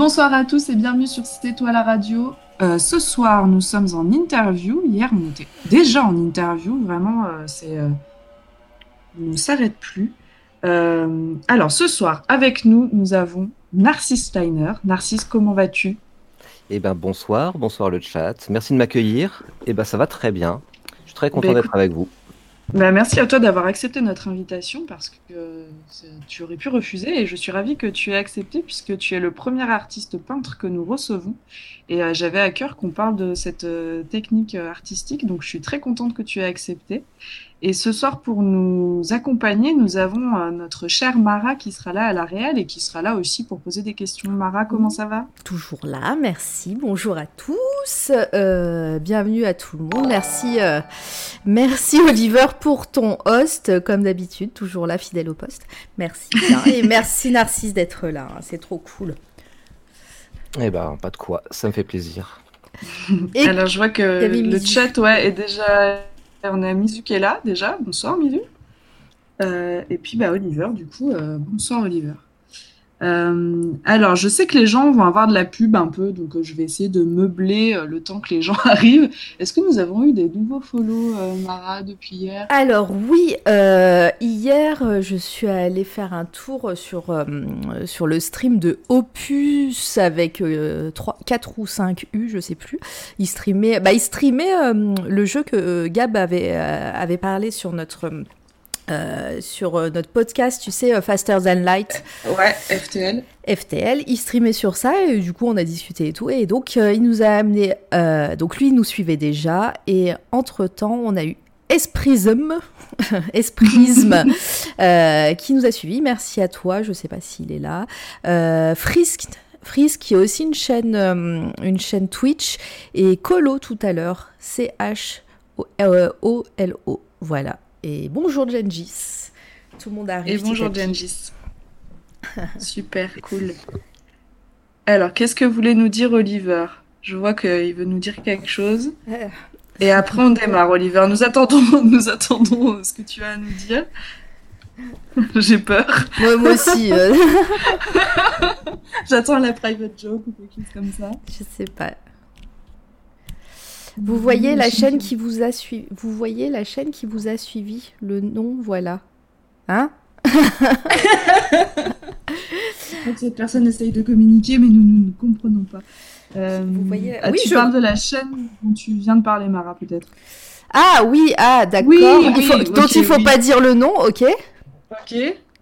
bonsoir à tous et bienvenue sur C'est toi la radio. Euh, ce soir, nous sommes en interview. Hier, on était déjà en interview. Vraiment, euh, c'est, euh, on ne s'arrête plus. Euh, alors, ce soir, avec nous, nous avons Narcisse Steiner. Narcisse, comment vas-tu? Eh ben bonsoir, bonsoir le chat. Merci de m'accueillir. Eh ben ça va très bien. Je suis très content Ben, d'être écoute- avec vous. Bah, Merci à toi d'avoir accepté notre invitation parce que euh, tu aurais pu refuser et je suis ravie que tu aies accepté puisque tu es le premier artiste peintre que nous recevons et euh, j'avais à cœur qu'on parle de cette euh, technique artistique donc je suis très contente que tu aies accepté. Et ce soir pour nous accompagner nous avons euh, notre chère Mara qui sera là à la réelle et qui sera là aussi pour poser des questions. Mara, comment ça va? Toujours là, merci. Bonjour à tous. euh, bienvenue à tout le monde. Merci, euh, merci Oliver pour ton host, comme d'habitude, toujours là, fidèle au poste. Merci. Et merci Narcisse d'être là. hein, C'est trop cool. Eh ben pas de quoi, ça me fait plaisir. Et Alors je vois que le chat ouais, est déjà. On a Mizu qui est là déjà. Bonsoir Mizu. Euh, et puis bah, Oliver, du coup, euh, bonsoir Oliver. Euh, alors je sais que les gens vont avoir de la pub un peu, donc euh, je vais essayer de meubler euh, le temps que les gens arrivent. Est-ce que nous avons eu des nouveaux follow, Mara, depuis hier? Alors oui, hier je suis allée faire un tour sur, sur le stream de Opus avec euh, 3, 4 ou 5 U, je sais plus. Il streamait, bah, il le jeu que Gab avait, avait parlé sur notre, euh, sur euh, notre podcast, tu sais, euh, Faster Than Light. Ouais, FTL. FTL, il streamait sur ça et du coup on a discuté et tout. Et donc euh, il nous a amené euh, donc lui il nous suivait déjà. Et entre temps on a eu Esprism Esprism qui nous a suivis. Merci à toi je sais pas s'il est là. Frisk Frisk qui est aussi une chaîne une chaîne Twitch. Et Colo tout à l'heure C H O L O voilà et bonjour Gengis tout le monde arrive Et bonjour. Gengis. Super, cool. Alors, qu'est-ce que voulait nous dire Oliver? Je vois qu'il veut nous dire quelque chose. Euh, Et après, on démarre, Oliver. Nous attendons, nous attendons ce que tu as à nous dire. J'ai peur. Moi, moi aussi, euh, J'attends la private joke ou quelque chose comme ça. je sais pas. Vous voyez la chaîne qui vous a suivi. Vous voyez la chaîne qui vous a suivi. Le nom, voilà. Hein cette personne essaye de communiquer, mais nous nous ne comprenons pas. Euh, Vous voyez- ah, oui, tu je- parles de la chaîne dont tu viens de parler, Mara, peut-être. Ah oui, ah d'accord. Oui, Il oui, faut- dont ok, il faut oui. pas dire le nom, ok Ok.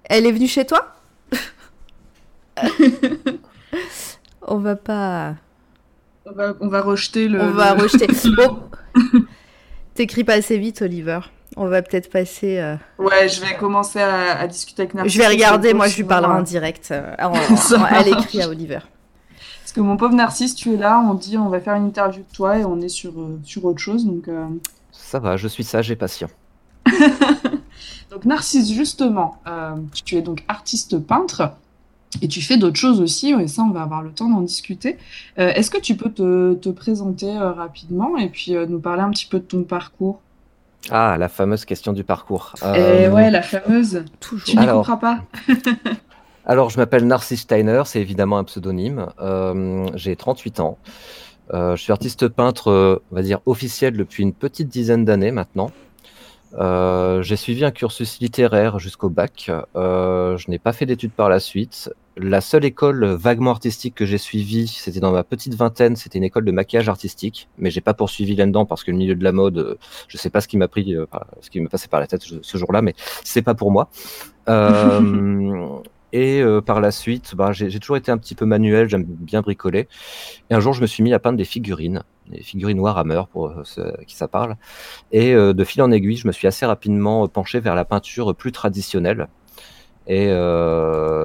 Elle est venue chez toi On va pas. On va, on va rejeter le. On va rejeter. Bon. T'écris pas assez vite, Oliver. On va peut-être passer. euh, Ouais, je vais commencer à, à discuter avec Narcisse. Je vais regarder, moi je lui parlerai en euh, direct. euh, en- en- en- à l'écrit à Oliver. Parce que mon pauvre Narcisse, tu es là, on dit on va faire une interview de toi et on est sur, euh, sur autre chose. Donc, euh, Ça va, je suis sage et patient. donc Narcisse, justement, euh, tu es donc artiste peintre et tu fais d'autres choses aussi, et ça on va avoir le temps d'en discuter. Euh, Est-ce que tu peux te, te présenter euh, rapidement et puis euh, nous parler un petit peu de ton parcours? Ah, la fameuse question du parcours. Et Euh, ouais, la fameuse. Toujours. Tu n'y Alors. comprends pas? Alors, je m'appelle Narcisse Steiner, c'est évidemment un pseudonyme. J'ai 38 ans. Je suis artiste peintre, on va dire, officiel depuis une petite dizaine d'années maintenant. Euh, J'ai suivi un cursus littéraire jusqu'au bac. Euh, je n'ai pas fait d'études par la suite. La seule école vaguement artistique que j'ai suivie, c'était dans ma petite vingtaine, c'était une école de maquillage artistique, mais j'ai pas poursuivi là-dedans parce que le milieu de la mode, je sais pas ce qui m'a pris, euh, ce qui m'est passé par la tête ce jour-là, mais c'est pas pour moi. Euh, et euh, par la suite, bah, j'ai toujours été un petit peu manuel, j'aime bien bricoler. Et un jour, je me suis mis à peindre des figurines, des figurines Warhammer pour euh, ceux qui ça parle. Et euh, de fil en aiguille, je me suis assez rapidement penché vers la peinture plus traditionnelle. Et,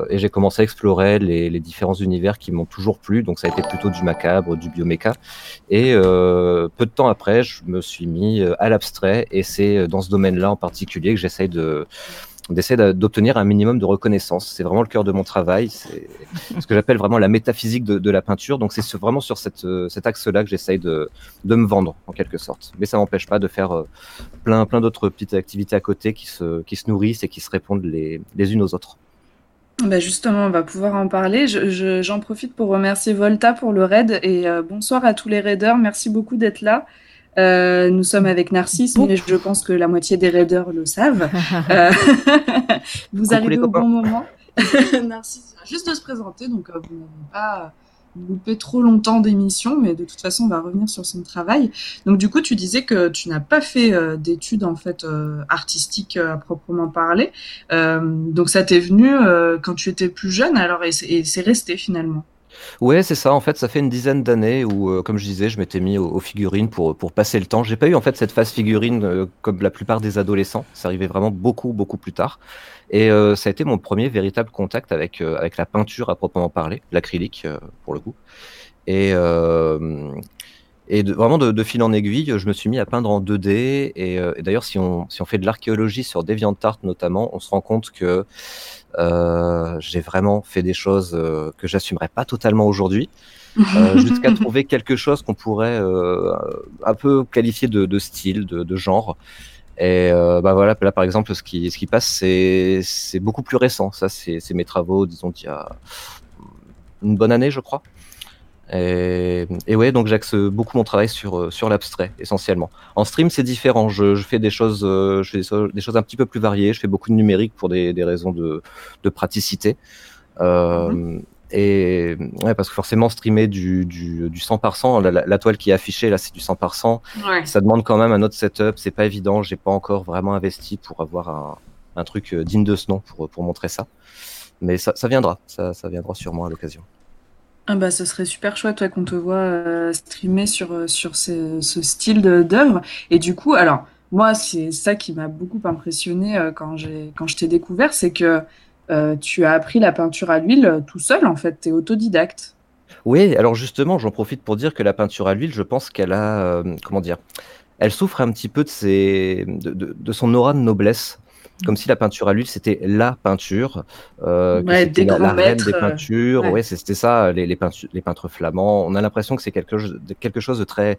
j'ai commencé à explorer les, différents univers qui m'ont toujours plu. Donc ça a été plutôt du macabre, du bioméca. Et peu de temps après, je me suis mis à l'abstrait. Et c'est dans ce domaine-là en particulier que j'essaye de, d'essayer d'obtenir un minimum de reconnaissance. C'est vraiment le cœur de mon travail. C'est ce que j'appelle vraiment la métaphysique de, la peinture. Donc c'est vraiment sur cette, cet axe-là que j'essaye de, me vendre en quelque sorte. Mais ça m'empêche pas de faire plein, plein d'autres petites activités à côté qui se, nourrissent et qui se répondent les, unes aux autres. Bah justement, on va pouvoir en parler. J'en profite pour remercier Volta pour le raid et bonsoir à tous les raiders. Merci beaucoup d'être là. Euh, nous sommes avec Narcisse, mais je pense que la moitié des raiders le savent. Euh, vous arrivez au bon moment. Narcisse vient juste de se présenter, donc euh, vous n'avez pas loupé trop longtemps d'émission, mais de toute façon, on va revenir sur son travail. Donc, du coup, tu disais que tu n'as pas fait d'études en fait artistiques à proprement parler. donc, ça t'est venu quand tu étais plus jeune, alors et c'est resté finalement? Ouais, c'est ça. En fait, ça fait une dizaine d'années où, euh, comme je disais, je m'étais mis aux, figurines pour, pour passer le temps. J'ai pas eu en fait cette phase figurine euh, comme la plupart des adolescents. Ça arrivait vraiment beaucoup, beaucoup plus tard. Et euh, ça a été mon premier véritable contact avec, avec la peinture à proprement parler, l'acrylique pour le coup. Et, et vraiment de, fil en aiguille, je me suis mis à peindre en 2D. Et, et d'ailleurs, si on, si on fait de l'archéologie sur DeviantArt notamment, on se rend compte que euh, j'ai vraiment fait des choses euh, que j'assumerais pas totalement aujourd'hui, euh, jusqu'à trouver quelque chose qu'on pourrait un peu qualifier de, de style, de, de, genre. Et bah voilà, là par exemple, ce qui, ce qui passe, c'est beaucoup plus récent. Ça, c'est mes travaux, disons, d'il y a une bonne année, je crois. Et, et ouais, donc j'axe beaucoup mon travail sur, euh, sur l'abstrait, essentiellement. En stream, c'est différent. Je, je, fais des choses, euh, je fais des choses un petit peu plus variées. Je fais beaucoup de numérique pour des, des raisons de, de praticité. Euh, mhm. Et ouais, parce que forcément, streamer du, du, du 100 par 100, la, la, toile qui est affichée, là, c'est du 100 par 100. Ouais. Ça demande quand même un autre setup. C'est pas évident. J'ai pas encore vraiment investi pour avoir un, un truc digne de ce nom pour, pour montrer ça. Mais ça, ça viendra. Ça, ça viendra sûrement à l'occasion. Ah bah, ce serait super chouette toi, qu'on te voit euh, streamer sur, euh, sur ce, style d'œuvre. Et du coup, alors, moi, c'est ça qui m'a beaucoup impressionné euh, quand, quand je t'ai découvert, c'est que tu as appris la peinture à l'huile tout seul, en fait, tu es autodidacte. Oui, alors justement, j'en profite pour dire que la peinture à l'huile, je pense qu'elle a, comment dire, elle souffre un petit peu de, ses, de, de son aura de noblesse comme si la peinture à l'huile c'était la peinture, euh, ouais, des la, la reine des peintures. Ouais, ouais c'était ça, les, les, peintres, les peintres flamands. On a l'impression que c'est quelque, quelque chose de très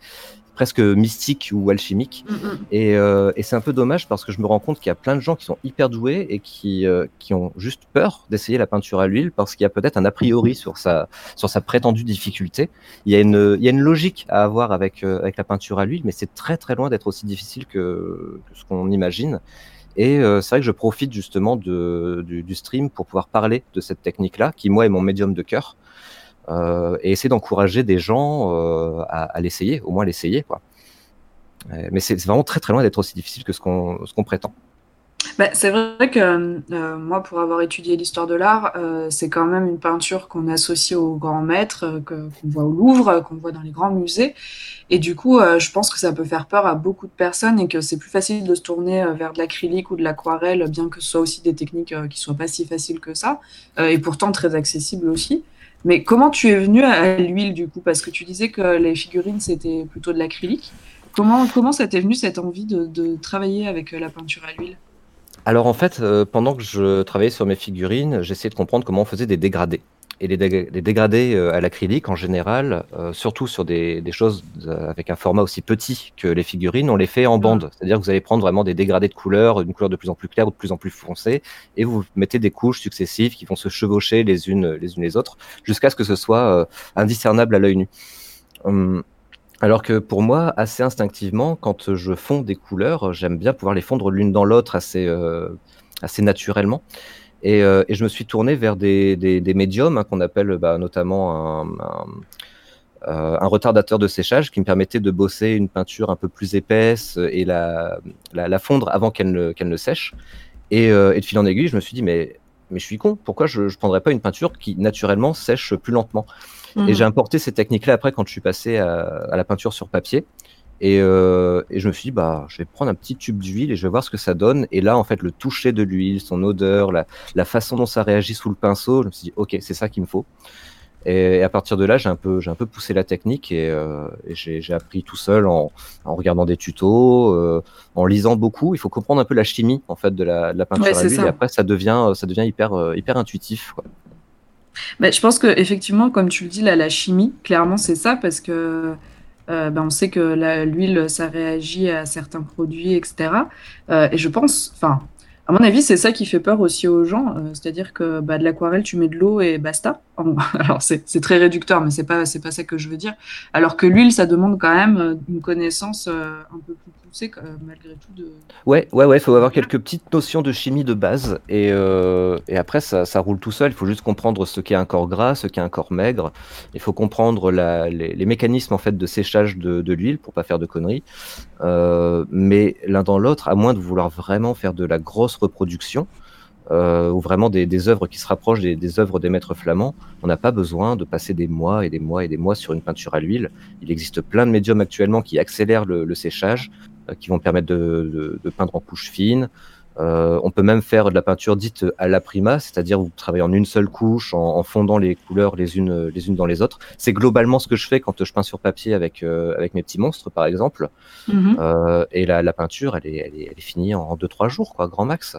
presque mystique ou alchimique. Mm -hmm. Et, euh, et c'est un peu dommage parce que je me rends compte qu'il y a plein de gens qui sont hyper doués et qui, euh, qui ont juste peur d'essayer la peinture à l'huile parce qu'il y a peut-être un a priori sur sa, sur sa prétendue difficulté. Il y a une, il y a une logique à avoir avec, euh, avec la peinture à l'huile, mais c'est très très loin d'être aussi difficile que, que ce qu'on imagine. Et euh, c'est vrai que je profite justement du, stream pour pouvoir parler de cette technique-là, qui moi est mon médium de cœur, euh, et essayer d'encourager des gens euh, à, l'essayer, au moins l'essayer. Mais c'est vraiment très très loin d'être aussi difficile que ce qu'on qu prétend. Bah, c'est vrai que euh, moi, pour avoir étudié l'histoire de l'art, euh, c'est quand même une peinture qu'on associe aux grands maîtres, euh, qu'on voit au Louvre, qu'on voit dans les grands musées. Et du coup, je pense que ça peut faire peur à beaucoup de personnes et que c'est plus facile de se tourner vers de l'acrylique ou de l'aquarelle, bien que ce soit aussi des techniques qui soient pas si faciles que ça, et pourtant très accessibles aussi. Mais comment tu es venu à l'huile du coup? Parce que tu disais que les figurines c'était plutôt de l'acrylique. Comment comment ça t'est venu cette envie de travailler avec la peinture à l'huile? Alors en fait, euh, pendant que je travaillais sur mes figurines, j'essayais de comprendre comment on faisait des dégradés. Et les, dég les dégradés euh, à l'acrylique, en général, euh, surtout sur des, des choses avec un format aussi petit que les figurines, on les fait en bande. C'est-à-dire que vous allez prendre vraiment des dégradés de couleurs, une couleur de plus en plus claire ou de plus en plus foncée, et vous mettez des couches successives qui vont se chevaucher les unes les, unes les autres, jusqu'à ce que ce soit indiscernable à l'œil nu. Hum, alors que pour moi, assez instinctivement, quand je fonds des couleurs, j'aime bien pouvoir les fondre l'une dans l'autre assez, euh, naturellement. Et, euh, et, je me suis tourné vers des, médiums hein, qu'on appelle bah, notamment euh, un, retardateur de séchage qui me permettait de bosser une peinture un peu plus épaisse et la, fondre avant qu'elle ne, sèche. Et, et, de fil en aiguille, je me suis dit, mais, mais je suis con, pourquoi je ne prendrais pas une peinture qui naturellement sèche plus lentement? Mmh. Et j'ai importé ces techniques-là après quand je suis passé à, à la peinture sur papier. Et, euh, et, je me suis dit, bah, je vais prendre un petit tube d'huile et je vais voir ce que ça donne. Et là, en fait, le toucher de l'huile, son odeur, la, la, façon dont ça réagit sous le pinceau, je me suis dit, ok, c'est ça qu'il me faut. Et, à partir de là, j'ai un peu, j'ai un peu poussé la technique et, euh, j'ai appris tout seul en, en regardant des tutos, euh, en lisant beaucoup. Il faut comprendre un peu la chimie en fait de la, de la peinture à l'huile et après ça devient, ça devient hyper, hyper intuitif. Quoi. Bah, je pense que effectivement, comme tu le dis, là, la chimie, clairement, c'est ça parce que euh, ben, on sait que l'huile, ça réagit à certains produits, etc. Euh, et je pense, enfin, à mon avis, c'est ça qui fait peur aussi aux gens. Euh, c'est-à-dire que bah, de l'aquarelle, tu mets de l'eau et basta. Alors, c'est très réducteur, mais c'est pas, pas ça que je veux dire. Alors que l'huile, ça demande quand même une connaissance un peu plus malgré tout de. Ouais, ouais, ouais, il faut avoir quelques petites notions de chimie de base et, euh, et après ça, ça, roule tout seul. Il faut juste comprendre ce qu'est un corps gras, ce qu'est un corps maigre. Il faut comprendre la, les, mécanismes en fait de séchage de, de l'huile pour pas faire de conneries. Euh, mais l'un dans l'autre, à moins de vouloir vraiment faire de la grosse reproduction. Euh, ou vraiment des, des, œuvres qui se rapprochent des, des œuvres des maîtres flamands, on n'a pas besoin de passer des mois et des mois et des mois sur une peinture à l'huile. Il existe plein de médiums actuellement qui accélèrent le, le séchage, euh, qui vont permettre de, peindre en couche fine. Euh, on peut même faire de la peinture dite à la prima, c'est-à-dire vous travaillez en une seule couche, en, fondant les couleurs les unes, les unes dans les autres. C'est globalement ce que je fais quand je peins sur papier avec, euh, avec mes petits monstres, par exemple. Mm-hmm. et la, peinture, elle est, elle est, finie en 2-3 jours, quoi, grand max.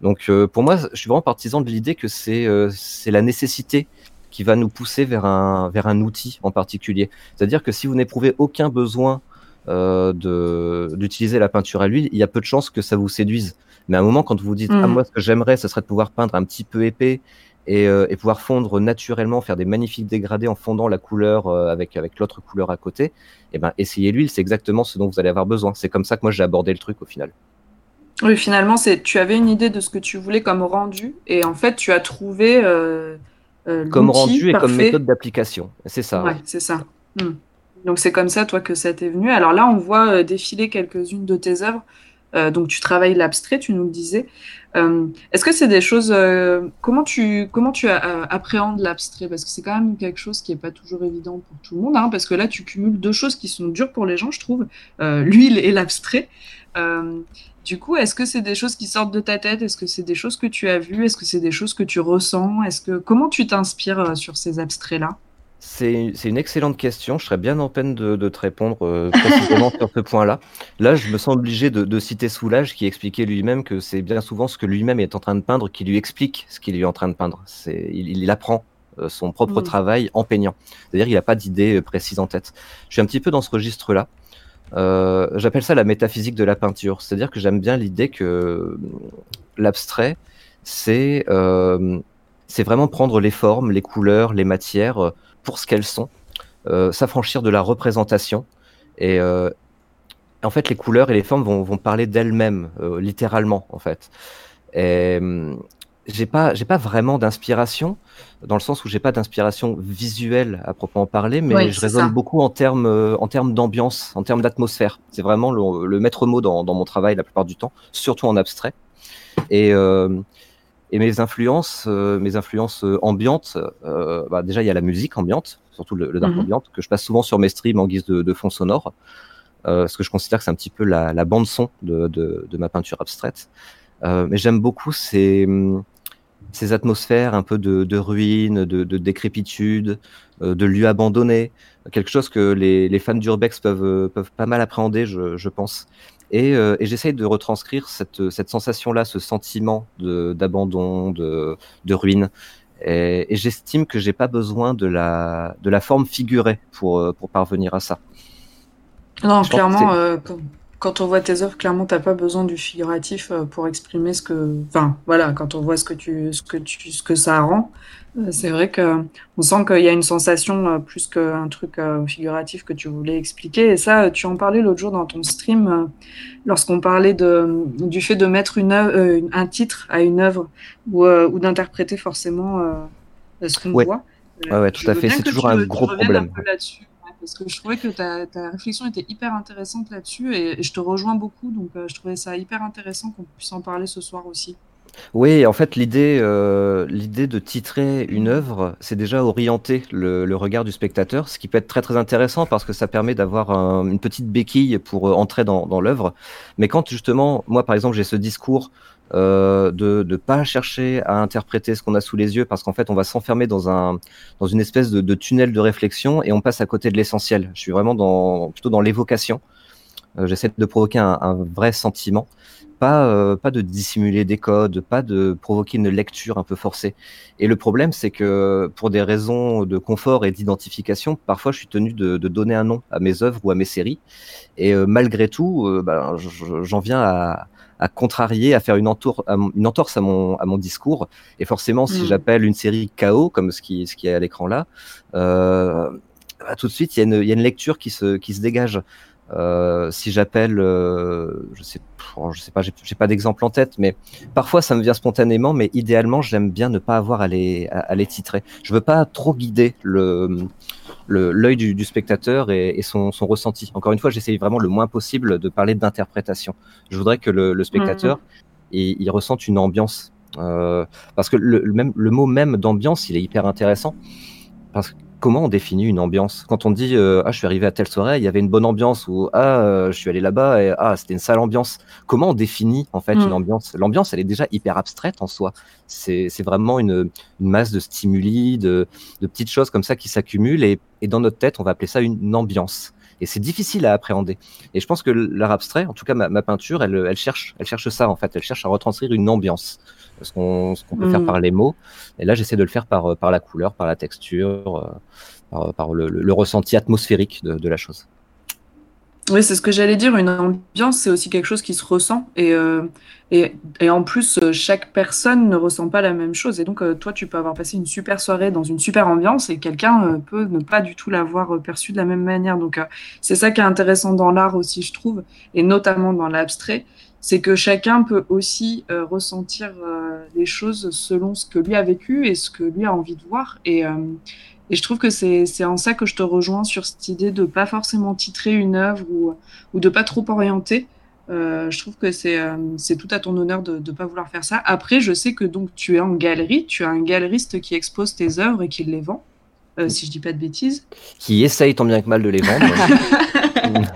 Donc pour moi, je suis vraiment partisan de l'idée que c'est c'est la nécessité qui va nous pousser vers un, vers un outil en particulier. C'est-à-dire que si vous n'éprouvez aucun besoin euh, d'utiliser la peinture à l'huile, il y a peu de chances que ça vous séduise. Mais à un moment, quand vous dites, ah, mm. moi, ce que j'aimerais, ce serait de pouvoir peindre un petit peu épais et, euh, et, pouvoir fondre naturellement, faire des magnifiques dégradés en fondant la couleur euh, avec, avec l'autre couleur à côté, et eh ben, essayez l'huile, c'est exactement ce dont vous allez avoir besoin. C'est comme ça que moi, j'ai abordé le truc au final. Oui, finalement, c'est tu avais une idée de ce que tu voulais comme rendu, et en fait, tu as trouvé. comme rendu et comme méthode d'application. C'est ça. Ouais, c'est ça. Mm. Donc c'est comme ça, toi, que ça t'est venu. Alors là, on voit euh, défiler quelques-unes de tes œuvres. Euh, donc tu travailles l'abstrait, tu nous le disais. Euh, est-ce que c'est des choses comment tu comment tu appréhendes l'abstrait? Parce que c'est quand même quelque chose qui est pas toujours évident pour tout le monde hein, parce que là tu cumules deux choses qui sont dures pour les gens je trouve l'huile et l'abstrait. du coup est-ce que c'est des choses qui sortent de ta tête? Est-ce que c'est des choses que tu as vues? Est-ce que c'est des choses que tu ressens? Est-ce que comment tu t'inspires sur ces abstraits là c'est une excellente question. Je serais bien en peine de, te répondre euh, précisément sur ce point-là. Là, je me sens obligé de, citer Soulage qui expliquait lui-même que c'est bien souvent ce que lui-même est en train de peindre qui lui explique ce qu'il est en train de peindre. Il, il apprend euh, son propre mmh. travail en peignant. C'est-à-dire qu'il n'a pas d'idée euh, précise en tête. Je suis un petit peu dans ce registre-là. J'appelle ça la métaphysique de la peinture. C'est-à-dire que j'aime bien l'idée que l'abstrait, c'est c'est vraiment prendre les formes, les couleurs, les matières pour ce qu'elles sont, euh, s'affranchir de la représentation. Et euh, en fait, les couleurs et les formes vont, vont parler d'elles-mêmes, euh, littéralement, en fait. Et j'ai pas, j'ai pas vraiment d'inspiration, dans le sens où j'ai pas d'inspiration visuelle à proprement parler, mais je raisonne beaucoup en termes, en termes d'ambiance, en termes d'atmosphère. C'est vraiment le, maître mot dans, dans, mon travail la plupart du temps, surtout en abstrait. Et, et mes influences, euh, mes influences euh, ambiantes, euh, bah déjà il y a la musique ambiante, surtout le, le dark mhm. ambiante, que je passe souvent sur mes streams en guise de, de fond sonore, euh, parce que je considère que c'est un petit peu la, la bande son de, de, de, ma peinture abstraite. mais j'aime beaucoup ces, ces atmosphères un peu de, de ruines, de, de décrépitude, de lieux abandonnés, quelque chose que les, les fans d'urbex peuvent, peuvent pas mal appréhender, je, je pense. Et, euh, et j'essaye de retranscrire cette, cette sensation-là, ce sentiment d'abandon, de, de, ruine. Et, et j'estime que j'ai pas besoin de la, de la forme figurée pour, euh, pour parvenir à ça. Non, clairement, euh, quand, on voit tes œuvres, clairement, t'as pas besoin du figuratif euh, pour exprimer ce que, enfin, voilà, quand on voit ce que tu, ce que tu, ce que ça rend, euh, c'est vrai que on sent qu'il y a une sensation euh, plus qu'un truc figuratif que tu voulais expliquer. Et ça, tu en parlais l'autre jour dans ton stream, lorsqu'on parlait de, du fait de mettre une un titre à une œuvre ou, ou d'interpréter forcément ce qu'on voit. Ouais, ouais, tout à fait. C'est toujours un gros problème. Parce que je trouvais que ta, réflexion était hyper intéressante là-dessus et, je te rejoins beaucoup. Donc, je trouvais ça hyper intéressant qu'on puisse en parler ce soir aussi. Oui, en fait, l'idée, euh, de titrer une œuvre, c'est déjà orienter le, regard du spectateur, ce qui peut être très très intéressant parce que ça permet d'avoir une petite béquille pour euh, entrer dans l'œuvre. Mais quand justement, moi par exemple, j'ai ce discours euh, de ne pas chercher à interpréter ce qu'on a sous les yeux, parce qu'en fait, on va s'enfermer dans, un, dans une espèce de, tunnel de réflexion et on passe à côté de l'essentiel. Je suis vraiment dans, plutôt dans l'évocation. Euh, J'essaie de provoquer un, vrai sentiment, pas, euh, pas de dissimuler des codes, pas de provoquer une lecture un peu forcée. Et le problème, c'est que pour des raisons de confort et d'identification, parfois je suis tenu de, de, donner un nom à mes œuvres ou à mes séries. Et euh, malgré tout, euh, ben, j'en viens à à contrarier, à faire une, entour, une entorse à mon, à mon discours. Et forcément, si mmh. j'appelle une série chaos, comme ce qui, ce qui est à l'écran là, bah, tout de suite, il y, a une, y a une lecture qui se, qui se dégage. Euh, si j'appelle, euh, je sais, je sais pas, j'ai pas d'exemple en tête, mais parfois ça me vient spontanément, mais idéalement j'aime bien ne pas avoir à les, à, à, les titrer. Je veux pas trop guider le l'œil du, du, spectateur et, et son, son, ressenti. Encore une fois, j'essaye vraiment le moins possible de parler d'interprétation. Je voudrais que le, le spectateur mmh. il, il, ressente une ambiance, euh, parce que le, le, même, le mot même d'ambiance, il est hyper intéressant, parce que comment on définit une ambiance? Quand on dit euh, ah je suis arrivé à telle soirée, il y avait une bonne ambiance ou ah euh, je suis allé là-bas et ah c'était une sale ambiance. Comment on définit en fait mmh. une ambiance? L'ambiance elle est déjà hyper abstraite en soi. C'est vraiment une, une, masse de stimuli, de, de, petites choses comme ça qui s'accumulent et, et, dans notre tête on va appeler ça une, une ambiance. Et c'est difficile à appréhender. Et je pense que l'art abstrait, en tout cas ma, ma, peinture, elle, elle cherche, elle cherche ça en fait. Elle cherche à retranscrire une ambiance, ce qu'on qu peut mmh. faire par les mots. Et là, j'essaie de le faire par, par la couleur, par la texture, euh, par, par le, le, ressenti atmosphérique de, de la chose. Oui, c'est ce que j'allais dire. Une ambiance, c'est aussi quelque chose qui se ressent. Et, euh, et, et, en plus, chaque personne ne ressent pas la même chose. Et donc, euh, toi, tu peux avoir passé une super soirée dans une super ambiance et quelqu'un euh, peut ne pas du tout l'avoir perçu de la même manière. Donc, euh, c'est ça qui est intéressant dans l'art aussi, je trouve, et notamment dans l'abstrait. C'est que chacun peut aussi euh, ressentir les choses selon ce que lui a vécu et ce que lui a envie de voir. Et, et je trouve que c'est en ça que je te rejoins sur cette idée de pas forcément titrer une œuvre ou, ou de pas trop orienter. Euh, je trouve que c'est euh, tout à ton honneur de ne pas vouloir faire ça. Après, je sais que donc tu es en galerie, tu as un galeriste qui expose tes œuvres et qui les vend, euh, si je dis pas de bêtises. Qui essaye tant bien que mal de les vendre.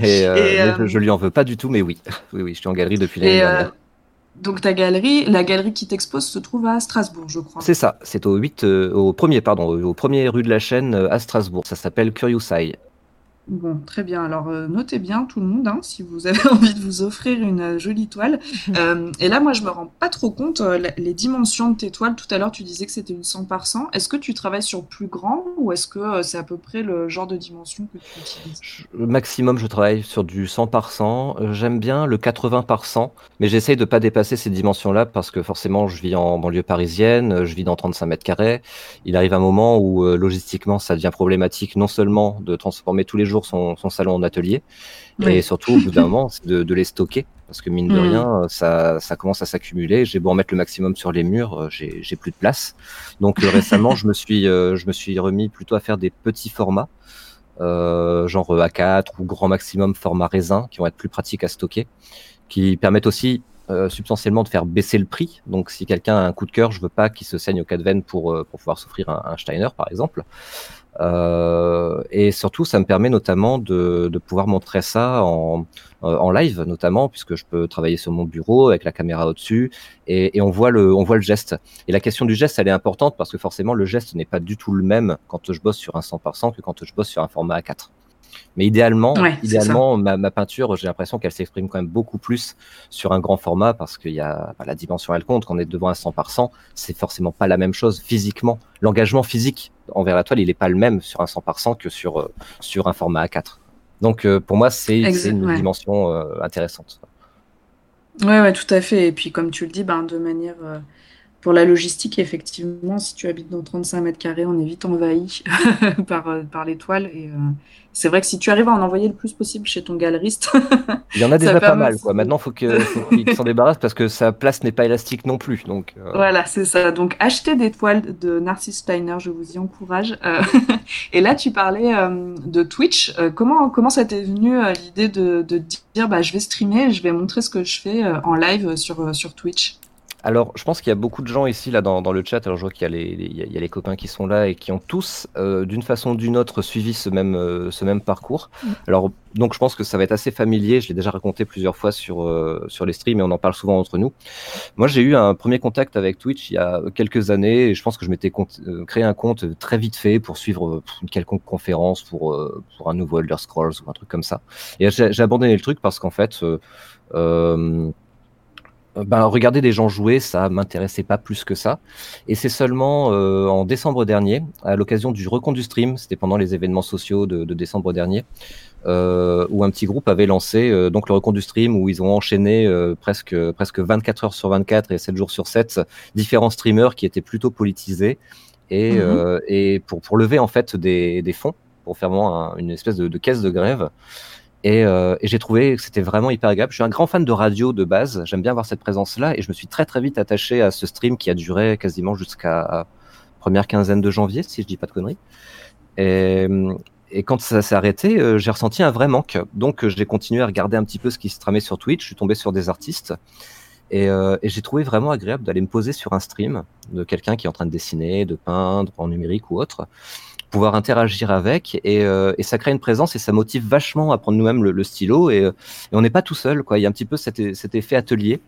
et, euh, et je, je lui en veux pas du tout, mais oui, oui, oui, je suis en galerie depuis l'année dernière. Donc ta galerie, la galerie qui t'expose se trouve à Strasbourg, je crois. C'est ça, c'est au 8, euh, au premier, pardon, au premier rue de la Chaîne à Strasbourg. Ça s'appelle Curious Eye. Bon, très bien. Alors, euh, notez bien tout le monde, hein, si vous avez envie de vous offrir une euh, jolie toile. Euh, et là, moi, je me rends pas trop compte les dimensions de tes toiles. Tout à l'heure, tu disais que c'était une 100 par 100. Est-ce que tu travailles sur plus grand ou est-ce que c'est à peu près le genre de dimension que tu utilises? Maximum, je travaille sur du 100 par 100. J'aime bien le 80 par 100, mais j'essaye de pas dépasser ces dimensions-là parce que forcément, je vis en banlieue parisienne, je vis dans 35 mètres carrés. Il arrive un moment où logistiquement, ça devient problématique non seulement de transformer tous les jours son, son salon en atelier, oui. et surtout au bout d'un moment, c'est de, de, les stocker. Parce que mine de mmh. rien, ça, ça commence à s'accumuler. J'ai beau en mettre le maximum sur les murs, j'ai plus de place. Donc euh, récemment, je me suis, euh, je me suis remis plutôt à faire des petits formats, euh, genre A4 ou grand maximum format raisin, qui vont être plus pratiques à stocker, qui permettent aussi euh, substantiellement de faire baisser le prix. Donc, si quelqu'un a un coup de cœur, je veux pas qu'il se saigne au cas de veine pour, pour pouvoir s'offrir un, un, Steiner, par exemple. Euh, et surtout, ça me permet notamment de, de pouvoir montrer ça en, en, live, notamment puisque je peux travailler sur mon bureau avec la caméra au-dessus et, et, on voit le, on voit le geste. Et la question du geste, elle est importante parce que forcément, le geste n'est pas du tout le même quand je bosse sur un 100% que quand je bosse sur un format A4. Mais idéalement, ouais, idéalement ma, ma, peinture, j'ai l'impression qu'elle s'exprime quand même beaucoup plus sur un grand format parce qu'il y a bah, la dimension, elle compte. Quand on est devant un 100 par 100, c'est forcément pas la même chose physiquement. L'engagement physique envers la toile, il n'est pas le même sur un 100 par 100 que sur, euh, sur un format A4. Donc euh, pour moi, c'est une ouais. dimension euh, intéressante. Oui, ouais, tout à fait. Et puis comme tu le dis, ben, de manière pour la logistique, effectivement, si tu habites dans 35 mètres carrés, on est vite envahi par, euh, par les toiles. Et euh, c'est vrai que si tu arrives à en envoyer le plus possible chez ton galeriste. il y en a déjà pas mal. Quoi. Maintenant, faut il faut qu'il s'en débarrasse parce que sa place n'est pas élastique non plus. Donc, euh... Voilà, c'est ça. Donc, achetez des toiles de Narcisse Steiner, je vous y encourage. Euh, et là, tu parlais euh, de Twitch. comment, comment ça t'est venu l'idée de, de dire bah, je vais streamer, je vais montrer ce que je fais en live sur, sur Twitch? Alors, je pense qu'il y a beaucoup de gens ici, là, dans, dans le chat. Alors, je vois qu'il y, a les- les- il y a- les copains qui sont là et qui ont tous, euh, d'une façon ou d'une autre, suivi ce même, euh, ce même parcours. Alors, donc, je pense que ça va être assez familier. Je l'ai déjà raconté plusieurs fois sur, euh, sur les streams et on en parle souvent entre nous. Moi, j'ai eu un premier contact avec Twitch il y a quelques années et je pense que je m'étais euh, créé un compte très vite fait pour suivre euh, une quelconque conférence pour, euh, pour un nouveau Elder Scrolls ou un truc comme ça. Et j'ai j'ai abandonné le truc parce qu'en fait, euh, ben, regarder des gens jouer, ça m'intéressait pas plus que ça. Et c'est seulement euh, en décembre dernier, à l'occasion du recon du stream, c'était pendant les événements sociaux de, de décembre dernier, euh, où un petit groupe avait lancé euh, donc le recon du stream, où ils ont enchaîné euh, presque presque 24 heures sur 24 et 7 jours sur 7 différents streamers qui étaient plutôt politisés et, Mhm. euh, et pour pour lever en fait des, des fonds pour faire vraiment un- une espèce de, de caisse de grève. Et, euh, et j'ai trouvé que c'était vraiment hyper agréable. Je suis un grand fan de radio de base. J'aime bien avoir cette présence-là. Et je me suis très très vite attaché à ce stream qui a duré quasiment jusqu'à première quinzaine de janvier, si je dis pas de conneries. Et, et quand ça s'est arrêté, euh, j'ai ressenti un vrai manque. Donc euh, j'ai continué à regarder un petit peu ce qui se tramait sur Twitch. Je suis tombé sur des artistes. Et, euh, et j'ai trouvé vraiment agréable d'aller me poser sur un stream de quelqu'un qui est en train de dessiner, de peindre en numérique ou autre pouvoir interagir avec et, euh, et ça crée une présence et ça motive vachement à prendre nous-mêmes le, stylo et, euh, et on n'est pas tout seul quoi. Il y a un petit peu cet, effet atelier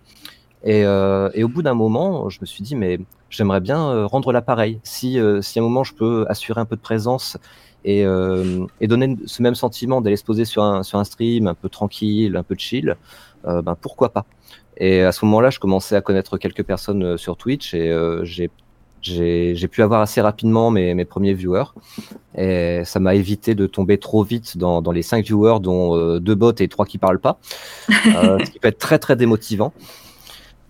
et, euh, et au bout d'un moment je me suis dit mais j'aimerais bien rendre l'appareil. Si si à un moment je peux assurer un peu de présence et, donner ce même sentiment d'aller se poser sur un stream un peu tranquille un peu chill ben pourquoi pas. Et à ce moment-là je commençais à connaître quelques personnes sur Twitch et euh, j'ai j'ai pu avoir assez rapidement mes, mes premiers viewers. Et ça m'a évité de tomber trop vite dans, dans les cinq viewers dont euh, deux bots et trois qui parlent pas. Euh, ce qui peut être très très démotivant.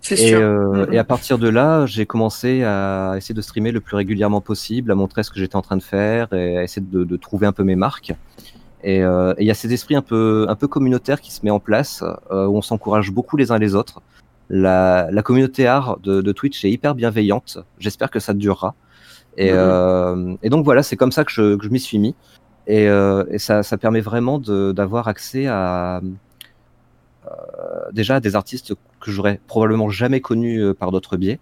C'est et, sûr. euh, et à partir de là j'ai commencé à essayer de streamer le plus régulièrement possible à montrer ce que j'étais en train de faire et à essayer de, de trouver un peu mes marques. Et euh, il y a cet esprit un peu un peu communautaire qui se met en place euh, où on s'encourage beaucoup les uns les autres la, la communauté art de, de Twitch est hyper bienveillante. J'espère que ça durera. Et, Mhm. euh, et donc voilà, c'est comme ça que je, m'y suis mis. Et, euh, et ça, ça permet vraiment d'avoir accès à euh, déjà à des artistes que j'aurais probablement jamais connus par d'autres biais.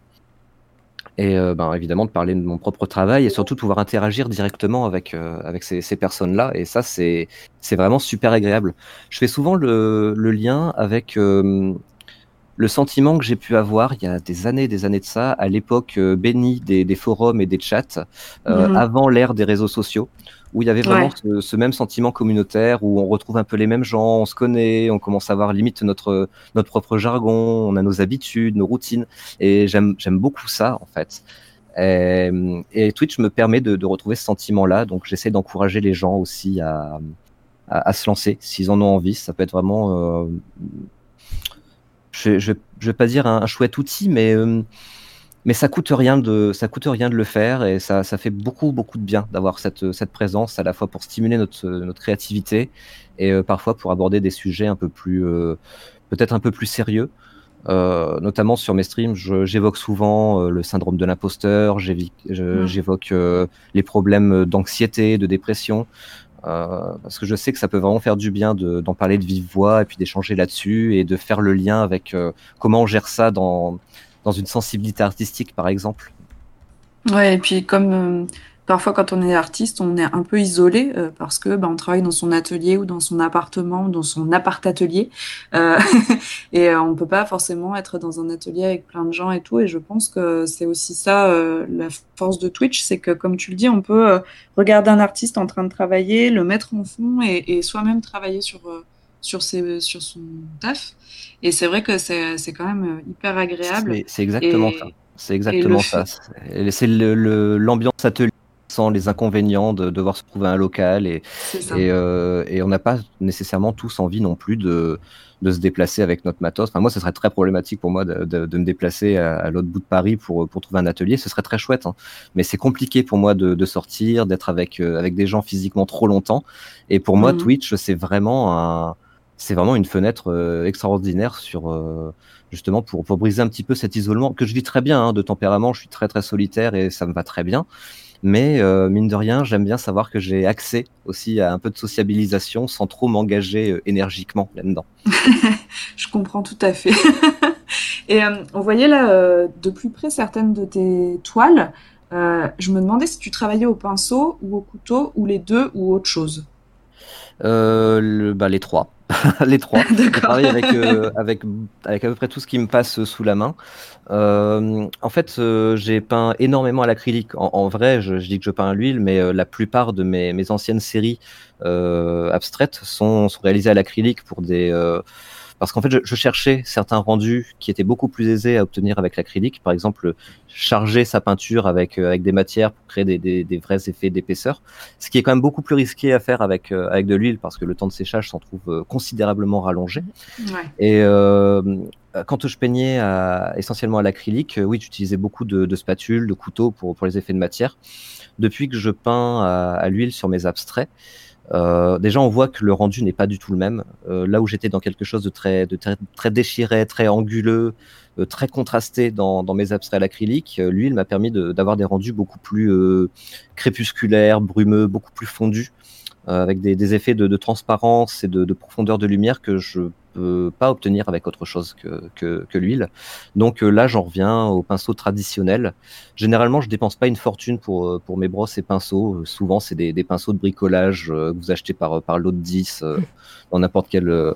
Et ben, évidemment de parler de mon propre travail et surtout de pouvoir interagir directement avec, avec ces, ces personnes-là. Et ça, c'est vraiment super agréable. Je fais souvent le, le lien avec le sentiment que j'ai pu avoir il y a des années et des années de ça, à l'époque euh, bénie des, des forums et des chats, euh, Mhm. avant l'ère des réseaux sociaux, où il y avait vraiment Ouais. ce, ce même sentiment communautaire, où on retrouve un peu les mêmes gens, on se connaît, on commence à avoir limite notre, notre propre jargon, on a nos habitudes, nos routines, et j'aime j'aime beaucoup ça en fait. Et, et Twitch me permet de, de retrouver ce sentiment-là, donc j'essaie d'encourager les gens aussi à, à, à se lancer s'ils en ont envie. Ça peut être vraiment euh, je, je, je vais pas dire un, un chouette outil, mais euh, mais ça coûte rien de ça coûte rien de le faire et ça, ça fait beaucoup beaucoup de bien d'avoir cette cette présence à la fois pour stimuler notre notre créativité et euh, parfois pour aborder des sujets un peu plus euh, peut-être un peu plus sérieux. Euh, notamment sur mes streams, j'évoque souvent le syndrome de l'imposteur, j'évi- je- Mm. j'évoque les problèmes d'anxiété, de dépression, parce que je sais que ça peut vraiment faire du bien de- d'en parler de vive voix et puis d'échanger là-dessus et de faire le lien avec euh, comment on gère ça dans, dans une sensibilité artistique, par exemple. Ouais, et puis comme euh, parfois quand on est artiste, on est un peu isolé euh, parce que bah, on travaille dans son atelier ou dans son appartement ou dans son appart-atelier euh, et euh, on peut pas forcément être dans un atelier avec plein de gens et tout. Et je pense que c'est aussi ça euh, la force de Twitch, c'est que comme tu le dis, on peut regarder un artiste en train de travailler, le mettre en fond et, et soi-même travailler sur sur ses, sur son taf. Et c'est vrai que c'est quand même hyper agréable. C'est exactement Et- ça. C'est exactement ça. C'est l'ambiance atelier sans les inconvénients de devoir se trouver un local et, euh, et on n'a pas nécessairement tous envie non plus de, de se déplacer avec notre matos. Enfin, moi, ce serait très problématique pour moi de, de, de me déplacer à, à l'autre bout de Paris pour, pour trouver un atelier. Ce serait très chouette, hein. mais c'est compliqué pour moi de, de sortir, d'être avec, euh, avec des gens physiquement trop longtemps. Et pour moi, Mhm. Twitch, c'est vraiment un, c'est vraiment une fenêtre euh, extraordinaire sur euh, justement pour, pour briser un petit peu cet isolement que je vis très bien hein, de tempérament. Je suis très très solitaire et ça me va très bien. Mais euh, mine de rien, j'aime bien savoir que j'ai accès aussi à un peu de sociabilisation sans trop m'engager euh, énergiquement là-dedans. Je comprends tout à fait. Et euh, on voyait là euh, de plus près certaines de tes toiles. Euh, je me demandais si tu travaillais au pinceau ou au couteau ou les deux ou autre chose. Le- bah, les trois. les trois. Je travaille avec, euh, avec, avec à peu près tout ce qui me passe sous la main. Euh, en fait, euh, j'ai peint énormément à l'acrylique. En, en vrai, je, je dis que je peins à l'huile, mais la plupart de mes, mes anciennes séries abstraites sont, sont réalisées à l'acrylique pour des. Parce qu'en fait, je, je cherchais certains rendus qui étaient beaucoup plus aisés à obtenir avec l'acrylique. Par exemple, charger sa peinture avec, euh, avec des matières pour créer des, des, des vrais effets d'épaisseur. Ce qui est quand même beaucoup plus risqué à faire avec, euh, avec de l'huile parce que le temps de séchage s'en trouve euh, considérablement rallongé. Ouais. Et euh, quand je peignais à- essentiellement à l'acrylique, oui, j'utilisais beaucoup de, de spatules, de couteaux pour, pour les effets de matière. Depuis que je peins à, à l'huile sur mes abstraits, euh, déjà on voit que le rendu n'est pas du tout le même. Euh, là où j'étais dans quelque chose de très, de très, très déchiré, très anguleux, euh, très contrasté dans, dans mes abstraits à l'acrylique, euh, l'huile m'a permis d'avoir des rendus beaucoup plus euh, crépusculaires, brumeux, beaucoup plus fondus, euh, avec des, des effets de, de transparence et de, de profondeur de lumière que je pas obtenir avec autre chose que, que, que l'huile. Donc euh, là, j'en reviens au pinceau traditionnel. Généralement, je dépense pas une fortune pour, euh, pour mes brosses et pinceaux. Euh, souvent, c'est des, des pinceaux de bricolage que vous achetez par, par lot de 10 euh, dans n'importe quel,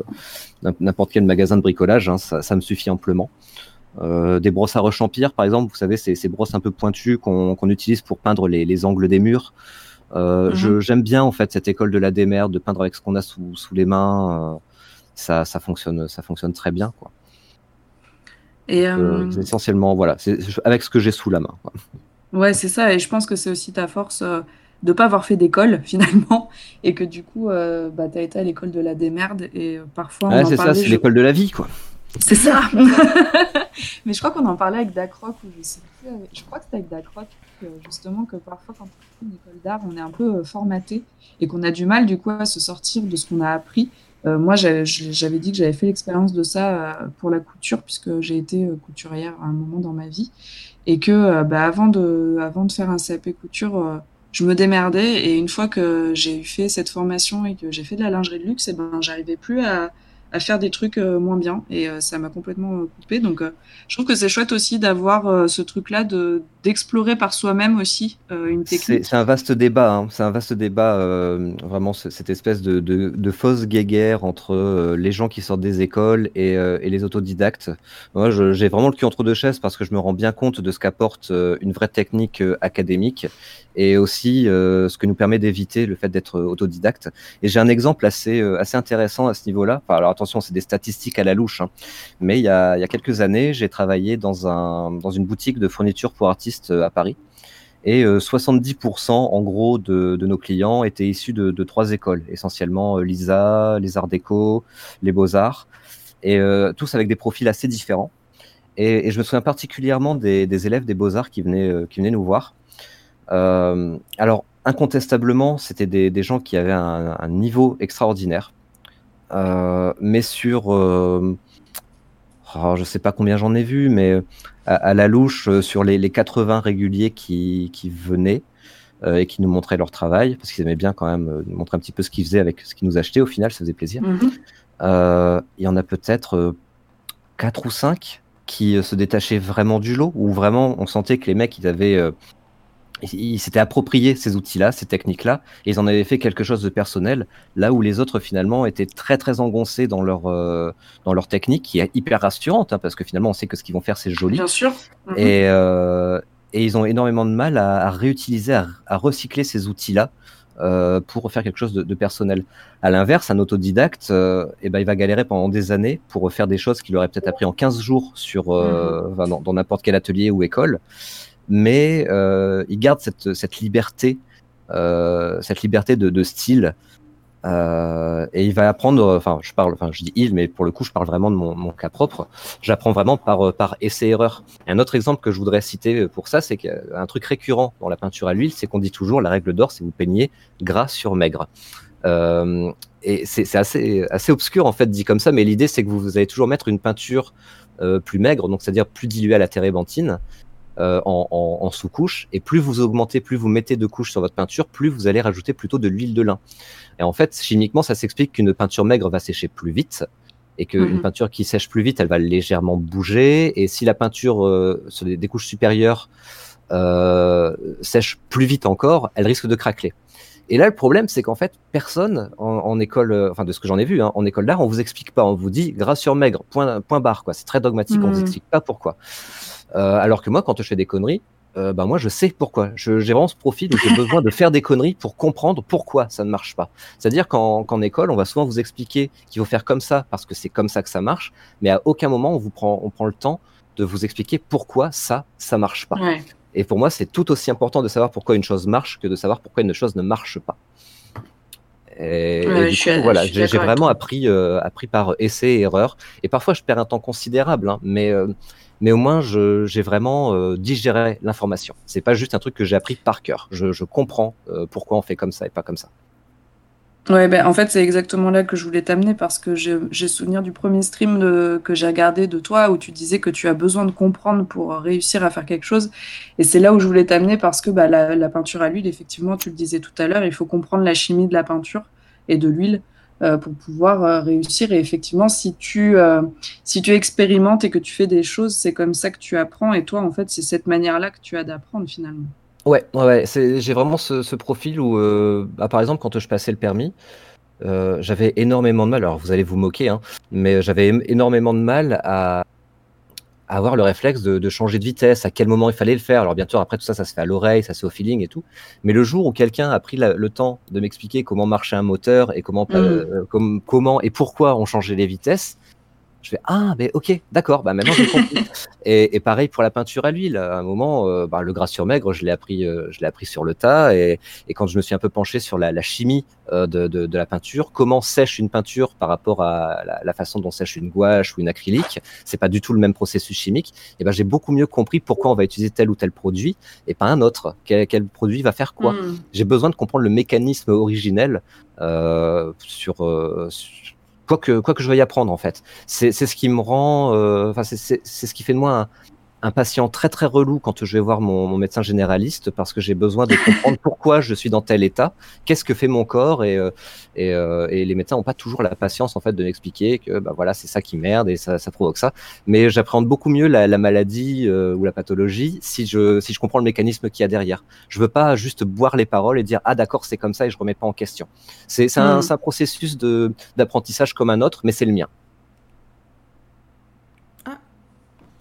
n'importe quel magasin de bricolage. hein. ça, ça me suffit amplement. Euh, des brosses à rechampir, par exemple, vous savez, c'est ces brosses un peu pointues qu'on qu'on utilise pour peindre les, les angles des murs. Euh, Mhm. je- J'aime bien en fait cette école de la démerde, de peindre avec ce qu'on a sous, sous les mains. Ça, ça fonctionne, ça fonctionne très bien. Quoi. Et Euh, euh, essentiellement, voilà, c'est avec ce que j'ai sous la main. quoi. ouais, c'est ça. Et je pense que c'est aussi ta force euh, de pas avoir fait d'école finalement, et que du coup, euh, bah, tu as été à l'école de la démerde. Et parfois, on Ouais, c'est ça, c'est je- l'école de la vie, quoi. C'est ça. Mais je crois qu'on en parlait avec Dacroc, ou je sais plus. Je crois que c'était avec Dacroc, justement, que parfois, quand on fait une école d'art, on est un peu formaté et qu'on a du mal, du coup, à se sortir de ce qu'on a appris. Euh, moi, j'avais dit que j'avais fait l'expérience de ça euh, pour la couture, puisque j'ai été euh, couturière à un moment dans ma vie. Et que, bah, avant, de, avant de faire un CAP couture, je me démerdais. Et une fois que j'ai eu fait cette formation et que j'ai fait de la lingerie de luxe, et ben, j'arrivais plus à, à faire des trucs euh, moins bien et euh, ça m'a complètement euh, coupé donc je trouve que c'est chouette aussi d'avoir ce truc là de d'explorer par soi-même aussi une technique c'est un vaste débat, hein. c'est un vaste débat, euh, vraiment ce- cette espèce de, de, de fausse guéguerre entre euh, les gens qui sortent des écoles et, euh, et les autodidactes. Moi, j'ai vraiment le cul entre deux chaises parce que je me rends bien compte de ce qu'apporte une vraie technique académique et aussi ce que nous permet d'éviter le fait d'être autodidacte. Et j'ai un exemple assez, assez intéressant à ce niveau-là. Enfin, alors attention, c'est des statistiques à la louche, hein. mais il y, a, quelques années, j'ai travaillé dans, un, dans une boutique de fourniture pour artistes euh, à Paris. Et euh, 70% en gros de, de nos clients étaient issus de, de trois écoles, essentiellement euh, l'ISA, les Arts Déco, les Beaux-Arts, et euh, tous avec des profils assez différents. Et, je me souviens particulièrement des, élèves des Beaux-Arts qui venaient, euh, qui venaient nous voir. Euh, alors, incontestablement, c'était des, des gens qui avaient un, niveau extraordinaire, Euh, mais sur, euh, oh, je sais pas combien j'en ai vu, mais à, à la louche, euh, sur les, les 80 réguliers qui, qui venaient euh, et qui nous montraient leur travail, parce qu'ils aimaient bien quand même euh, nous montrer un petit peu ce qu'ils faisaient avec ce qu'ils nous achetaient, au final, ça faisait plaisir. Mhm. Euh, il y en a peut-être euh, quatre ou cinq qui euh, se détachaient vraiment du lot, où vraiment on sentait que les mecs, ils avaient, euh, ils s'étaient appropriés ces outils-là, ces techniques-là, et ils en avaient fait quelque chose de personnel, là où les autres finalement étaient très très engoncés dans leur euh, dans leur technique, qui est hyper rassurante, hein, parce que finalement on sait que ce qu'ils vont faire c'est joli, bien sûr Mhm. et, euh, et ils ont énormément de mal à, à réutiliser, à, à recycler ces outils-là euh, pour faire quelque chose de, de personnel. À l'inverse, un autodidacte, euh, eh ben, il va galérer pendant des années pour faire des choses qu'il aurait peut-être appris en 15 jours sur, euh, enfin, dans, dans n'importe quel atelier ou école, mais euh, il garde cette, cette liberté, euh, cette liberté de, de style. Euh, et il va apprendre, enfin, je parle, enfin, je dis il, mais pour le coup, je parle vraiment de mon, mon cas propre. J'apprends vraiment par, par essai-erreur. Un autre exemple que je voudrais citer pour ça, c'est qu'un truc récurrent dans la peinture à l'huile, c'est qu'on dit toujours la règle d'or, c'est vous peignez gras sur maigre. Euh, et c'est c'est assez, assez obscur en fait dit comme ça, mais l'idée c'est que vous, vous allez toujours mettre une peinture euh, plus maigre, donc c'est-à-dire plus diluée à la térébenthine, euh, en, en- en sous-couche, et plus vous augmentez, plus vous mettez de couches sur votre peinture, plus vous allez rajouter plutôt de l'huile de lin. Et en fait, chimiquement, ça s'explique qu'une peinture maigre va sécher plus vite, et qu'une Mhm. peinture qui sèche plus vite, elle va légèrement bouger. Et si la peinture euh, sur des, des couches supérieures euh, sèche plus vite encore, elle risque de craqueler. Et là, le problème, c'est qu'en fait, personne en, en école, euh, enfin de ce que j'en ai vu, hein, en école d'art, on vous explique pas, on vous dit gras sur maigre, point, point barre, quoi. C'est très dogmatique, on vous Mhm. explique pas pourquoi. Euh, alors que moi, quand je fais des conneries, bah moi, je sais pourquoi. J'ai vraiment ce profil où j'ai besoin de faire des conneries pour comprendre pourquoi ça ne marche pas. C'est-à-dire qu'en école, on va souvent vous expliquer qu'il faut faire comme ça parce que c'est comme ça que ça marche, mais à aucun moment on vous prend, on prend le temps de vous expliquer pourquoi ça, ça marche pas. Ouais. Et pour moi, c'est tout aussi important de savoir pourquoi une chose marche que de savoir pourquoi une chose ne marche pas. Et, du coup, voilà, j'ai vraiment appris, euh, appris par essai et erreur. Et parfois, je perds un temps considérable, hein, mais, euh, mais au moins, j'ai vraiment euh, digéré l'information. C'est pas juste un truc que j'ai appris par cœur. Je, comprends euh, pourquoi on fait comme ça et pas comme ça. Ouais, ben, en fait, c'est exactement là que je voulais t'amener parce que j'ai souvenir du premier stream que j'ai regardé de toi où tu disais que tu as besoin de comprendre pour réussir à faire quelque chose. Et c'est là où je voulais t'amener parce que bah, la, la peinture à l'huile, effectivement, tu le disais tout à l'heure, il faut comprendre la chimie de la peinture et de l'huile pour pouvoir euh, réussir. Et effectivement, si tu, euh, si tu expérimentes et que tu fais des choses, c'est comme ça que tu apprends. Et toi, en fait, c'est cette manière-là que tu as d'apprendre finalement. Ouais, ouais, j'ai vraiment ce, profil où, euh, bah, par exemple, quand je passais le permis, euh, j'avais énormément de mal. Alors, vous allez vous moquer, hein, mais j'avais énormément de mal à avoir le réflexe de, de changer de vitesse, à quel moment il fallait le faire. Alors, bien sûr, après tout ça, ça se fait à l'oreille, ça se fait au feeling et tout. Mais le jour où quelqu'un a pris la- le temps de m'expliquer comment marchait un moteur et comment, Mm. euh, com- comment et pourquoi on changeait les vitesses, je fais ah mais ok d'accord bah maintenant j'ai compris. Et, et pareil pour la peinture à l'huile. À un moment euh, bah, le gras sur maigre je l'ai appris euh, je l'ai appris sur le tas. Et, et quand je me suis un peu penché sur la, la chimie euh, de, de, de la peinture comment sèche une peinture par rapport à la, la façon dont sèche une gouache ou une acrylique c'est pas du tout le même processus chimique. Et ben j'ai beaucoup mieux compris pourquoi on va utiliser tel ou tel produit et pas un autre. Quel, quel produit va faire quoi? Mm. j'ai besoin de comprendre le mécanisme originel euh, sur, euh, sur- quoi que quoi que je veuille apprendre en fait. C'est ce qui me rend, euh, enfin c'est ce qui fait de moi un, un patient très très relou quand je vais voir mon, mon médecin généraliste parce que j'ai besoin de comprendre pourquoi je suis dans tel état, qu'est-ce que fait mon corps et euh, et, euh, et les médecins n'ont pas toujours la patience en fait de m'expliquer que bah voilà c'est ça qui merde et ça, ça provoque ça. Mais j'appréhende beaucoup mieux la, la maladie euh, ou la pathologie si je si je comprends le mécanisme qu'il y a derrière. Je veux pas juste boire les paroles et dire ah d'accord c'est comme ça et je remets pas en question. C'est un, Mm. c'est un processus de d'apprentissage comme un autre, mais c'est le mien.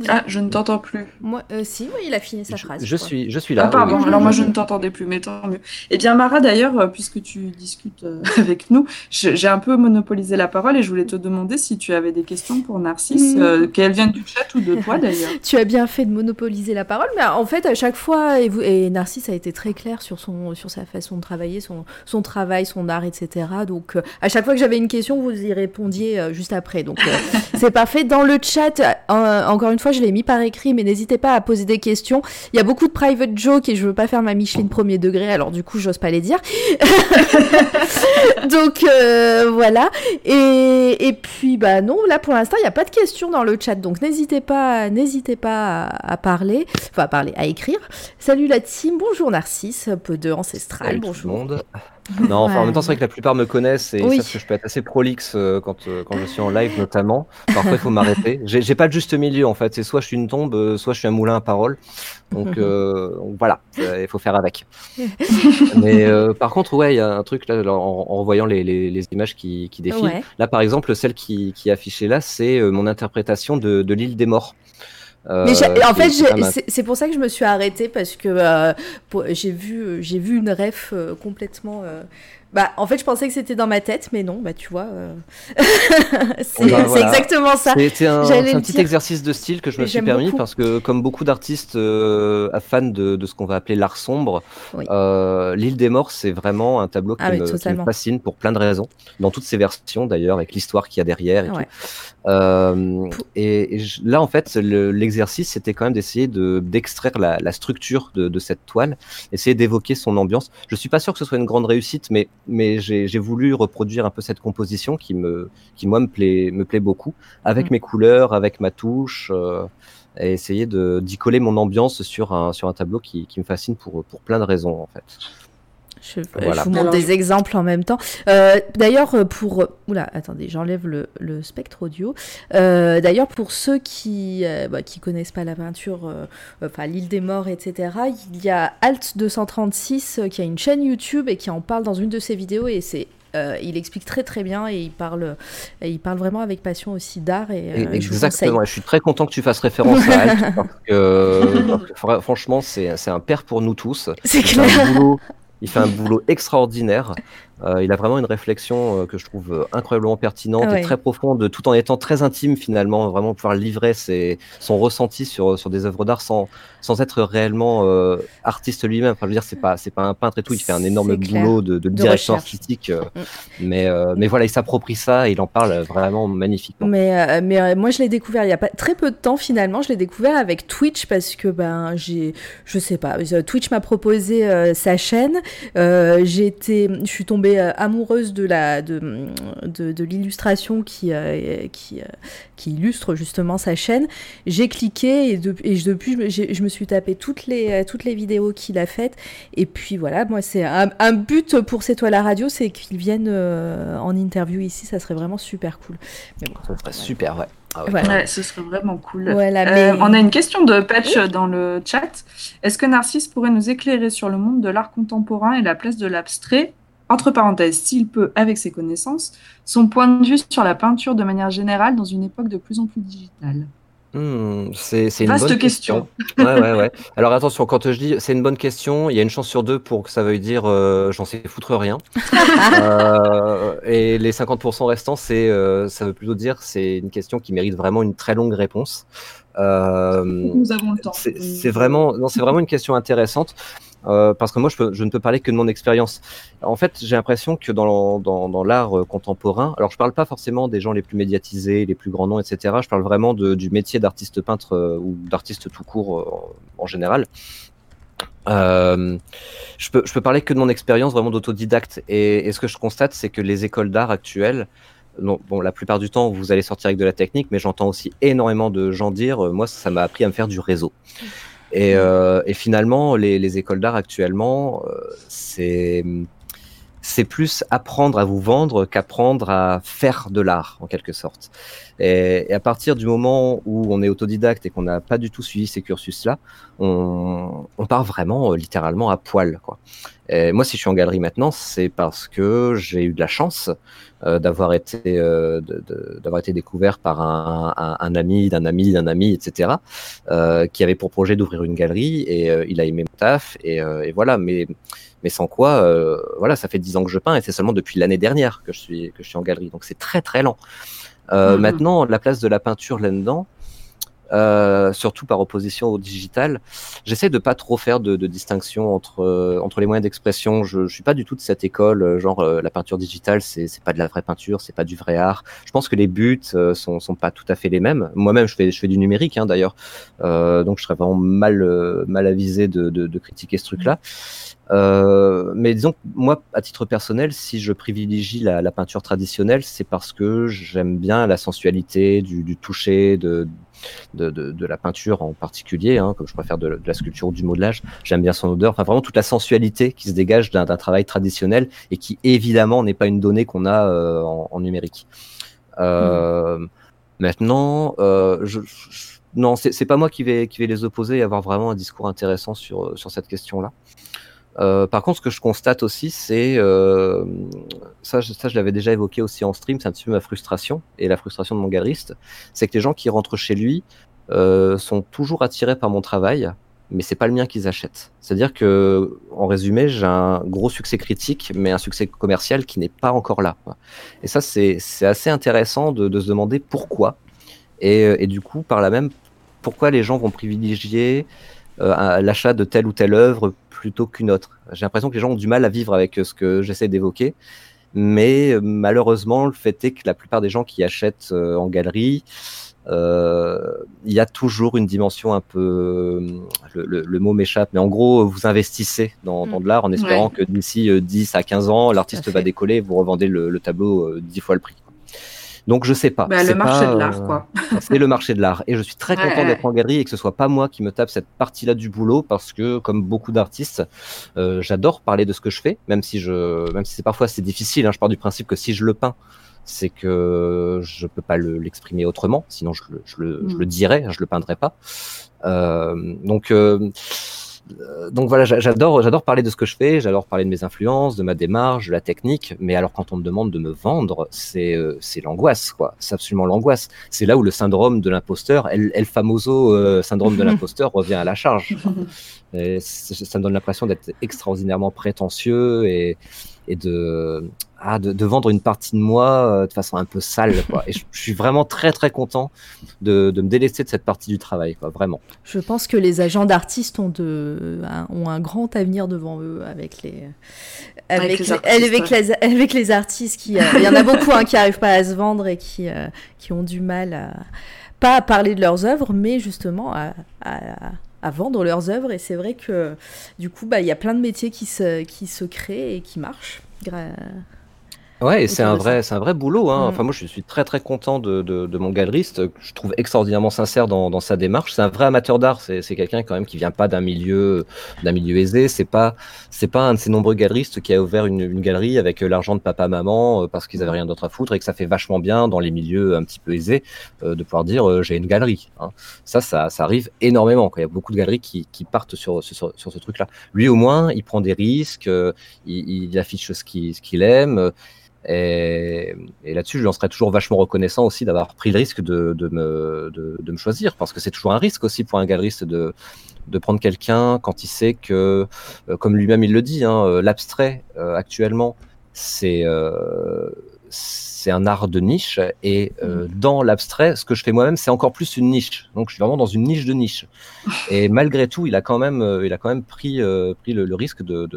Ah, je ne t'entends plus. Moi, euh, si, oui, il a fini sa Je, phrase. je suis je suis là. Ah pardon, oui, oui. alors moi je ne t'entendais plus, mais tant mieux. Eh bien Mara, d'ailleurs, euh, puisque tu discutes euh, avec nous, j'ai un peu monopolisé la parole et je voulais te demander si tu avais des questions pour Narcisse, Mm. euh, qu'elles viennent du chat ou de toi d'ailleurs. Tu as bien fait de monopoliser la parole, mais en fait, à chaque fois, et, vous, et Narcisse a été très clair sur, son, sur sa façon de travailler, son, son travail, son art, etc. Donc, euh, à chaque fois que j'avais une question, vous y répondiez euh, juste après. Donc, euh, c'est parfait. Dans le chat, euh, encore une fois, je l'ai mis par écrit, mais n'hésitez pas à poser des questions. Il y a beaucoup de private jokes et je veux pas faire ma Micheline premier degré, alors du coup, j'ose pas les dire. Donc, euh, voilà. Et, et puis, bah non, là pour l'instant, il n'y a pas de questions dans le chat, donc n'hésitez pas, n'hésitez pas à, à parler, enfin à parler, à écrire. Salut la team, bonjour Narcisse, peu de ancestral, Salut tout le bonjour. monde. Non, enfin, en même temps, c'est vrai que la plupart me connaissent et Oui. savent que je peux être assez prolixe euh, quand, euh, quand je suis en live, notamment. Parfois, il faut m'arrêter. J'ai pas de juste milieu, en fait. C'est soit je suis une tombe, euh, soit je suis un moulin à parole. Donc, euh, donc voilà, euh, il faut faire avec. Mais euh, par contre, ouais, il y a un truc là, en, en revoyant les, les, les images qui, qui défilent. Ouais. Là, par exemple, celle qui, qui est affichée là, c'est euh, mon interprétation de, de l'île des morts. Euh, Mais j'ai- en fait, c'est pour ça que je me suis arrêtée parce que euh, pour- j'ai vu, euh, j'ai vu une ref euh, complètement. Bah, en fait, je pensais que c'était dans ma tête, mais non, bah tu vois, euh, c'est voilà. exactement ça. C'est un, petit dire. exercice de style que je me suis permis beaucoup. parce que, comme beaucoup d'artistes euh, fans de, de ce qu'on va appeler l'art sombre, Oui. euh, l'île des morts, c'est vraiment un tableau qui, Ah me, qui me totalement. fascine pour plein de raisons, dans toutes ses versions d'ailleurs, avec l'histoire qu'il y a derrière et Ouais. tout. Et, et je- là, en fait, le- l'exercice, c'était quand même d'essayer de- d'extraire la, la structure de, de cette toile, essayer d'évoquer son ambiance. Je suis pas sûr que ce soit une grande réussite, mais, mais j'ai voulu reproduire un peu cette composition qui, me, qui moi, me plaît, me plaît beaucoup, avec Mm. mes couleurs, avec ma touche, euh, et essayer de- d'y coller mon ambiance sur un, sur un tableau qui, qui me fascine pour, pour plein de raisons, en fait. Je, vous montre Alors, des exemples en même temps. Euh, D'ailleurs, euh, pour... Oula, attendez, j'enlève le, le spectre audio. Euh, D'ailleurs, pour ceux qui euh, bah, qui connaissent pas la peinture, euh, enfin l'île des morts, etc., il y a Alt236 euh, qui a une chaîne YouTube et qui en parle dans une de ses vidéos et c'est... euh, il explique très très bien et il parle, et il parle vraiment avec passion aussi d'art et, euh, Exactement. je suis très content que tu fasses référence à Alt parce que, parce que fra- franchement, c'est c'est un père pour nous tous. C'est clair. un boulot, il fait un boulot extraordinaire. Euh, il a vraiment une réflexion euh, que je trouve euh, incroyablement pertinente ouais. et très profonde, tout en étant très intime finalement, vraiment pouvoir livrer ses, son ressenti sur, sur des œuvres d'art sans, sans être réellement artiste lui-même. Enfin, je veux dire, c'est pas c'est pas un peintre et tout. Il fait un énorme boulot de, de De direction artistique, Mm. mais mais voilà, il s'approprie ça et il en parle vraiment magnifiquement. Mais, mais moi, je l'ai découvert il y a pas très peu de temps finalement. Je l'ai découvert avec Twitch parce que ben j'ai, je sais pas, Twitch m'a proposé sa chaîne. Été, je suis tombée euh, amoureuse de la de de, de l'illustration qui euh, qui euh, qui illustre justement sa chaîne. J'ai cliqué et, de- et depuis je me, suis tapé toutes les toutes les vidéos qu'il a faites. Et puis voilà, moi c'est un, un but pour C'est toi la radio, c'est qu'il vienne euh, en interview ici. Ça serait vraiment super cool. Mais bon. Ça serait super, ouais. Ah ouais. Voilà. Ouais, ce serait vraiment cool. Voilà, Euh, on a une question de Patch dans le chat. Est-ce que Narcisse pourrait nous éclairer sur le monde de l'art contemporain et la place de l'abstrait Entre parenthèses, s'il peut, avec ses connaissances, son point de vue sur la peinture de manière générale dans une époque de plus en plus digitale. Hmm, c'est une Vaste bonne question. question. Ouais, ouais, ouais. Alors attention, quand je dis c'est une bonne question, il y a une chance sur deux pour que ça veuille dire euh, j'en sais foutre rien. Euh, et les 50% restants, c'est euh, ça veut plutôt dire c'est une question qui mérite vraiment une très longue réponse. Nous avons le temps. c'est c'est vraiment, non, c'est vraiment une question intéressante euh, parce que moi, je, ne peux parler que de mon expérience. En fait, j'ai l'impression que dans, l'art euh, contemporain, alors je parle pas forcément des gens les plus médiatisés, les plus grands noms, etc. Je parle vraiment du métier d'artiste peintre euh, ou d'artiste tout court en général. Je peux, peux parler que de mon expérience vraiment d'autodidacte. Et, ce que je constate, c'est que les écoles d'art actuelles, bon, la plupart du temps, vous allez sortir avec de la technique, mais j'entends aussi énormément de gens dire, moi, ça m'a appris à me faire du réseau. Et, euh, et finalement, les, les écoles d'art actuellement, euh, c'est c'est plus apprendre à vous vendre qu'apprendre à faire de l'art, en quelque sorte. Et, à partir du moment où on est autodidacte et qu'on n'a pas du tout suivi ces cursus-là, on, part vraiment euh, littéralement à poil. Moi, si je suis en galerie maintenant, c'est parce que j'ai eu de la chance euh, d'avoir été, euh, d'avoir été découvert par un, ami, d'un ami, d'un ami, etc., qui avait pour projet d'ouvrir une galerie et il a aimé mon taf et, et voilà. Mais mais sans quoi, euh, voilà, ça fait dix ans que je peins et c'est seulement depuis l'année dernière que je suis que je suis en galerie, donc c'est très très lent. Euh, Mhm. Maintenant, la place de la peinture là-dedans, euh, surtout par opposition au digital, j'essaie de pas trop faire de, de distinction entre euh, entre les moyens d'expression. Je, je suis pas du tout de cette école, euh, genre la peinture digitale, c'est c'est pas de la vraie peinture, c'est pas du vrai art. Je pense que les buts sont sont pas tout à fait les mêmes. Moi-même, je fais je fais du numérique hein, d'ailleurs, donc je serais vraiment mal mal avisé de, de, de critiquer ce truc-là. Euh, mais disons moi, à titre personnel, si je privilégie la, peinture traditionnelle, c'est parce que j'aime bien la sensualité du, du toucher, de, de, de, de la peinture en particulier, hein, comme je préfère de, la sculpture ou du modelage. J'aime bien son odeur, enfin vraiment toute la sensualité qui se dégage d'un travail traditionnel et qui évidemment n'est pas une donnée qu'on a euh, en, numérique. Euh, Maintenant, euh, je, je- non, c'est pas moi qui vais qui vais les opposer et avoir vraiment un discours intéressant sur sur cette question-là. Euh, par contre, ce que je constate aussi, c'est euh, ça, je- ça, je l'avais déjà évoqué aussi en stream, c'est un petit peu ma frustration et la frustration de mon galeriste, c'est que les gens qui rentrent chez lui euh, sont toujours attirés par mon travail, mais c'est pas le mien qu'ils achètent. C'est-à-dire que, en résumé, j'ai un gros succès critique, mais un succès commercial qui n'est pas encore là. Et ça, c'est assez intéressant de, se demander pourquoi. Et, et du coup, par là même, pourquoi les gens vont privilégier l'achat de telle ou telle œuvre plutôt qu'une autre. J'ai l'impression que les gens ont du mal à vivre avec euh, ce que j'essaie d'évoquer, mais euh, malheureusement, le fait est que la plupart des gens qui achètent euh, en galerie, euh, il y a toujours une dimension un peu, le, le- le mot m'échappe, mais en gros, vous investissez dans, dans de l'art en espérant que d'ici euh, 10 à 15 ans, l'artiste va décoller et vous revendez le, le tableau euh, 10 fois le prix. Donc je sais pas. Bah, le marché pas, de l'art, euh, quoi. c'est le marché de l'art. Et je suis très Ouais, content ouais. d'être en galerie et que ce soit pas moi qui me tape cette partie-là du boulot parce que, comme beaucoup d'artistes, euh, j'adore parler de ce que je fais, même si je, même si c'est parfois c'est difficile. hein. je pars du principe que si je le peins, c'est que je peux pas le- l'exprimer autrement, sinon je le, je le, je le Mm. dirais, je le peindrais pas. Euh, donc euh, donc voilà, j'a- j'adore, j'adore parler de ce que je fais, j'adore parler de mes influences, de ma démarche, de la technique. Mais alors quand on me demande de me vendre, c'est euh, c'est l'angoisse, quoi. C'est absolument l'angoisse. C'est là où le syndrome de l'imposteur, el, el famoso euh, syndrome de l'imposteur revient à la charge. Et ça me donne l'impression d'être extraordinairement prétentieux et, et de, ah, de, de vendre une partie de moi euh, de façon un peu sale. Quoi. Et je, je suis vraiment très très content de, de me délester de cette partie du travail, quoi, vraiment. Je pense que les agents d'artistes ont, de, un, ont un grand avenir devant eux avec les, avec, les, artistes, avec, ouais. les, avec les artistes. Qui, euh, il y en a beaucoup hein, qui n'arrivent pas à se vendre et qui, euh, qui ont du mal à, pas à parler de leurs œuvres, mais justement à, à, à vendre leurs œuvres. Et c'est vrai que du coup, bah, il y a plein de métiers qui se, qui se créent et qui marchent. Ouais, et c'est un vrai, c'est un vrai boulot. Hein. Mm. Enfin, moi, je suis très très content de, de, de mon galeriste. Je trouve extraordinairement sincère dans, dans sa démarche. C'est un vrai amateur d'art. C'est, quelqu'un quand même qui vient pas d'un milieu, d'un milieu aisé. C'est pas, c'est pas un de ces nombreux galeristes qui a ouvert une, une galerie avec euh, l'argent de papa maman euh, parce qu'ils avaient rien d'autre à foutre et que ça fait vachement bien dans les milieux un petit peu aisés euh, de pouvoir dire j'ai une galerie. Hein. Ça, ça, ça arrive énormément. Quoi. Il y a beaucoup de galeries qui, qui partent sur, sur, sur ce truc-là. Lui, au moins, il prend des risques. il, il affiche ce qu'il, ce qu'il aime. Et, et là-dessus, je lui en serais toujours vachement reconnaissant aussi d'avoir pris le risque de, de, me, de, de me choisir, parce que c'est toujours un risque aussi pour un galeriste de, de prendre quelqu'un quand il sait que, euh, comme lui-même il le dit, hein, euh, l'abstrait euh, actuellement, c'est euh, un art de niche, et euh, dans l'abstrait, ce que je fais moi-même, c'est encore plus une niche. Donc je suis vraiment dans une niche de niche. Et malgré tout, il a quand même, il a quand même pris, pris le, le risque de,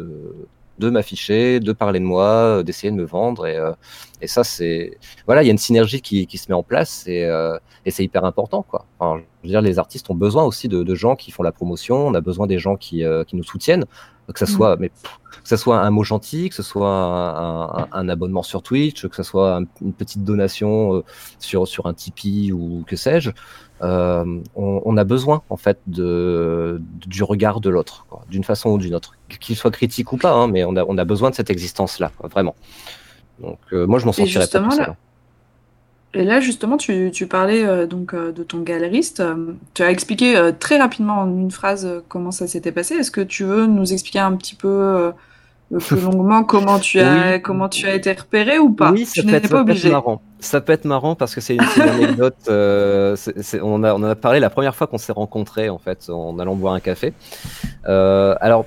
de, m'afficher, de parler de moi, euh, d'essayer de me vendre. Et, euh, et ça, c'est. Voilà, il y a une synergie qui, qui se met en place et, euh, et c'est hyper important. Quoi. Enfin, je veux dire, les artistes ont besoin aussi de, gens qui font la promotion, on a besoin des gens qui, qui nous soutiennent, que ça Mm. soit. Mais, pff, que ça soit un mot gentil, que ce soit un, un- un abonnement sur Twitch, que ce soit un- une petite donation euh, sur, sur un Tipeee ou que sais-je, euh, on, on a besoin en fait de, du regard de l'autre, d'une façon ou d'une autre, qu'il soit critique ou pas, hein, mais on a, on a besoin de cette existence-là, vraiment. Donc euh, moi je m'en sortirais pas tout seul. là- Et là, justement, tu, tu parlais euh, donc euh, de ton galeriste. Euh, tu as expliqué euh, très rapidement en une phrase euh, comment ça s'était passé. Est-ce que tu veux nous expliquer un petit peu euh, plus longuement comment tu as Oui. comment tu as été repéré ou pas? Oui, ça peut, être, ça pas peut être obligé. marrant. Ça peut être marrant parce que c'est une, une anecdote. euh, c'est- c'est- on, a, on en a parlé la première fois qu'on s'est rencontrés, en fait, en allant boire un café. Euh, alors,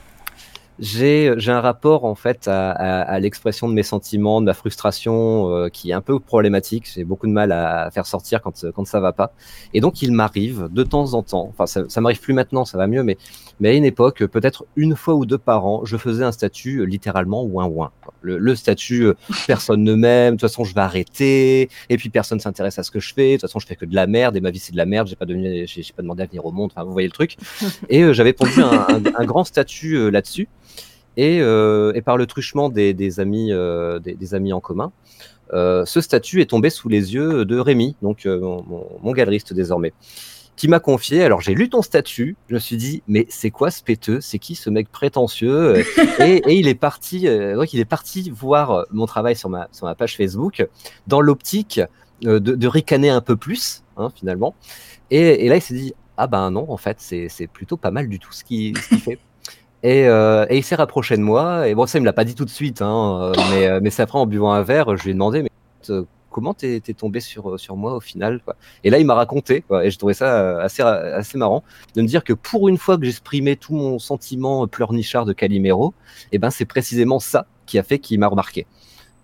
j'ai j'ai un rapport, en fait, à, à- à l'expression de mes sentiments, de ma frustration, euh, qui est un peu problématique. J'ai beaucoup de mal à faire sortir quand, quand ça va pas. Et donc, il m'arrive de temps en temps, enfin, ça, ça m'arrive plus maintenant, ça va mieux, mais, mais à une époque, peut-être une fois ou deux par an, je faisais un statut euh, littéralement ouin-ouin. quoi. Le, le statut euh, personne ne m'aime, de toute façon je vais arrêter, et puis personne s'intéresse à ce que je fais, de toute façon je fais que de la merde, et ma vie c'est de la merde, j'ai pas, devenu- j'ai j'ai pas demandé à venir au monde, enfin vous voyez le truc. Et euh, j'avais pondu un, un- un grand statut euh, là-dessus, et, et par le truchement des, des amis, des, des amis en commun, ce statut est tombé sous les yeux de Rémi, donc mon, mon- mon galeriste désormais, qui m'a confié. Alors j'ai lu ton statut, je me suis dit, mais c'est quoi ce péteux? C'est qui ce mec prétentieux? Et, et il est parti, euh, donc il est parti voir euh, mon travail sur ma sur ma page Facebook dans l'optique euh, de, de ricaner un peu plus, hein, finalement. Et, et là il s'est dit, ah ben non, en fait c'est c'est plutôt pas mal du tout ce qu'il fait. Et, euh, et il s'est rapproché de moi. Et bon, ça, il me l'a pas dit tout de suite, hein, euh, mais, euh, mais c'est après en buvant un verre, je lui ai demandé, mais euh, comment t'es t'es tombé sur, sur moi au final quoi. Et là, il m'a raconté, quoi, et j'ai trouvé ça euh, assez, assez marrant de me dire que pour une fois que j'exprimais tout mon sentiment pleurnichard de Calimero, et ben c'est précisément ça qui a fait qu'il m'a remarqué.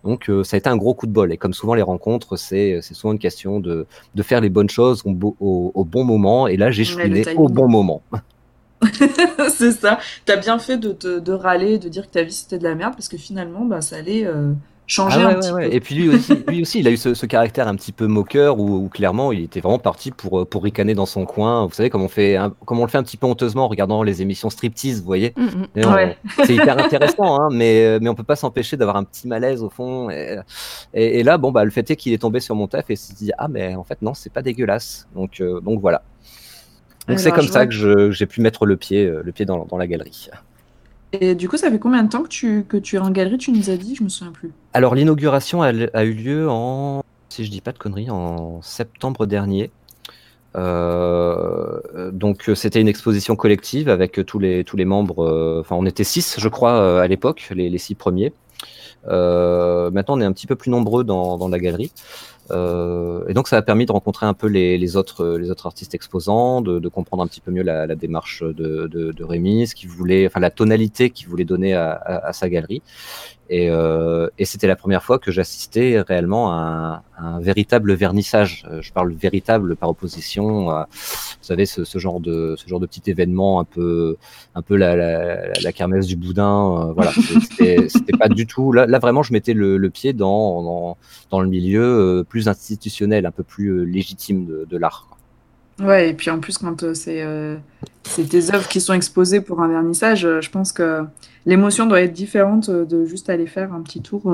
Donc euh, ça a été un gros coup de bol. Et comme souvent les rencontres, c'est souvent une question de, de faire les bonnes choses au, bo- au, au bon moment. Et là, j'ai Ouais, timing. au bon moment. C'est ça. T'as bien fait de, te- de râler, de dire que ta vie c'était de la merde, parce que finalement, bah, ça allait euh, changer Ah ouais, un petit ouais, ouais. peu. Et puis lui aussi, lui aussi, il a eu ce, ce caractère un petit peu moqueur où, où clairement il était vraiment parti pour, euh, pour ricaner dans son coin. Vous savez, comme on, fait un- comme on le fait un petit peu honteusement en regardant les émissions striptease, vous voyez. Mm, mm. C'est hyper intéressant, hein, mais, euh, mais on peut pas s'empêcher d'avoir un petit malaise au fond. Et, et- et là, bon, bah, le fait est qu'il est tombé sur mon taf et s'est dit Ah, mais en fait, non, c'est pas dégueulasse. Donc, euh, donc voilà. Donc c'est comme ça que j'ai pu mettre le pied, euh, le pied dans, dans la galerie. Et du coup, ça fait combien de temps que tu, que tu es en galerie? Tu nous as dit, je me souviens plus. Alors l'inauguration a, eu lieu en, si je dis pas de conneries, en septembre dernier. Euh, donc c'était une exposition collective avec tous les tous les membres. euh, Enfin, on était six, je crois, euh, à l'époque, les, les six premiers. Maintenant, on est un petit peu plus nombreux dans, dans la galerie. Euh, et donc, ça a permis de rencontrer un peu les, les autres les autres artistes exposants, de, de comprendre un petit peu mieux la, la démarche de, de, de Rémi, ce qu'il voulait, enfin la tonalité qu'il voulait donner à, à, à sa galerie. Et, euh, et c'était la première fois que j'assistais réellement à un, à un véritable vernissage. Euh, Je parle véritable par opposition à, vous savez, ce, ce genre de ce genre de petit événement un peu un peu la, la, la kermesse du boudin. euh, voilà, c'était pas du tout. Là, là vraiment, je mettais le, le pied dans, dans dans le milieu euh, plus institutionnel, un peu plus euh, légitime de, de l'art. Ouais, et puis en plus, quand euh, c'est euh, c'est tes œuvres qui sont exposées pour un vernissage, euh, je pense que l'émotion doit être différente de juste aller faire un petit tour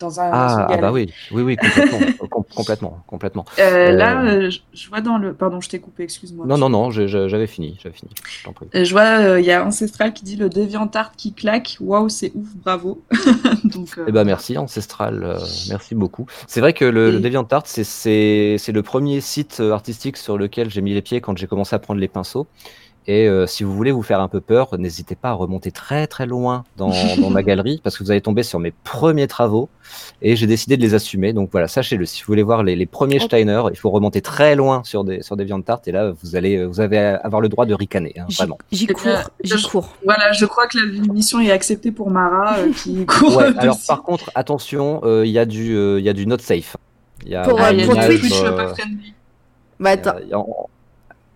dans un. Ah, ah bah oui, oui, oui, complètement, com- complètement, complètement. Euh, Euh, Là, euh, je, je vois dans le. Pardon, je t'ai coupé, excuse-moi. Non, non, non, j'avais fini, j'avais fini. Je t'en prie. Euh, Je vois, euh, il y a Ancestral qui dit le DeviantArt qui claque. Waouh, c'est ouf, bravo. Donc, euh, Eh ben merci Ancestral, euh, merci beaucoup. C'est vrai que le, le Et- DeviantArt, c'est- c'est c'est le premier site euh, artistique sur lequel j'ai mis les pieds quand j'ai commencé à prendre les pinceaux. Et euh, si vous voulez vous faire un peu peur, n'hésitez pas à remonter très très loin dans, dans ma galerie parce que vous allez tomber sur mes premiers travaux et j'ai décidé de les assumer. Donc voilà, sachez-le. Si vous voulez voir les, les premiers. Steiner, il faut remonter très loin sur des sur des DeviantArt et là vous allez vous avez avoir le droit de ricaner, hein, J'y vraiment. j'y Eh cours, j'y je- cours. Voilà, je crois que la mission est acceptée pour Mara euh, qui court. Ouais, alors par contre, attention, euh, il y a du euh, il y a du not safe. Il y a Pour, euh, y a pour du Moyen-Âge, Twitch. Euh, pas friendly. Bah attends, y a-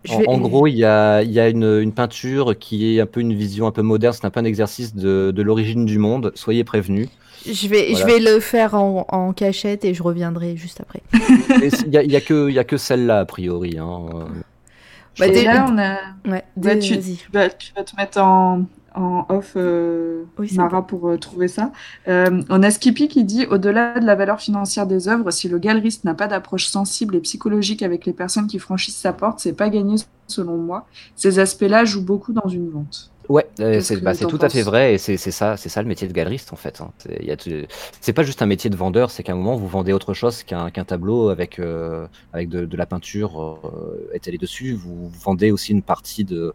en- vais- en gros, il y a, il y a une, une peinture qui est un peu une vision un peu moderne, c'est un peu un exercice de, de l'origine du monde, soyez prévenus. je vais, je Voilà. vais le faire en, en cachette et je reviendrai juste après. Il y a, il y a que, il y a que celle-là, a priori. Hein. Bah, Et dès- là, on a. Ouais, Bah, tu, vas, tu vas te mettre en, en off, euh, Oui, c'est Mara, pour euh, trouver ça. Euh, on a Skippy qui dit Au-delà de la valeur financière des œuvres, si le galeriste n'a pas d'approche sensible et psychologique avec les personnes qui franchissent sa porte, c'est pas gagné selon moi. Ces aspects-là jouent beaucoup dans une vente. Ouais, c'est bah, c'est tout à fait vrai et c'est c'est ça, c'est ça le métier de galeriste en fait. hein. C'est pas juste un métier de vendeur, c'est qu'à un moment vous vendez autre chose qu'un qu'un tableau avec euh, avec de, de la peinture euh, étalée dessus. Vous vendez aussi une partie de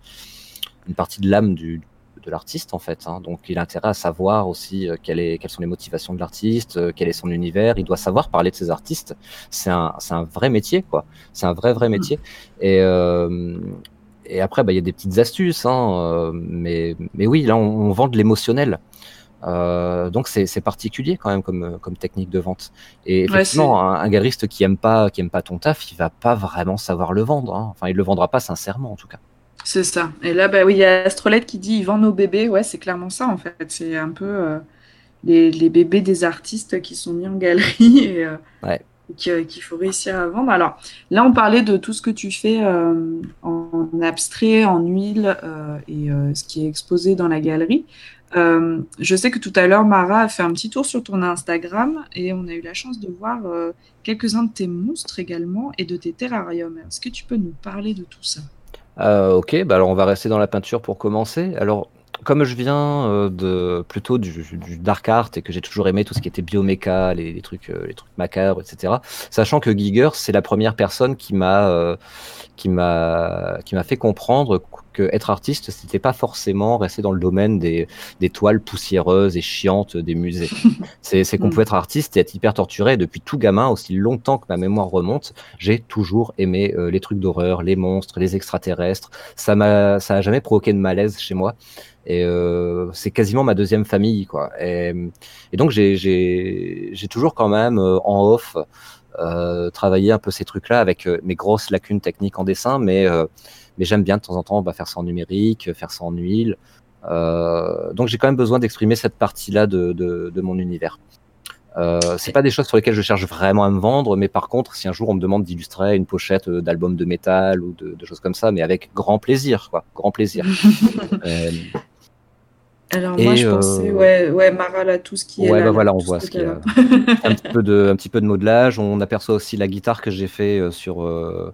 une partie de l'âme du de l'artiste en fait. hein. Donc il a intérêt à savoir aussi euh, quelle est, quelles sont les motivations de l'artiste, euh, quel est son univers. Il doit savoir parler de ses artistes. C'est un un vrai métier quoi. C'est un vrai vrai métier. Et euh, et après, bah, il y a des petites astuces, hein, mais, mais oui, là, on, on vend de l'émotionnel. Euh, donc c'est particulier quand même comme, comme technique de vente. Et Ouais, effectivement, un, un galeriste qui aime pas qui aime pas ton taf, il va pas vraiment savoir le vendre. hein. Enfin, il le vendra pas sincèrement en tout cas. C'est ça. Et là, bah oui, il y a Astrolette qui dit il vend nos bébés. Ouais, c'est clairement ça en fait. C'est un peu euh, les, les bébés des artistes qui sont mis en galerie et, euh, Ouais. et qui- qu'il faut réussir à vendre. Alors là, on parlait de tout ce que tu fais euh, en abstrait, en huile et ce qui est exposé dans la galerie. Je sais que tout à l'heure, Mara a fait un petit tour sur ton Instagram et on a eu la chance de voir quelques-uns de tes monstres également et de tes terrariums. Est-ce que tu peux nous parler de tout ça? Euh, ok, bah alors on va rester dans la peinture pour commencer. Alors, comme je viens euh, de plutôt du, du dark art et que j'ai toujours aimé tout ce qui était bioméca, les, les trucs, euh, les trucs macabres, etc. Sachant que Giger, c'est la première personne qui m'a euh, qui m'a qui m'a fait comprendre que être artiste, c'était pas forcément rester dans le domaine des, des toiles poussiéreuses et chiantes des musées. C'est qu'on Mm. pouvait être artiste et être hyper torturé. Et depuis tout gamin, aussi longtemps que ma mémoire remonte, j'ai toujours aimé euh, les trucs d'horreur, les monstres, les extraterrestres. Ça m'a, ça a jamais provoqué de malaise chez moi. Et euh, c'est quasiment ma deuxième famille, quoi. Et, et donc j'ai, toujours quand même euh, en off euh, travaillé un peu ces trucs-là avec mes grosses lacunes techniques en dessin, mais mais j'aime bien de temps en temps bah, faire ça en numérique, faire ça en huile. Donc j'ai quand même besoin d'exprimer cette partie-là de, de, de mon univers. Euh, c'est pas des choses sur lesquelles je cherche vraiment à me vendre, mais par contre, si un jour on me demande d'illustrer une pochette d'album de métal ou de, de, choses comme ça, mais avec grand plaisir, quoi, grand plaisir. euh, alors moi, je pensais, euh, ouais, ouais, Mara, là, tout ce qui est. Ouais, là, bah voilà, on voit ce qu'il y a. côté-là. un petit peu de, un petit peu de modelage. On aperçoit aussi la guitare que j'ai fait euh, sur. euh,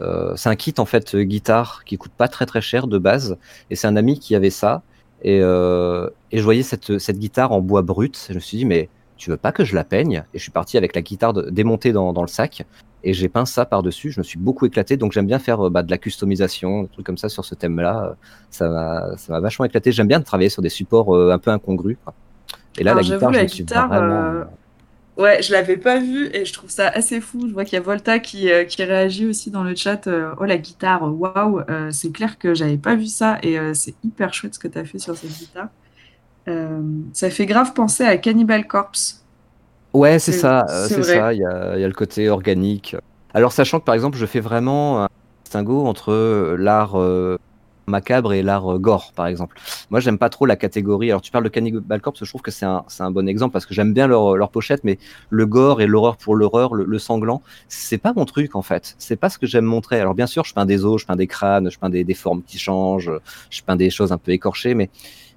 euh, c'est un kit en fait guitare qui coûte pas très très cher de base, et c'est un ami qui avait ça. Et, euh, et je voyais cette, cette guitare en bois brut. Je me suis dit mais tu veux pas que je la peigne? Et je suis parti avec la guitare de- démontée dans, dans le sac. Et j'ai peint ça par-dessus. Je me suis beaucoup éclaté. Donc j'aime bien faire euh, bah, de la customisation, des trucs comme ça sur ce thème-là. Euh, Ça m'a vachement éclaté. J'aime bien travailler sur des supports euh, un peu incongrus. quoi. Et là, Alors, la guitare, je la me suis guitare, vraiment. euh, Ouais, je l'avais pas vu et je trouve ça assez fou. Je vois qu'il y a Volta qui, euh, qui réagit aussi dans le chat. euh, oh la guitare, waouh! Euh, c'est clair que j'avais pas vu ça et euh, c'est hyper chouette ce que tu as fait sur cette guitare. Euh, ça fait grave penser à Cannibal Corpse. Ouais, c'est ça, euh, c'est ça. Il y a, il y a le côté organique. Alors, sachant que par exemple, je fais vraiment un distinguo entre euh, l'art euh, macabre et l'art gore, par exemple. Moi, j'aime pas trop la catégorie. Alors, tu parles de Cannibal Corpse, je trouve que c'est un, c'est un bon exemple parce que j'aime bien leur, leur pochette, mais le gore et l'horreur pour l'horreur, le, le sanglant, c'est pas mon truc en fait. C'est pas ce que j'aime montrer. Alors, bien sûr, je peins des os, je peins des crânes, je peins des, des formes qui changent, je peins des choses un peu écorchées, mais,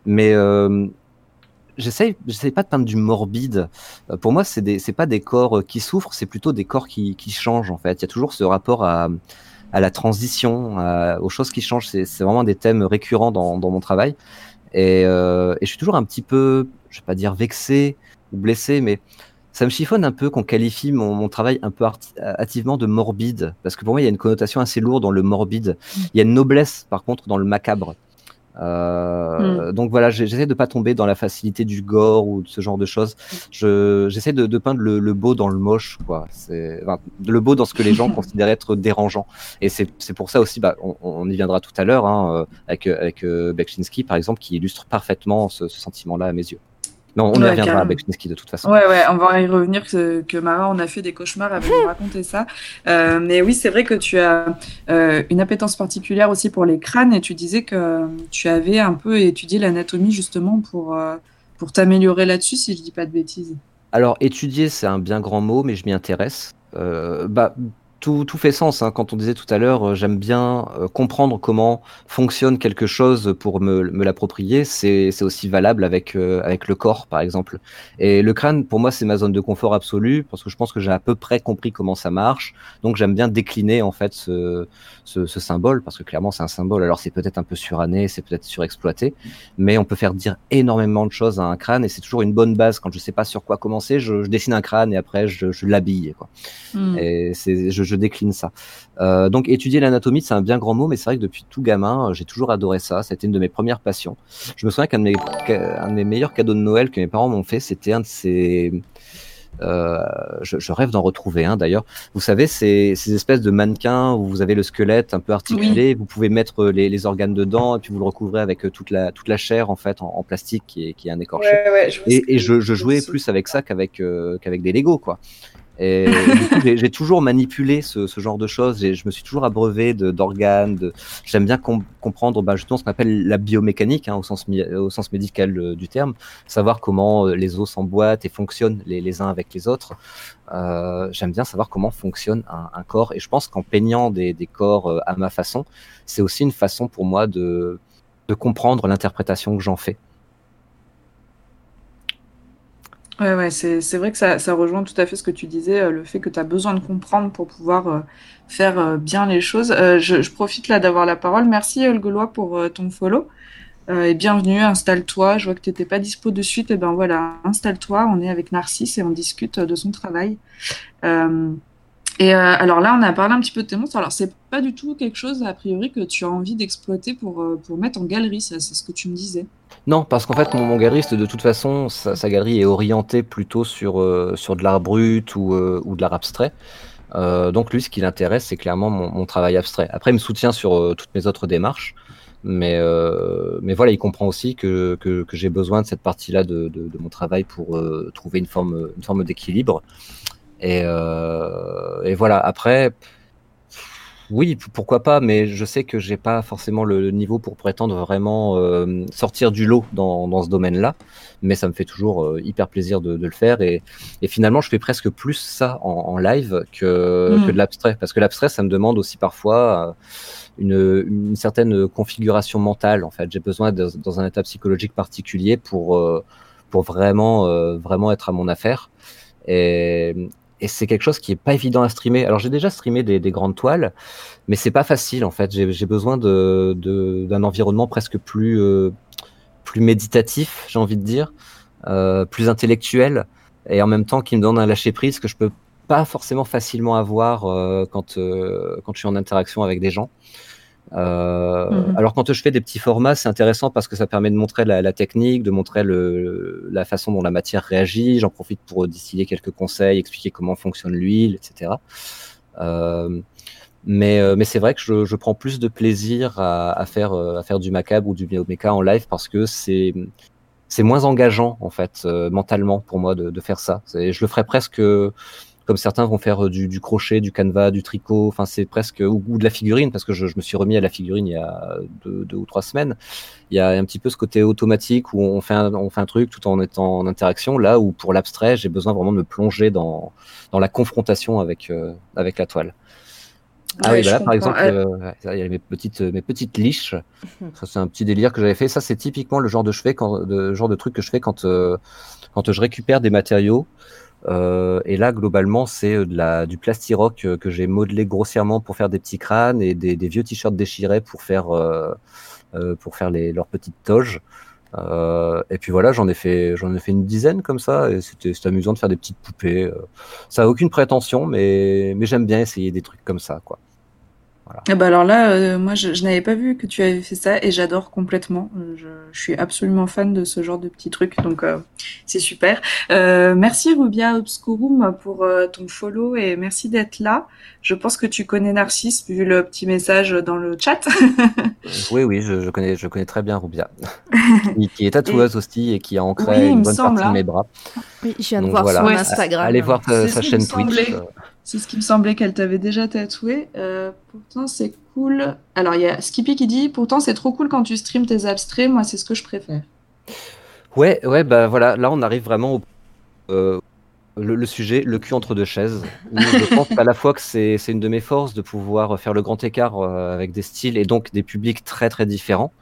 mais euh, j'essaye, j'essaye pas de peindre du morbide. Euh, Pour moi, c'est des, c'est pas des corps euh, qui souffrent, c'est plutôt des corps qui, qui changent en fait. Il y a toujours ce rapport à, à la transition, à- aux choses qui changent. C'est, c'est vraiment des thèmes récurrents dans, dans mon travail. Et, euh, et je suis toujours un petit peu, je vais pas dire vexé ou blessé, mais ça me chiffonne un peu qu'on qualifie mon, mon travail un peu arti- hâtivement de morbide, parce que pour moi, il y a une connotation assez lourde dans le morbide. Il y a une noblesse, par contre, dans le macabre. Euh, Donc voilà, j'essaie de pas tomber dans la facilité du gore ou de ce genre de choses. Je- J'essaie de, de peindre le, le beau dans le moche, quoi. C'est enfin, le beau dans ce que les gens considèrent être dérangeant. Et c'est c'est pour ça aussi, bah, on, on y viendra tout à l'heure, hein, euh, avec, avec euh, par exemple, qui illustre parfaitement ce, ce sentiment-là à mes yeux. Non, on y reviendra carrément. Beksinski de toute façon. Ouais, ouais, on va y revenir que, que Mara, on a fait des cauchemars avant de raconter ça. Euh, mais oui, c'est vrai que tu as euh, une appétence particulière aussi pour les crânes et tu disais que tu avais un peu étudié l'anatomie justement pour, euh, pour t'améliorer là-dessus, si je dis pas de bêtises. Alors, étudier, c'est un bien grand mot, mais je m'y intéresse. Bah, tout, tout fait sens. hein. Quand on disait tout à l'heure, euh, j'aime bien euh, comprendre comment fonctionne quelque chose pour me, me l'approprier. C'est aussi valable avec, euh, avec le corps, par exemple. Et le crâne, pour moi, c'est ma zone de confort absolue, parce que je pense que j'ai à peu près compris comment ça marche. Donc, j'aime bien décliner, en fait, ce, ce, ce symbole, parce que clairement, c'est un symbole. Alors, c'est peut-être un peu suranné, c'est peut-être surexploité, mais on peut faire dire énormément de choses à un crâne, et c'est toujours une bonne base. Quand je sais pas sur quoi commencer, je, je dessine un crâne, et après, je, je l'habille. Hmm. Et c'est, je, je décline ça. Euh, donc étudier l'anatomie, c'est un bien grand mot, mais c'est vrai que depuis tout gamin, euh, j'ai toujours adoré ça. C'était une de mes premières passions. Je me souviens qu'un de mes, qu'un de mes meilleurs cadeaux de Noël que mes parents m'ont fait, c'était un de ces... Euh, je, je rêve d'en retrouver un d'ailleurs. Vous savez, ces, ces espèces de mannequins où vous avez le squelette un peu articulé, vous pouvez mettre les, les organes dedans et puis vous le recouvrez avec toute la, toute la chair en fait en, en plastique qui est, qui est un écorché. Ouais, ouais, je Et, je, je jouais plus avec ça qu'avec euh, qu'avec des Lego, quoi. Et, j'ai- toujours manipulé ce, genre de choses. Je me suis toujours abreuvé d'organes. J'aime bien com- comprendre bah, justement ce qu'on appelle la biomécanique, hein, au, sens, médical euh, du terme, savoir comment euh, les os s'emboîtent et fonctionnent les, uns avec les autres. Euh, J'aime bien savoir comment fonctionne un, corps. Et je pense qu'en peignant des, corps à ma façon, c'est aussi une façon pour moi de comprendre l'interprétation que j'en fais. Ouais, ouais, c'est, vrai que ça, rejoint tout à fait ce que tu disais, euh, le fait que tu as besoin de comprendre pour pouvoir euh, faire euh, bien les choses. Je, profite là d'avoir la parole. Merci, le Gaulois, pour ton follow. Et bienvenue, installe-toi. Je vois que tu n'étais pas dispo de suite. Et ben voilà, installe-toi. On est avec Narcisse et on discute de son travail. Et euh, alors là, on a parlé un petit peu de tes monstres. Alors, c'est pas du tout quelque chose, a priori, que tu as envie d'exploiter pour, euh, pour mettre en galerie, c'est ce que tu me disais. Non, parce qu'en fait, mon, galeriste, de toute façon, sa, galerie est orientée plutôt sur, euh, sur de l'art brut ou, ou de l'art abstrait. Donc lui, ce qui l'intéresse, c'est clairement mon, travail abstrait. Après, il me soutient sur toutes mes autres démarches. Mais, mais voilà, il comprend aussi que, que, j'ai besoin de cette partie-là de, de, de mon travail pour trouver une forme, une forme d'équilibre. Et, euh, et voilà, après, oui, pourquoi pas, mais je sais que j'ai pas forcément le niveau pour prétendre vraiment euh, sortir du lot dans, dans ce domaine-là, mais ça me fait toujours euh, hyper plaisir de, de le faire et, et, finalement je fais presque plus ça en, en live que, mm. que de l'abstrait, parce que l'abstrait ça me demande aussi parfois une, une, certaine configuration mentale en fait. J'ai besoin de, dans un état psychologique particulier pour pour vraiment vraiment être à mon affaire. Et, et c'est quelque chose qui est pas évident à streamer. Alors j'ai déjà streamé des, des, grandes toiles, mais c'est pas facile en fait. J'ai besoin d'un environnement presque plus euh, plus méditatif, j'ai envie de dire, euh, plus intellectuel, et en même temps qui me donne un lâcher prise que je peux pas forcément facilement avoir euh, quand quand je suis en interaction avec des gens. Euh, mmh. Alors quand je fais des petits formats, c'est intéressant parce que ça permet de montrer la, la technique, de montrer le, la façon dont la matière réagit. J'en profite pour distiller quelques conseils, expliquer comment fonctionne l'huile, etc. Euh, mais, euh, mais c'est vrai que je, je, prends plus de plaisir à, à, faire, euh, à faire du macabre ou du bioméca en live parce que c'est c'est moins engageant en fait euh, mentalement pour moi de, de faire ça. Je le ferais presque comme certains vont faire euh, du, du, crochet, du canevas, du tricot, enfin c'est presque ou, ou, de la figurine parce que je, je, me suis remis à la figurine il y a deux, deux, ou trois semaines. Il y a un petit peu ce côté automatique où on fait un, on fait un truc tout en étant en interaction. Là où pour l'abstrait, j'ai besoin vraiment de me plonger dans dans la confrontation avec euh, avec la toile. Ah ouais, oui, bah là, par exemple, euh, il y a mes petites, mes petites liches. Ça, c'est un petit délire que j'avais fait. Ça, c'est typiquement le genre de, fais quand, de genre de truc que je fais quand, euh, quand je récupère des matériaux euh, et là, globalement, c'est euh, de la, du plastiroc euh, que j'ai modelé grossièrement pour faire des petits crânes et des, des vieux t-shirts déchirés pour faire, euh, euh, pour faire les, leurs petites toges. Euh, et puis voilà, j'en ai fait, j'en ai fait une dizaine comme ça, et c'était amusant de faire des petites poupées. Ça a aucune prétention, mais, mais j'aime bien essayer des trucs comme ça, quoi. Voilà. Ah bah alors là, euh, moi, je, je n'avais pas vu que tu avais fait ça et j'adore complètement. Euh, je, je, suis absolument fan de ce genre de petits trucs, donc euh, c'est super. Euh, merci Rubia Obscurum pour euh, ton follow et merci d'être là. Je pense que tu connais Narcisse vu le petit message dans le chat. oui, oui, je, je, connais, je connais très bien Rubia, qui est tatoueuse et... aussi et qui a ancré oui, une bonne partie de mes bras. Oui, je viens de donc, voir voilà. son Instagram. Allez voir sa, sa chaîne Twitch. C'est ce qui me semblait qu'elle t'avait déjà tatoué. Euh, pourtant, c'est cool. Alors, il y a Skippy qui dit Pourtant, c'est trop cool quand tu streams tes abstraits. Moi, c'est ce que je préfère. Ouais, ouais, bah voilà. Là, on arrive vraiment au. Euh, le, le, sujet, le cul entre deux chaises. je pense à la fois que c'est une de mes forces de pouvoir faire le grand écart euh, avec des styles et donc des publics très très différents.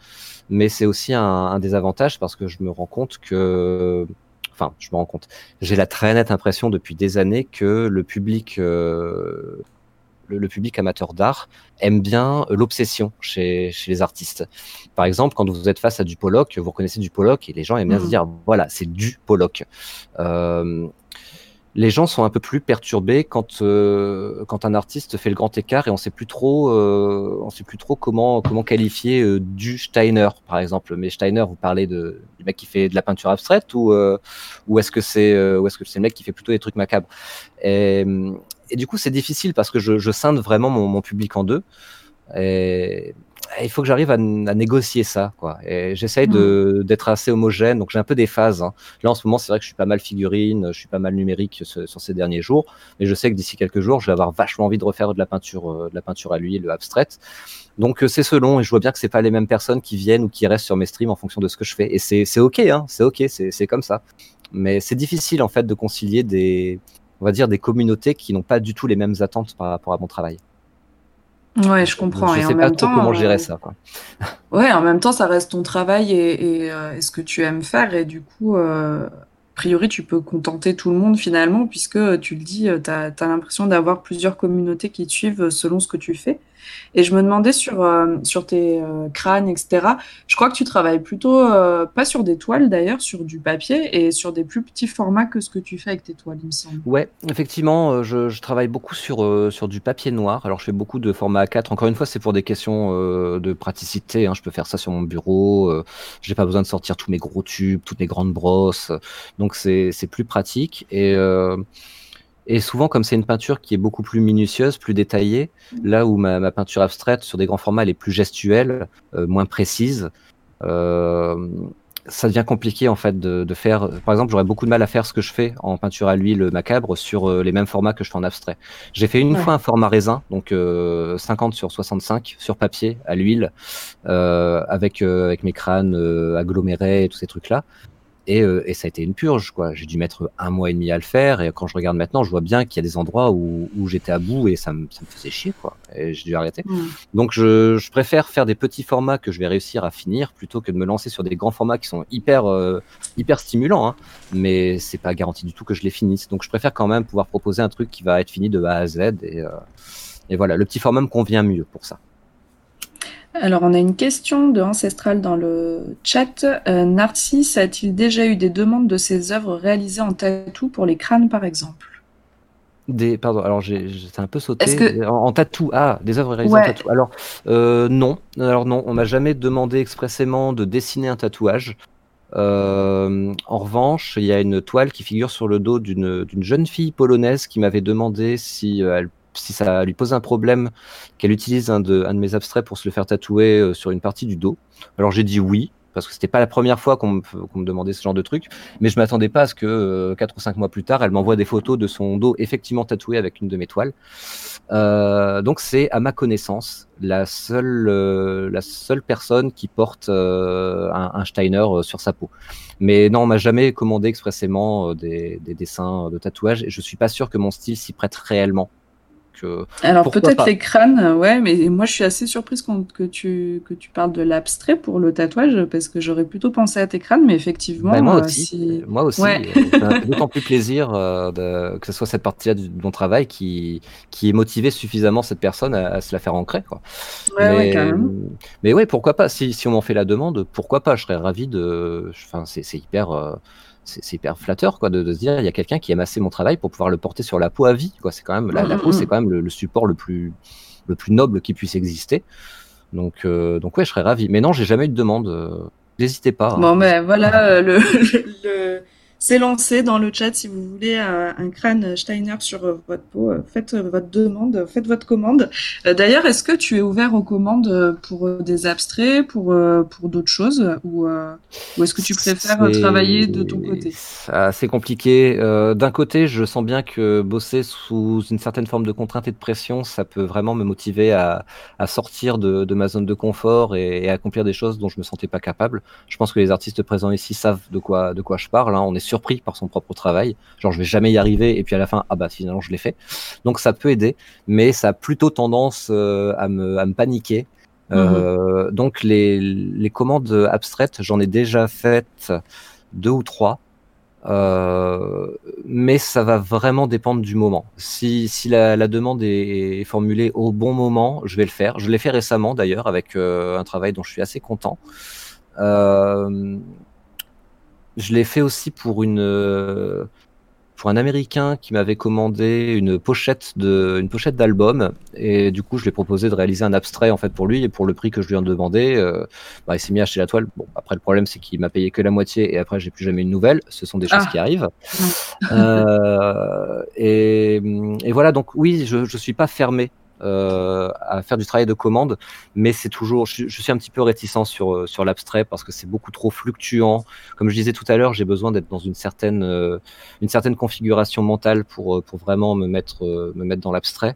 Mais c'est aussi un, un des avantages parce que je me rends compte que enfin, je me rends compte, j'ai la très nette impression depuis des années que le public, euh, le, le, public amateur d'art aime bien l'obsession chez, chez les artistes. Par exemple, quand vous êtes face à du Pollock, vous reconnaissez du Pollock et les gens aiment bien mmh. se dire, voilà, c'est du Pollock. Euh, les gens sont un peu plus perturbés quand euh, quand un artiste fait le grand écart et on sait plus trop euh, on sait plus trop comment comment qualifier euh, du Steiner par exemple. Mais Steiner vous parlez de du mec qui fait de la peinture abstraite ou euh, ou est-ce que c'est euh, ou est-ce que c'est le mec qui fait plutôt des trucs macabres? Et, et du coup c'est difficile parce que je, je scinde vraiment mon, mon public en deux. Et il faut que j'arrive à, à, négocier ça, quoi. Et j'essaye mmh. d'être assez homogène, donc j'ai un peu des phases. Hein. Là, en ce moment, c'est vrai que je suis pas mal figurine, je suis pas mal numérique sur, sur ces derniers jours, mais je sais que d'ici quelques jours, je vais avoir vachement envie de refaire de la peinture, euh, de la peinture à l'huile, abstraite. Donc euh, c'est selon, et je vois bien que c'est pas les mêmes personnes qui viennent ou qui restent sur mes streams en fonction de ce que je fais. Et c'est ok, hein, c'est ok, c'est comme ça. Mais c'est difficile en fait de concilier des, on va dire, des communautés qui n'ont pas du tout les mêmes attentes par rapport à mon travail. Ouais, je comprends. Je sais en pas même trop temps, comment gérer euh... ça. Quoi. Ouais, en même temps, ça reste ton travail et, et, euh, et ce que tu aimes faire. Et du coup, euh, a priori, tu peux contenter tout le monde finalement, puisque tu le dis, tu as, as l'impression d'avoir plusieurs communautés qui te suivent selon ce que tu fais. Et je me demandais sur, euh, sur tes euh, crânes, etc. Je crois que tu travailles plutôt, euh, pas sur des toiles d'ailleurs, sur du papier et sur des plus petits formats que ce que tu fais avec tes toiles, il me semble. Ouais, effectivement, je, travaille beaucoup sur, sur du papier noir. Alors je fais beaucoup de format A4. Encore une fois, c'est pour des questions de praticité. Hein. Je peux faire ça sur mon bureau. J'ai pas besoin de sortir tous mes gros tubes, toutes mes grandes brosses. Donc c'est plus pratique. Et et souvent, comme c'est une peinture qui est beaucoup plus minutieuse, plus détaillée, là où ma, ma peinture abstraite sur des grands formats, elle est plus gestuelle, euh, moins précise. Euh, ça devient compliqué en fait de, de faire. Par exemple, j'aurais beaucoup de mal à faire ce que je fais en peinture à l'huile macabre sur euh, les mêmes formats que je fais en abstrait. J'ai fait une Ouais. fois un format raisin, donc euh, 50 sur 65 sur papier à l'huile, avec avec mes crânes agglomérés et tous ces trucs là. Et, euh, et ça a été une purge, quoi. J'ai dû mettre un mois et demi à le faire. Et quand je regarde maintenant, je vois bien qu'il y a des endroits où, où j'étais à bout et ça me, ça me faisait chier, quoi. Et j'ai dû arrêter. Donc je, je préfère faire des petits formats que je vais réussir à finir plutôt que de me lancer sur des grands formats qui sont hyper euh, hyper stimulants, hein, mais c'est pas garanti du tout que je les finisse. Donc je préfère quand même pouvoir proposer un truc qui va être fini de A à Z et, euh, et voilà, le petit format me convient mieux pour ça. Alors, on a une question de Ancestral dans le chat. Euh, Narcisse a-t-il déjà eu des demandes de ses œuvres réalisées en tatou pour les crânes, par exemple? Des pardon, alors j'ai j'étais un peu sauté que- en, en tatou. Ah, des œuvres réalisées Ouais. en tatou. Alors euh, non, alors non, on m'a jamais demandé expressément de dessiner un tatouage. Euh, en revanche, il y a une toile qui figure sur le dos d'une jeune fille polonaise qui m'avait demandé si, elle, si ça lui posait un problème qu'elle utilise un de, mes abstraits pour se le faire tatouer euh, sur une partie du dos. Alors j'ai dit oui, parce que c'était pas la première fois qu'on me, demandait ce genre de truc, mais je m'attendais pas à ce que euh, quatre ou cinq mois plus tard, elle m'envoie des photos de son dos effectivement tatoué avec une de mes toiles. Euh, donc c'est à ma connaissance la seule euh, la personne qui porte euh, un, Steiner euh, sur sa peau. Mais non, on m'a jamais commandé expressément euh, des, des dessins de tatouage et je suis pas sûr que mon style s'y prête réellement. Que... Alors, peut-être les crânes, euh, ouais, mais moi, je suis assez surprise que tu, que tu parles de l'abstrait pour le tatouage, parce que j'aurais plutôt pensé à tes crânes, mais effectivement, Bah, moi euh, aussi, si... moi aussi. Ouais. euh, me fait d'autant plus plaisir euh, de, que ce soit cette partie-là de mon travail qui, qui ait motivé suffisamment cette personne à, à se la faire ancrer. Quoi. Ouais, ouais, mais, ouais, pourquoi pas si, si on m'en fait la demande, pourquoi pas Je serais ravi de. Enfin, c'est hyper, euh, c'est hyper flatteur quoi, de, de se dire il y a quelqu'un qui aime assez mon travail pour pouvoir le porter sur la peau à vie. Quoi. C'est quand même la, la Mm, peau, mm, c'est mm. quand même le, le support le plus, le plus noble qui puisse exister. Donc, euh, donc ouais, je serais ravi. Mais non, j'ai jamais eu de demande. euh, N'hésitez pas. hein. Bon, ben voilà, euh, le, le, c'est lancé dans le chat. Si vous voulez un, un crâne Steiner sur euh, votre peau, euh, faites euh, votre demande, faites votre commande. Euh, D'ailleurs, est-ce que tu es ouvert aux commandes euh, pour euh, des abstraits, pour, euh, pour d'autres choses, ou, euh, ou est-ce que tu préfères euh, C'est- travailler de ton côté? C'est assez compliqué. Euh, D'un côté, je sens bien que bosser sous une certaine forme de contrainte et de pression, ça peut vraiment me motiver à, à sortir de, de ma zone de confort et, et accomplir des choses dont je me sentais pas capable. Je pense que les artistes présents ici savent de quoi, de quoi je parle. hein. On est surpris par son propre travail. Genre, je vais jamais y arriver et puis à la fin, ah bah finalement, je l'ai fait. Donc ça peut aider, mais ça a plutôt tendance euh, à, me, à me paniquer. Euh, Donc les, les commandes abstraites, j'en ai déjà faites deux ou trois. Euh, mais ça va vraiment dépendre du moment. Si, si la, la demande est, est formulée au bon moment, je vais le faire. Je l'ai fait récemment d'ailleurs avec euh, un travail dont je suis assez content. Euh, je l'ai fait aussi pour une euh, pour un Américain qui m'avait commandé une pochette de une pochette d'album et du coup je lui ai proposé de réaliser un abstrait en fait pour lui et pour le prix que je lui en demandais, euh, bah, il s'est mis à acheter la toile. Bon après le problème c'est qu'il m'a payé que la moitié et après j'ai plus jamais une nouvelle. Ce sont des choses Ah. qui arrivent. Euh, et, et voilà donc oui je je suis pas fermé à faire du travail de commande, mais c'est toujours, je, suis un petit peu réticent sur euh, sur l'abstrait parce que c'est beaucoup trop fluctuant. Comme je disais tout à l'heure, j'ai besoin d'être dans une certaine euh, une certaine configuration mentale pour euh, pour vraiment me mettre euh, me mettre dans l'abstrait.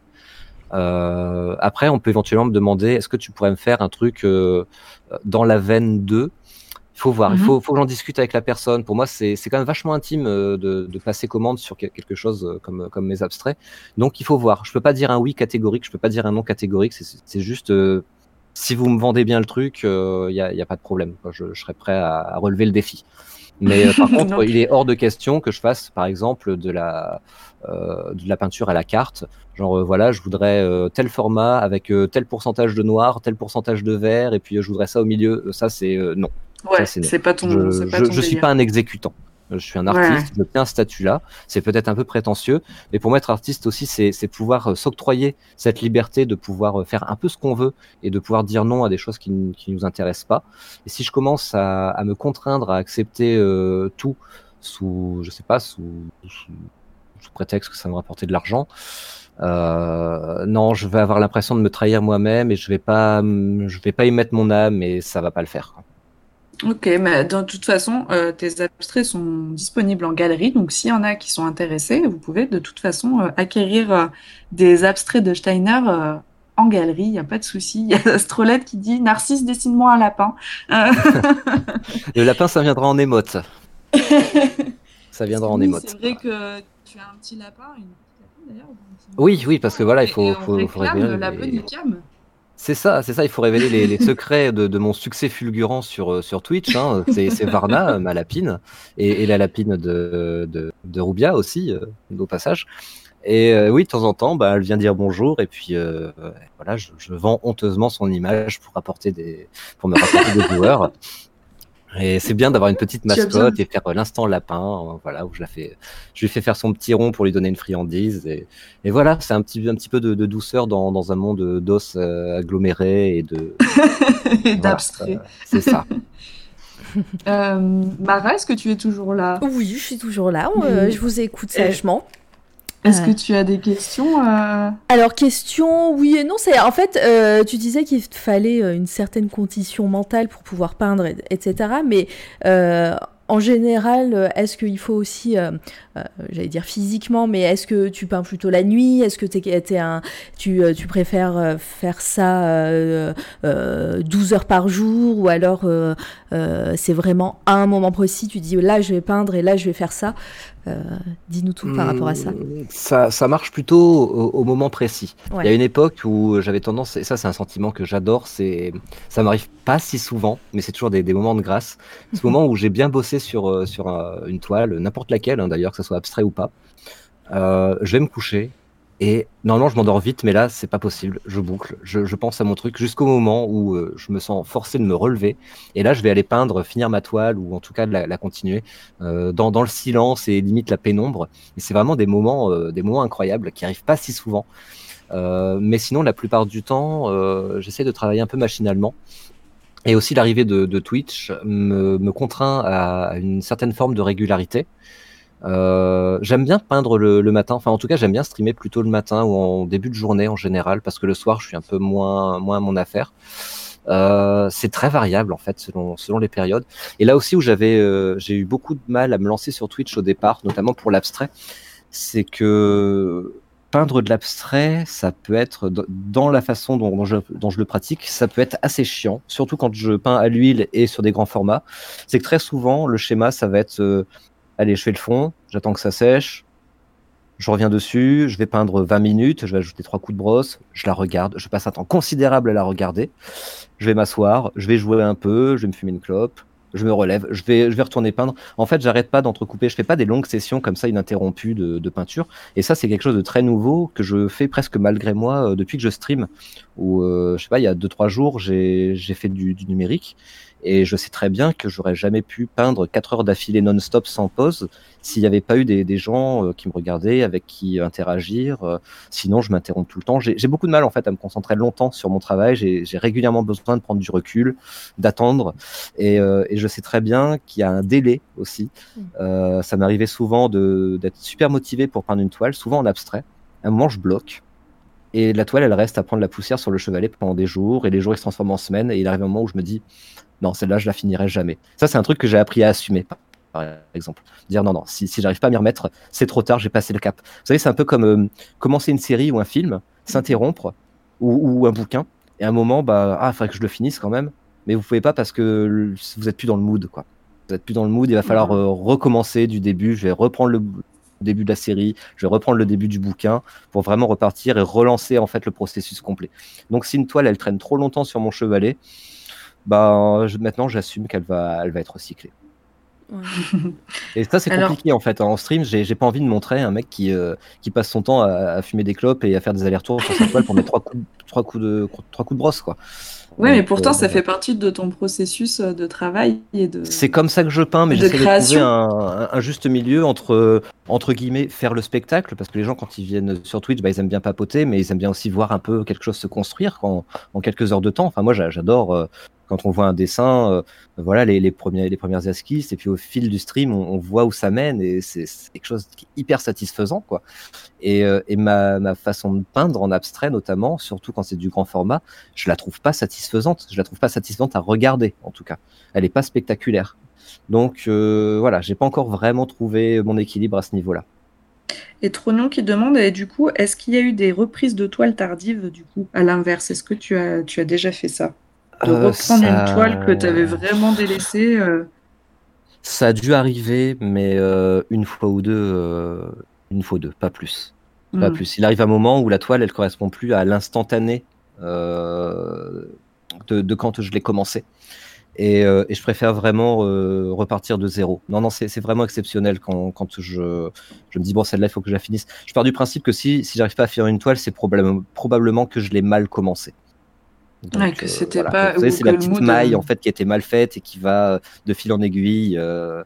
Euh, après, on peut éventuellement me demander, est-ce que tu pourrais me faire un truc euh, dans la veine 2 il faut voir, il Mhm. faut, faut que j'en discute avec la personne. Pour moi, c'est quand même vachement intime euh, de, de passer commande sur quel- quelque chose euh, comme, comme mes abstraits. Donc, il faut voir. Je peux pas dire un oui catégorique, je peux pas dire un non catégorique. C'est- juste, euh, si vous me vendez bien le truc, il n'y a, y a pas de problème. Je, je serai prêt à, à relever le défi. Mais euh, par contre, il est hors de question que je fasse, par exemple, de la, euh, de la peinture à la carte. Genre, euh, voilà, je voudrais euh, tel format avec euh, tel pourcentage de noir, tel pourcentage de vert, et puis euh, je voudrais ça au milieu. Euh, Ça, c'est euh, non. Ouais, c'est pas ton, Je, pas je, ton je suis pas un exécutant. Je suis un Ouais. artiste, je tiens un statut-là. C'est peut-être un peu prétentieux, mais pour moi, être artiste aussi, c'est pouvoir euh, s'octroyer cette liberté de pouvoir euh, faire un peu ce qu'on veut et de pouvoir dire non à des choses qui ne nous intéressent pas. Et si je commence à, à me contraindre à accepter euh, tout sous, je sais pas, sous, sous, sous prétexte que ça me rapporter de l'argent, euh, non, je vais avoir l'impression de me trahir moi-même et je vais pas, je vais pas y mettre mon âme et ça va pas le faire. Ok, mais de toute façon, euh, tes abstraits sont disponibles en galerie, donc s'il y en a qui sont intéressés, vous pouvez de toute façon euh, acquérir euh, des abstraits de Steiner en galerie, il n'y a pas de souci. Il y a Astrolette qui dit Narcisse, dessine-moi un lapin. Le lapin, ça viendra en émote. Ça viendra en oui, émote. C'est vrai que tu as un petit lapin, une petite lapin d'ailleurs. Oui, oui, parce que voilà, il faut- et faut- faut réclame révéler la bonne Icam. C'est ça, c'est ça. Il faut révéler les, les secrets de, de mon succès fulgurant sur, euh, sur Twitch. hein. C'est Varna, euh, ma lapine, et, et la lapine de, de, de Rubia aussi, euh, au passage. Et euh, oui, de temps en temps, bah, elle vient dire bonjour, et puis euh, voilà, je, je vends honteusement son image pour apporter des, pour me rapporter des joueurs. Et c'est bien d'avoir une petite mascotte et faire euh, l'instant lapin, euh, voilà, où je la fais, je lui fais faire son petit rond pour lui donner une friandise. Et, et voilà, c'est un petit, un petit peu de, de douceur dans, dans un monde d'os euh, agglomérés et de. Et voilà, d'abstrait. euh, c'est ça. Euh, Mara, est-ce que tu es toujours là? Oui, je suis toujours là. euh, je vous écoute Et- sagement. Est-ce que tu as des questions euh Alors, question, oui et non, c'est en fait, euh, tu disais qu'il fallait euh, une certaine condition mentale pour pouvoir peindre, et- etc. Mais euh, en général, est-ce qu'il faut aussi, euh, j'allais dire physiquement, mais est-ce que tu peins plutôt la nuit? Est-ce que t'es, t'es un, tu, euh, tu préfères euh, faire ça euh, euh, 12 heures par jour? Ou alors c'est vraiment à un moment précis, tu dis là je vais peindre et là je vais faire ça? Dis-nous tout par rapport à ça. Mmh, ça. Ça marche plutôt au, au moment précis. Il y a une époque où j'avais tendance, et ça c'est un sentiment que j'adore, c'est, ça m'arrive pas si souvent, mais c'est toujours des, des moments de grâce. Ce moment où j'ai bien bossé sur, sur un- une toile, n'importe laquelle, hein, d'ailleurs, que ce soit abstrait ou pas. Euh, je vais me coucher et normalement je m'endors vite, mais là c'est pas possible. Je boucle, je, pense à mon truc jusqu'au moment où euh, je me sens forcé de me relever. Et là je vais aller peindre, finir ma toile ou en tout cas de la, continuer euh, dans, le silence et limite la pénombre. Et c'est vraiment des moments, des moments incroyables qui arrivent pas si souvent. Mais sinon, la plupart du temps, j'essaie de travailler un peu machinalement. Et aussi, l'arrivée de, Twitch me contraint à une certaine forme de régularité. Euh, j'aime bien peindre le, matin, enfin en tout cas j'aime bien streamer plutôt le matin ou en début de journée en général, parce que le soir je suis un peu moins, moins à mon affaire. Euh, c'est très variable en fait selon, selon les périodes. Et là aussi où j'avais euh, j'ai eu beaucoup de mal à me lancer sur Twitch au départ, notamment pour l'abstrait, c'est que peindre de l'abstrait, ça peut être dans la façon dont, je, le pratique, ça peut être assez chiant, surtout quand je peins à l'huile et sur des grands formats. C'est que très souvent le schéma ça va être allez je fais le fond, j'attends que ça sèche, je reviens dessus, je vais peindre 20 minutes, je vais ajouter trois coups de brosse, je la regarde, je passe un temps considérable à la regarder, je vais m'asseoir, je vais jouer un peu, je vais me fumer une clope, je me relève, je vais, je vais retourner peindre. En fait, j'arrête pas d'entrecouper, je fais pas des longues sessions comme ça ininterrompues de, peinture. Et ça, c'est quelque chose de très nouveau que je fais presque malgré moi euh, depuis que je stream. Où, euh, je sais pas, il y a 2-3 jours, j'ai fait du numérique. Et je sais très bien que j'aurais jamais pu peindre 4 heures d'affilée non-stop sans pause s'il n'y avait pas eu des, des gens euh, qui me regardaient, avec qui interagir. euh, sinon, je m'interromps tout le temps. J'ai beaucoup de mal en fait à me concentrer longtemps sur mon travail. J'ai régulièrement besoin de prendre du recul, d'attendre. Et, euh, et je sais très bien qu'il y a un délai aussi. Euh, ça m'arrivait souvent d'être super motivé pour peindre une toile, souvent en abstrait. À un moment, je bloque. Et la toile, elle reste à prendre la poussière sur le chevalet pendant des jours. Et les jours, ils se transforment en semaines. Et il arrive un moment où je me dis, non, celle-là, je la finirai jamais. Ça, c'est un truc que j'ai appris à assumer, par- exemple. Dire, non, non, si, si j'arrive pas à m'y remettre, c'est trop tard, j'ai passé le cap. Vous savez, c'est un peu comme euh, commencer une série ou un film, s'interrompre, ou, ou un bouquin. Et à un moment, bah, ah, il faudrait que je le finisse quand même. Mais vous pouvez pas parce que le- vous êtes plus dans le mood, quoi. Vous êtes plus dans le mood, il va falloir Mhm. euh, recommencer du début. Je vais reprendre le début de la série, je vais reprendre le début du bouquin pour vraiment repartir et relancer en fait le processus complet. Donc si une toile elle traîne trop longtemps sur mon chevalet, bah je- maintenant j'assume qu'elle va, elle va être recyclée. Ouais. Et ça c'est Alors- compliqué en fait. En stream, j'ai pas envie de montrer un mec qui, euh, qui passe son temps à, à fumer des clopes et à faire des allers-retours sur sa toile pour mettre trois coups, trois coups de trois coups de brosse quoi. Oui, mais pourtant, euh, ça fait partie de ton processus euh, de travail et de. C'est comme ça que je peins, mais j'essaie de trouver un, un- un juste milieu entre, entre guillemets, faire le spectacle, parce que les gens, quand ils viennent sur Twitch, bah, ils aiment bien papoter, mais ils aiment bien aussi voir un peu quelque chose se construire en, en quelques heures de temps. Enfin, moi, j'a- j'adore euh, Quand on voit un dessin, euh, voilà les, premières esquisses, et puis au fil du stream, on, voit où ça mène, et c'est quelque chose qui est hyper satisfaisant, quoi. Et, euh, ma, façon de peindre en abstrait, notamment, surtout quand c'est du grand format, je la trouve pas satisfaisante. Je la trouve pas satisfaisante à regarder, en tout cas. Elle est pas spectaculaire. Donc euh, voilà, j'ai pas encore vraiment trouvé mon équilibre à ce niveau-là. Et Trognon qui demande, et du coup, est-ce qu'il y a eu des reprises de toiles tardives, du coup, à l'inverse? Est-ce que tu as déjà fait ça? De Euh, reprendre ça- une toile que tu avais vraiment délaissée euh, Ça a dû arriver, mais euh, une fois ou deux, une fois ou deux, pas plus. Pas hmm. plus. Il arrive un moment où la toile, elle correspond plus à l'instantané euh, de, de quand je l'ai commencé. Et, euh, et je préfère vraiment euh, repartir de zéro. Non, non, c'est vraiment exceptionnel quand, quand je, je me dis, bon, celle-là, il faut que je la finisse. Je pars du principe que si, si j'arrive pas à finir une toile, c'est probablement, probablement que je l'ai mal commencé. Donc, Ouais, que c'était pas- c'est la petite mood, maille euh, en fait qui était mal faite et qui va euh, de fil en aiguille euh,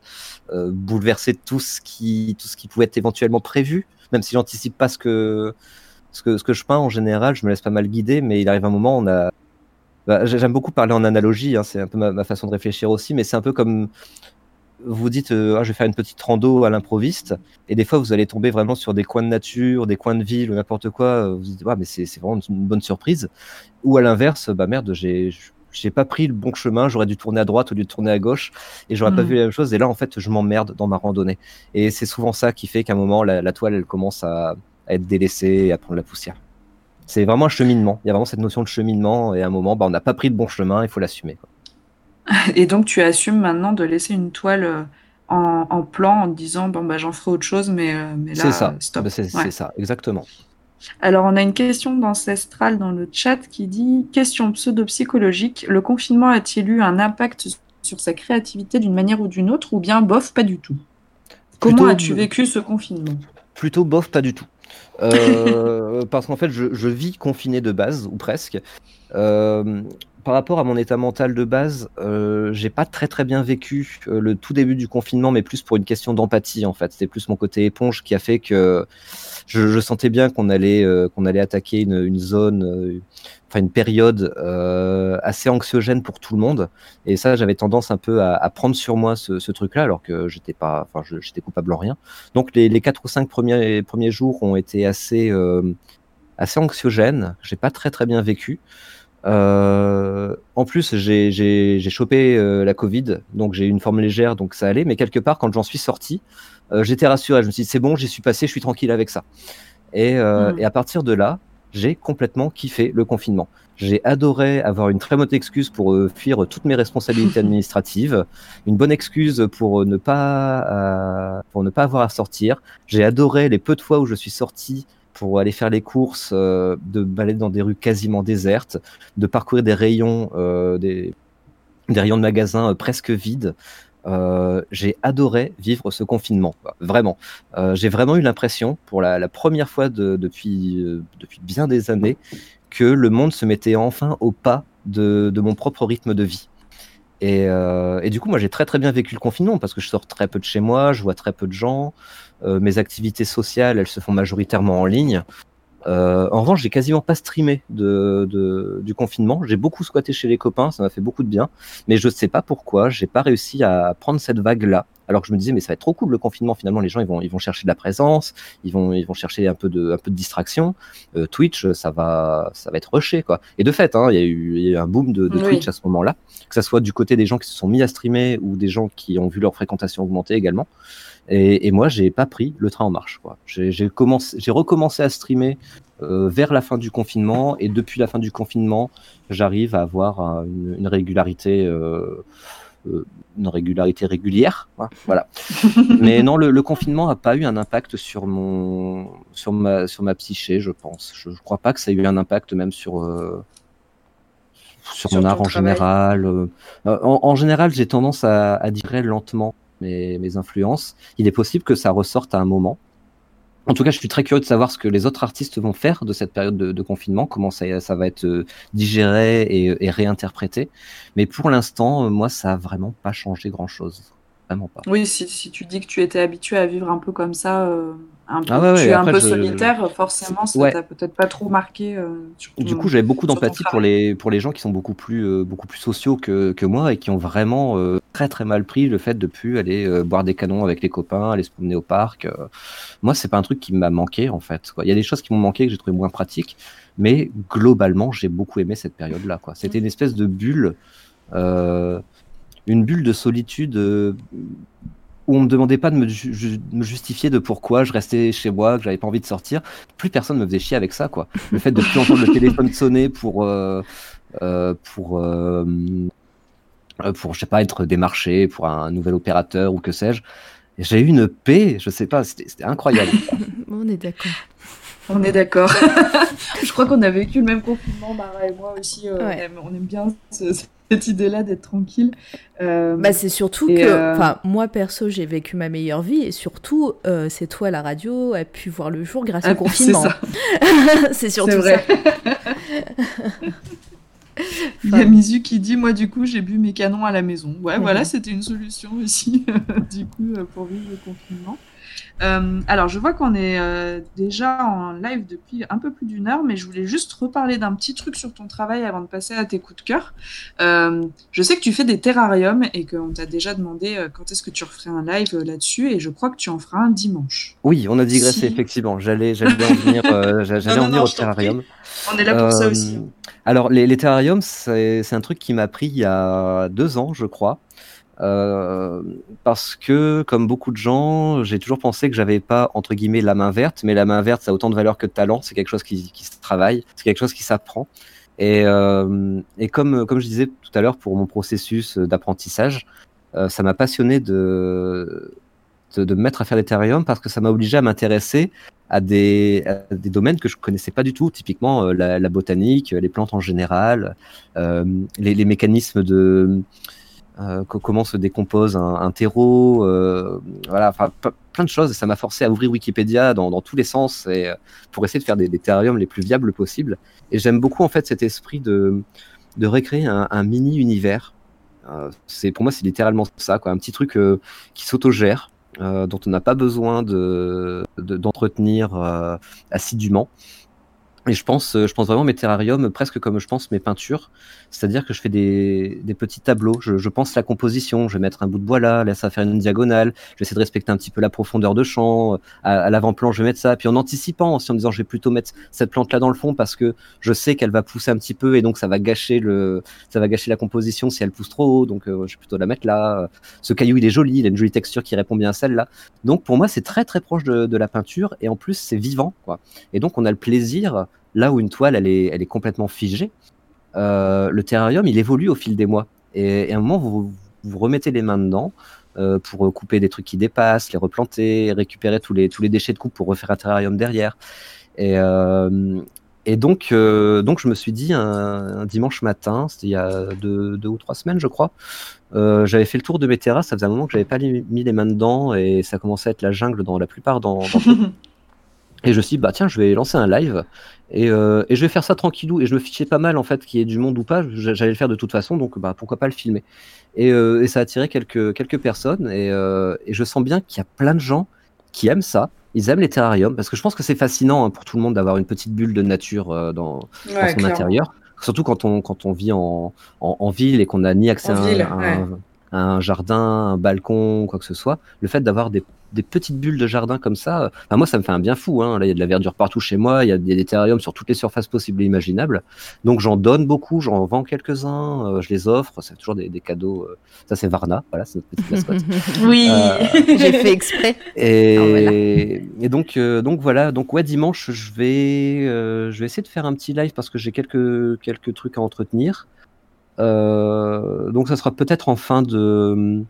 euh, bouleverser tout ce qui tout ce qui pouvait être éventuellement prévu, même si j'anticipe pas ce que ce que ce que je peins en général, je me laisse pas mal guider, mais il arrive un moment on a bah, j'ai- j'aime beaucoup parler en analogie, hein, c'est un peu ma, ma façon de réfléchir aussi, mais c'est un peu comme vous dites, euh, Ah, je vais faire une petite rando à l'improviste, et des fois vous allez tomber vraiment sur des coins de nature, des coins de ville ou n'importe quoi. euh, Vous vous dites, ouais, mais c'est vraiment une bonne surprise. Ou à l'inverse, bah merde, j'ai j'ai pas pris le bon chemin, j'aurais dû tourner à droite au lieu de tourner à gauche, et j'aurais pas Mm. vu la même chose. Et là, en fait, je m'emmerde dans ma randonnée. Et c'est souvent ça qui fait qu'à un moment, la, la toile, elle commence à, à être délaissée et à prendre la poussière. C'est vraiment un cheminement. Il y a vraiment cette notion de cheminement, et à un moment, bah, on n'a pas pris le bon chemin, il faut l'assumer. Et donc, tu assumes maintenant de laisser une toile euh, en, en plan en te disant, bon, bah, j'en ferai autre chose, mais, euh, mais là, C'est ça, stop. Bah, c'est Ouais. ça, exactement. Alors, on a une question d'Ancestral dans le chat qui dit Question pseudo-psychologique, le confinement a-t-il eu un impact sur sa créativité d'une manière ou d'une autre, ou bien bof, pas du tout? Comment Plutôt- as-tu vécu ce confinement? Plutôt bof, pas du tout. Euh, parce qu'en fait, je, je vis confiné de base, ou presque. Euh, par rapport à mon état mental de base, euh, j'ai pas très très bien vécu euh, le tout début du confinement, mais plus pour une question d'empathie en fait. C'était plus mon côté éponge qui a fait que je, sentais bien qu'on allait euh, qu'on allait attaquer une, zone, euh, une période assez anxiogène pour tout le monde. Et ça, j'avais tendance un peu à, prendre sur moi ce, truc-là, alors que j'étais pas, enfin, j'étais coupable en rien. Donc les, les quatre ou cinq premiers premiers jours ont été assez assez anxiogènes. J'ai pas très très bien vécu. Euh, en plus, j'ai chopé euh, la Covid, donc j'ai eu une forme légère, donc ça allait. Mais quelque part, quand j'en suis sorti, euh, j'étais rassuré. Je me suis dit c'est bon, j'y suis passé, je suis tranquille avec ça. Et, euh, Mm. et à partir de là, j'ai complètement kiffé le confinement. J'ai adoré avoir une très bonne excuse pour fuir toutes mes responsabilités administratives, une bonne excuse pour ne pas pour ne pas avoir à sortir. J'ai adoré les peu de fois où je suis sorti pour aller faire les courses, euh, de balader dans des rues quasiment désertes, de parcourir des rayons, euh, des, rayons de magasins euh, presque vides. J'ai adoré vivre ce confinement, vraiment. J'ai vraiment eu l'impression, pour la, première fois de- depuis, depuis bien des années, que le monde se mettait enfin au pas de, de mon propre rythme de vie. Et du coup, moi, j'ai très très bien vécu le confinement parce que je sors très peu de chez moi, je vois très peu de gens. Euh, mes activités sociales, elles se font majoritairement en ligne. Euh, en revanche, j'ai quasiment pas streamé de, de- du confinement. J'ai beaucoup squatté chez les copains, ça m'a fait beaucoup de bien. Mais je sais pas pourquoi, j'ai pas réussi à prendre cette vague-là. Alors que je me disais, mais ça va être trop cool le confinement. Finalement, les gens ils vont, ils vont chercher de la présence, ils vont, ils vont chercher un peu de, un peu de distraction. Euh, Twitch, ça va, ça va être rushé quoi. Et de fait, hein, il y a eu, il y a eu un boom de, de Oui. Twitch à ce moment-là, que ça soit du côté des gens qui se sont mis à streamer ou des gens qui ont vu leur fréquentation augmenter également. Et, et moi, j'ai pas pris le train en marche. quoi. J'ai j'ai commencé, j'ai recommencé à streamer euh, vers la fin du confinement, et depuis la fin du confinement, j'arrive à avoir euh, une, une régularité, euh, une régularité régulière. hein, Voilà. Mais non, le, le confinement n'a pas eu un impact sur mon, sur ma, sur ma psyché, je pense. Je, je crois pas que ça ait eu un impact même sur. euh, sur, Sur mon art en travail. général. euh. Euh, en, en général, j'ai tendance à, à digérer lentement mes, mes influences. Il est possible que ça ressorte à un moment. En tout cas, je suis très curieux de savoir ce que les autres artistes vont faire de cette période de, confinement, comment ça, va être euh, digéré et, et réinterprété. Mais pour l'instant, euh, moi, ça a vraiment pas changé grand-chose. Vraiment pas. Oui, si, si tu dis que tu étais habitué à vivre un peu comme ça, euh, un peu, Ah ouais, tu es un peu je- solitaire, forcément, ça Ouais. t'a peut-être pas trop marqué. euh, sur Du coup, j'avais beaucoup d'empathie pour les, pour les gens qui sont beaucoup plus, euh, beaucoup plus sociaux que, que moi et qui ont vraiment très très mal pris le fait de plus aller boire des canons avec les copains, aller se promener au parc. Moi, c'est pas un truc qui m'a manqué en fait. quoi. Il y a des choses qui m'ont manqué que j'ai trouvé moins pratiques, mais globalement, j'ai beaucoup aimé cette période-là. C'était une espèce de bulle, euh, une bulle de solitude. euh, où on me demandait pas de me, ju- ju- me justifier de pourquoi je restais chez moi, que j'avais pas envie de sortir. Plus personne me faisait chier avec ça, quoi. Le fait de plus entendre le téléphone sonner pour euh, euh, pour euh, pour je sais pas être démarché pour un nouvel opérateur ou que sais-je. J'ai eu une paix, je sais pas, c'était c'était incroyable. On est d'accord. On est d'accord. Je crois qu'on a vécu le même confinement, Mara et moi aussi. euh, Ouais. on, aime, on aime bien ce- cette idée-là d'être tranquille. Euh, Bah, c'est surtout que, euh, moi perso, j'ai vécu ma meilleure vie et surtout, euh, c'est toi la radio a pu voir le jour grâce ah, au confinement. C'est ça, c'est surtout vrai. ça. Il y a Mizu qui dit Moi, du coup, j'ai bu mes canons à la maison. Ouais, Mhm. voilà, c'était une solution aussi, du coup, euh, pour vivre le confinement. Euh, alors, je vois qu'on est euh, déjà en live depuis un peu plus d'une heure, mais je voulais juste reparler d'un petit truc sur ton travail avant de passer à tes coups de cœur. Euh, je sais que tu fais des terrariums et qu'on t'a déjà demandé quand est-ce que tu referais un live là-dessus, et je crois que tu en feras un dimanche. Oui, on a digressé Si. effectivement. J'allais en venir, Non, en non, venir non, au terrarium. On est là pour ça aussi. hein. Alors, les, les terrariums, c'est un truc qui m'a pris il y a deux ans, je crois. Euh, parce que, comme beaucoup de gens, j'ai toujours pensé que j'avais pas, entre guillemets, la main verte, mais la main verte, ça a autant de valeur que de talent. C'est quelque chose qui, se travaille, c'est quelque chose qui s'apprend. Et, euh, comme, je disais tout à l'heure pour mon processus d'apprentissage, euh, ça m'a passionné de, de, me mettre à faire terrariums parce que ça m'a obligé à m'intéresser à des, domaines que je connaissais pas du tout, typiquement la, botanique, les plantes en général, les mécanismes de euh, co- comment se décompose un, terreau, euh, voilà, enfin plein de choses. Et ça m'a forcé à ouvrir Wikipédia dans, tous les sens et euh, pour essayer de faire des, terrariums les plus viables possibles. Et j'aime beaucoup en fait cet esprit de de recréer un, mini univers. C'est pour moi c'est littéralement ça, quoi, un petit truc qui s'autogère, dont on n'a pas besoin de de- d'entretenir euh, assidûment. Et je pense, je pense vraiment mes terrariums presque comme je pense mes peintures, c'est-à-dire que je fais des, petits tableaux. Je, je pense la composition. Je vais mettre un bout de bois là, là ça va faire une diagonale. Je vais essayer de respecter un petit peu la profondeur de champ. À, l'avant-plan, je vais mettre ça. Puis en anticipant, aussi en disant, je vais plutôt mettre cette plante là dans le fond parce que je sais qu'elle va pousser un petit peu et donc ça va gâcher le, ça va gâcher la composition si elle pousse trop haut. Donc euh, je vais plutôt la mettre là. Ce caillou il est joli, il a une jolie texture qui répond bien à celle-là. Donc pour moi c'est très très proche de, de la peinture et en plus c'est vivant quoi. Et donc on a le plaisir là où une toile elle est, elle est complètement figée. Euh, le terrarium il évolue au fil des mois et, à un moment vous vous remettez les mains dedans euh, pour couper des trucs qui dépassent, les replanter, récupérer tous les tous les déchets de coupe pour refaire un terrarium derrière. Et, euh, donc, euh, donc je me suis dit un, dimanche matin, c'était il y a deux, ou trois semaines, je crois. euh, j'avais fait le tour de mes terrasses, ça faisait un moment que j'avais pas mis les mains dedans et ça commençait à être la jungle dans la plupart d'entre eux. Et je me suis dit, bah tiens, je vais lancer un live et, euh, et je vais faire ça tranquillou. Et je me fichais pas mal en fait qu'il y ait du monde ou pas, j'allais le faire de toute façon, donc bah pourquoi pas le filmer. Et, euh, et ça a attiré quelques, quelques personnes et, euh, et je sens bien qu'il y a plein de gens qui aiment ça. Ils aiment les terrariums parce que je pense que c'est fascinant hein, pour tout le monde d'avoir une petite bulle de nature dans, dans son intérieur. Surtout quand on, quand on vit en, en, en ville et qu'on n'a ni accès En à un, ville, à un- ouais. à un jardin, un balcon, quoi que ce soit. Le fait d'avoir des, des petites bulles de jardin comme ça, euh, enfin, moi ça me fait un bien fou. Hein. Là, il y a de la verdure partout chez moi, il y a des, terrariums sur toutes les surfaces possibles et imaginables. Donc j'en donne beaucoup, j'en vends quelques-uns, euh, je les offre. C'est toujours des, des cadeaux. euh. Ça c'est Varna, voilà, c'est notre petite mascotte. Oui. Euh, J'ai fait exprès. Et, Ah, voilà. et donc, euh, donc voilà, donc ouais, dimanche, je vais, euh, je vais essayer de faire un petit live parce que j'ai quelques, quelques trucs à entretenir. Euh, donc ça sera peut-être en fin de,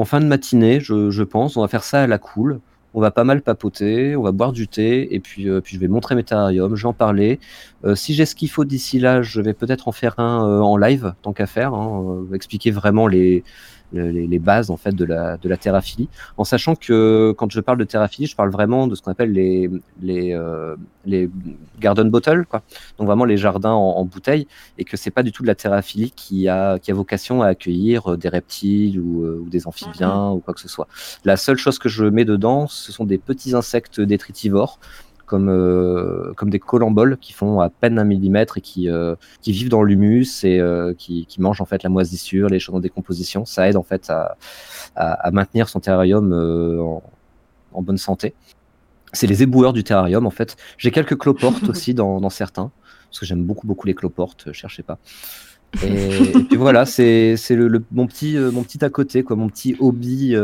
en fin de matinée, je, pense. On va faire ça à la cool. On va pas mal papoter, on va boire du thé et puis, euh, puis je vais montrer mes terrariums, je vais en parler. Euh, si j'ai ce qu'il faut d'ici là, je vais peut-être en faire un euh, en live, tant qu'à faire, hein, expliquer vraiment les, les, les, bases en fait de la, de la terraphilie, en sachant que quand je parle de terraphilie, je parle vraiment de ce qu'on appelle les, les, euh, les garden bottles, quoi. donc vraiment les jardins en, en, bouteille, et que c'est pas du tout de la terraphilie qui a, qui a vocation à accueillir des reptiles ou, ou des amphibiens mm-hmm. ou quoi que ce soit. La seule chose que je mets dedans, ce sont des petits insectes détritivores comme, euh, comme des colamboles qui font à peine un millimètre et qui, euh, qui vivent dans l'humus et euh, qui, qui, mangent en fait la moisissure, les choses en décomposition. Ça aide en fait à, à, à maintenir son terrarium en, en, bonne santé. C'est les éboueurs du terrarium en fait. J'ai quelques cloportes aussi dans, dans, certains parce que j'aime beaucoup beaucoup les cloportes. Cherchez pas. Et, et, puis voilà, c'est le, le, mon petit mon petit à côté quoi, mon petit hobby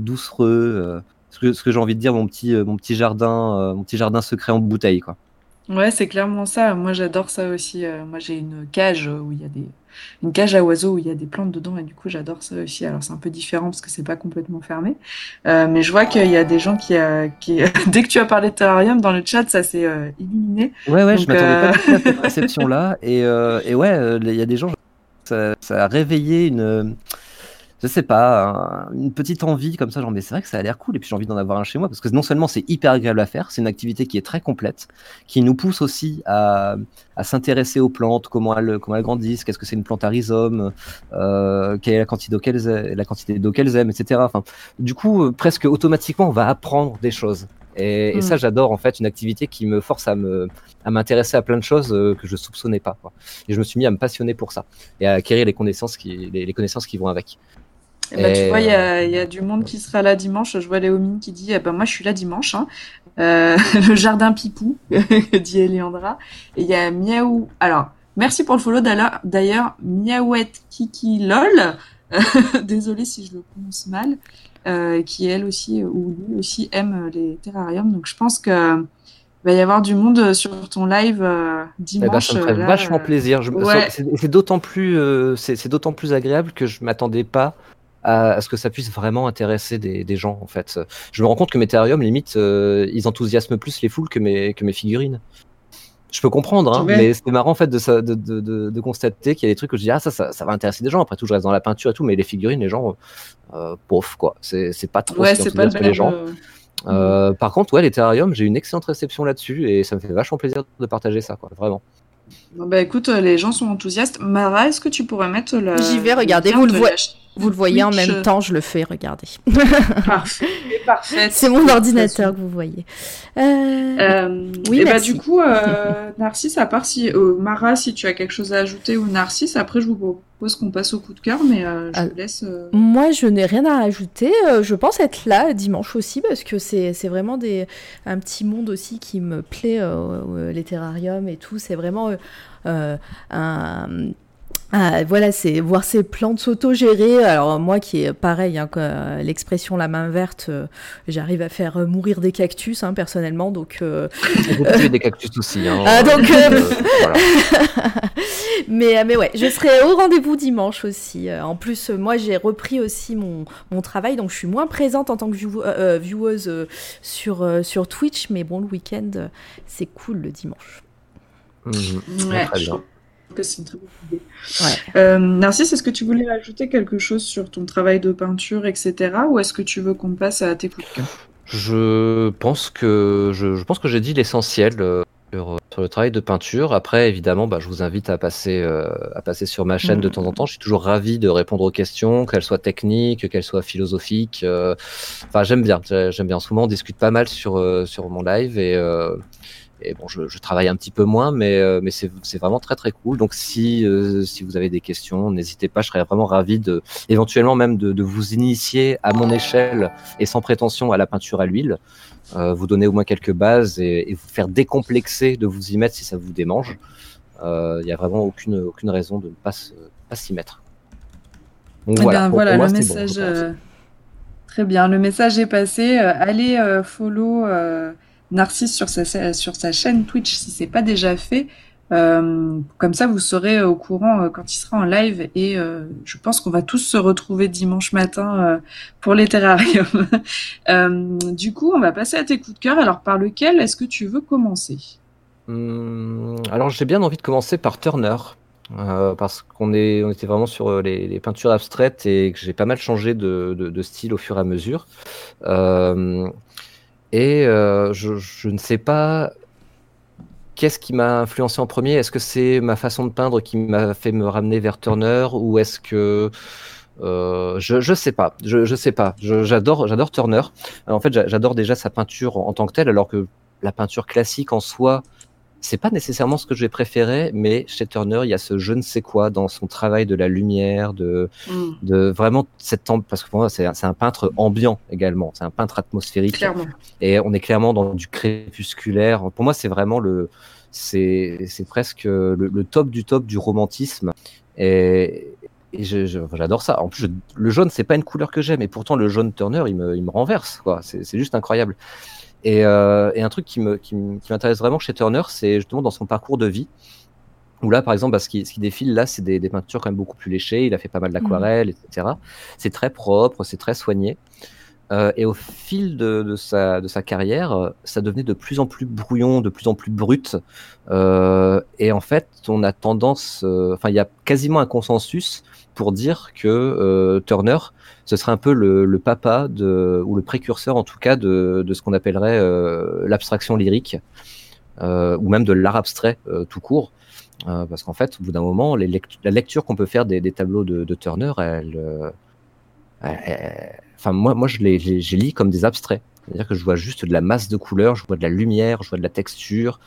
doucereux ce que, j'ai envie de dire, mon petit, mon petit jardin, euh, mon petit jardin secret en bouteille, quoi. Ouais, c'est clairement ça. Moi, j'adore ça aussi. Euh, moi, j'ai une cage où il y a des, une cage à oiseaux où il y a des plantes dedans et du coup, j'adore ça aussi. Alors, c'est un peu différent parce que c'est pas complètement fermé. Euh, mais je vois qu'il y a des gens qui, euh, qui dès que tu as parlé de terrarium dans le chat, ça s'est euh, illuminé. Ouais, ouais, Donc, je m'attendais pas à cette réception-là. Et, et ouais, il y a des gens, ça, ça a réveillé une je sais pas, une petite envie comme ça, genre, mais c'est vrai que ça a l'air cool, et puis j'ai envie d'en avoir un chez moi, parce que non seulement c'est hyper agréable à faire, c'est une activité qui est très complète, qui nous pousse aussi à, à s'intéresser aux plantes, comment elles, comment elles grandissent, qu'est-ce que c'est une plante à rhizome, euh, quelle est la quantité d'eau qu'elles aiment, la quantité d'eau qu'elles aiment, etc. Enfin, du coup, euh, presque automatiquement, on va apprendre des choses. Et, mmh. et ça, j'adore en fait une activité qui me force à me à m'intéresser à plein de choses euh, que je soupçonnais pas. Quoi. Et je me suis mis à me passionner pour ça et à acquérir les connaissances qui les, les connaissances qui vont avec. Et bah, tu vois, il y a, y a, du monde qui sera là dimanche. Je vois Léomine qui dit eh ben, Moi, je suis là dimanche. Hein. Euh, le jardin Pipou, dit Eliandra. Et il y a Miaou. Alors, merci pour le follow d'ailleurs. Miaouette Kiki LOL. Désolée si je le prononce mal. Euh, qui elle aussi, ou lui aussi, aime les terrariums. Donc, je pense que. Il va y avoir du monde sur ton live euh, dimanche. Eh ben, ça me ferait là, vachement plaisir. Ouais. C'est d'autant plus, euh, c'est d'autant plus agréable que je m'attendais pas à, à, ce que ça puisse vraiment intéresser des, des, gens en fait. Je me rends compte que mes terrariums, limite, euh, ils enthousiasment plus les foules que mes, que mes figurines. Je peux comprendre, hein, mais c'est marrant en fait de, de, de, de constater qu'il y a des trucs que je dis ah ça, ça, ça va intéresser des gens. Après tout, je reste dans la peinture et tout, mais les figurines, les gens, euh, pauvres quoi. C'est pas trop ouais, ce qui les gens. Euh, par contre, ouais, les terrariums, j'ai une excellente réception là-dessus et ça me fait vachement plaisir de partager ça, quoi, vraiment. Bah écoute, les gens sont enthousiastes. Mara, est-ce que tu pourrais mettre le. J'y vais, regardez, vous le, voyez, vous le voyez en même temps, je le fais, regardez. Parfait, parfait. C'est mon ordinateur que vous voyez. Euh... Euh, oui, et bah du coup, euh, Narcisse, à part si. Euh, Mara, si tu as quelque chose à ajouter, ou Narcisse, après je vous propose qu'on passe au coup de cœur, mais euh, je vous laisse. Moi, je n'ai rien à ajouter. je pense être là dimanche aussi, parce que c'est vraiment des, un petit monde aussi qui me plaît, les terrariums et tout. C'est vraiment un ah, voilà, c'est voir ces plantes s'auto-gérer. Alors moi qui est pareil, hein, l'expression la main verte, euh, j'arrive à faire mourir des cactus hein, personnellement. Donc euh, vous tuez des cactus aussi. Hein, ah, donc, euh, voilà. mais mais ouais, je serai au rendez-vous dimanche aussi. En plus, moi j'ai repris aussi mon, mon travail, donc je suis moins présente en tant que view vieweuse sur sur Twitch, mais bon le week-end c'est cool le dimanche. Mmh, ouais, très bien que c'est une très bonne idée. Ouais. Euh, Narcisse, est-ce que tu voulais ajouter quelque chose sur ton travail de peinture, etc. Ou est-ce que tu veux qu'on passe à tes coups de cœur Je pense que je, je pense que j'ai dit l'essentiel euh, sur, sur, le travail de peinture. Après, évidemment, bah, je vous invite à passer, euh, à passer sur ma chaîne mmh. de temps en temps. Je suis toujours ravi de répondre aux questions, qu'elles soient techniques, qu'elles soient philosophiques. Euh, enfin, j'aime bien. J'aime bien. En ce moment, on discute pas mal sur, euh, sur mon live et et bon, je, je, travaille un petit peu moins, mais, euh, mais c'est vraiment très très cool. Donc si, euh, si vous avez des questions, n'hésitez pas, je serais vraiment ravi de, éventuellement même de, de, vous initier à mon échelle et sans prétention à la peinture à l'huile, euh, vous donner au moins quelques bases et, et, vous faire décomplexer de vous y mettre si ça vous démange. Il n'y a vraiment aucune, aucune raison de ne pas, pas s'y mettre. Donc, voilà, ben, voilà moi, le message. Bon, très bien, le message est passé. allez follow. Narcisse sur sa, sur sa chaîne Twitch si c'est pas déjà fait. Euh, comme ça, vous serez au courant euh, quand il sera en live et euh, je pense qu'on va tous se retrouver dimanche matin pour les terrariums. Du coup, on va passer à tes coups de cœur. Alors, par lequel est-ce que tu veux commencer? Hum, Alors, j'ai bien envie de commencer par Turner. Parce qu'on est, on était vraiment sur les, peintures abstraites et que j'ai pas mal changé de, de, style au fur et à mesure. Et euh, je, ne sais pas qu'est-ce qui m'a influencé en premier. Est-ce que c'est ma façon de peindre qui m'a fait me ramener vers Turner ou est-ce que euh, je, je sais pas, je, sais pas. J'adore, Turner. en fait, j'adore déjà sa peinture en, tant que telle, alors que la peinture classique en soi, c'est pas nécessairement ce que je vais préférer, mais chez Turner, il y a ce je ne sais quoi dans son travail de la lumière, de, mm. de vraiment cette parce que pour moi, c'est un peintre ambiant également, c'est un peintre atmosphérique. Clairement. Et on est clairement dans du crépusculaire. Pour moi, c'est vraiment le, c'est presque le, le, top du top du romantisme. Et, et j'adore ça. En plus, je, le jaune, c'est pas une couleur que j'aime, et pourtant le jaune Turner, il me, il me renverse. quoi. C'est juste incroyable. Et, euh, et, un truc qui m'intéresse qui qui vraiment chez Turner, c'est justement dans son parcours de vie. Où là, par exemple, bah, ce, qui, ce qui défile là, c'est des, des, peintures quand même beaucoup plus léchées. Il a fait pas mal d'aquarelles, etc. C'est très propre, c'est très soigné. Euh, et au fil de, de, sa, de sa carrière, ça devenait de plus en plus brouillon, de plus en plus brut. Euh, et en fait, on a tendance, euh, enfin, il y a quasiment un consensus pour dire que euh, Turner, ce serait un peu le, le, papa de, ou le précurseur en tout cas de, de ce qu'on appellerait euh, l'abstraction lyrique, ou même de l'art abstrait tout court. parce qu'en fait, au bout d'un moment, les lect la lecture qu'on peut faire des, des tableaux de, de Turner, elle, elle Enfin, moi, moi je les, les, lis comme des abstraits. C'est-à-dire que je vois juste de la masse de couleurs, je vois de la lumière, je vois de la texture,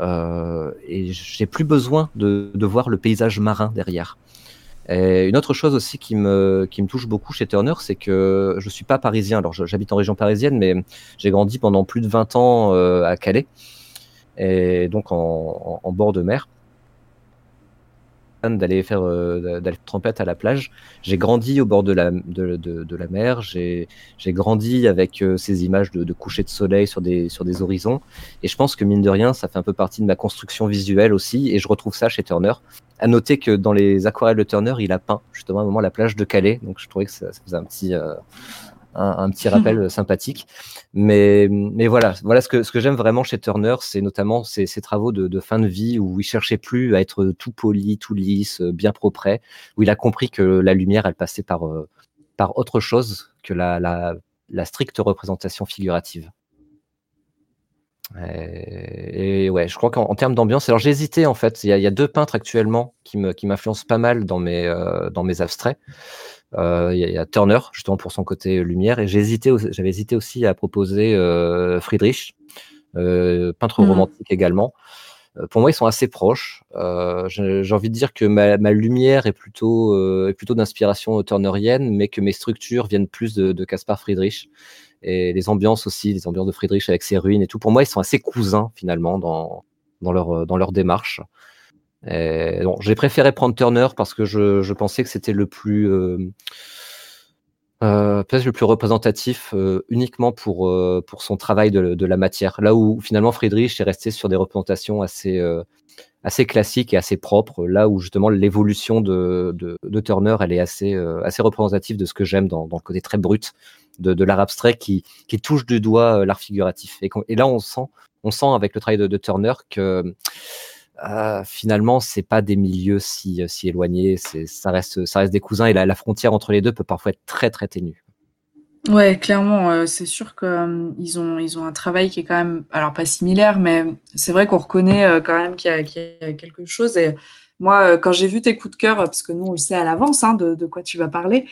euh, et j'ai plus besoin de, de, voir le paysage marin derrière. Et une autre chose aussi qui me, qui me touche beaucoup chez Turner, c'est que je suis pas parisien. Alors, j'habite en région parisienne, mais j'ai grandi pendant plus de 20 ans euh, à Calais, et donc en bord de mer d'aller faire euh, d'aller trompette à la plage. J'ai grandi au bord de la de, de, de la mer. J'ai grandi avec euh, ces images de, de, coucher de soleil sur des sur des horizons. Et je pense que mine de rien, ça fait un peu partie de ma construction visuelle aussi. Et je retrouve ça chez Turner. À noter que dans les aquarelles de Turner, il a peint justement à un moment la plage de Calais. Donc je trouvais que ça, ça faisait un petit euh, un, un, petit rappel sympathique. Mais, mais voilà, voilà ce que, ce que j'aime vraiment chez Turner, c'est notamment ses, ses travaux de, de, fin de vie où il cherchait plus à être tout poli, tout lisse, bien propre, où il a compris que la lumière, elle passait par, euh, par autre chose que la, la, la stricte représentation figurative. Et, et, ouais, je crois qu'en termes d'ambiance, alors hésité en fait. Il y, a, il y, a, deux peintres actuellement qui m'influencent qui pas mal dans mes, euh, dans mes abstraits. Euh, il y, a Turner justement pour son côté lumière et j'avais hésité aussi à proposer euh, Friedrich, euh, peintre mmh. romantique également. Euh, pour moi, ils sont assez proches. Euh, j'ai envie de dire que ma, ma lumière est plutôt, est plutôt d'inspiration turnerienne, mais que mes structures viennent plus de, de Caspar Friedrich et les ambiances aussi, les ambiances de Friedrich avec ses ruines et tout. Pour moi, ils sont assez cousins finalement dans, dans leur, dans leur démarche. Bon, j'ai préféré prendre Turner parce que je, je pensais que c'était le plus euh, euh, peut-être le plus représentatif euh, uniquement pour euh, pour son travail de, de, la matière. Là où finalement Friedrich est resté sur des représentations assez euh, assez classiques et assez propres. Là où justement l'évolution de, de, Turner, elle est assez euh, assez représentative de ce que j'aime dans, le côté très brut de, de l'art abstrait qui qui touche du doigt l'art figuratif. Et, là on sent on sent avec le travail de, Turner que euh, finalement, c'est pas des milieux si, si éloignés. Ça reste, ça reste des cousins et la, la, frontière entre les deux peut parfois être très très ténue. Ouais, clairement, euh, c'est sûr qu'ils euh, ont, ils ont un travail qui est quand même, alors pas similaire, mais c'est vrai qu'on reconnaît euh, quand même qu'il y, a quelque chose. Et moi, quand j'ai vu tes coups de cœur, parce que nous on le sait à l'avance hein, de, de, quoi tu vas parler,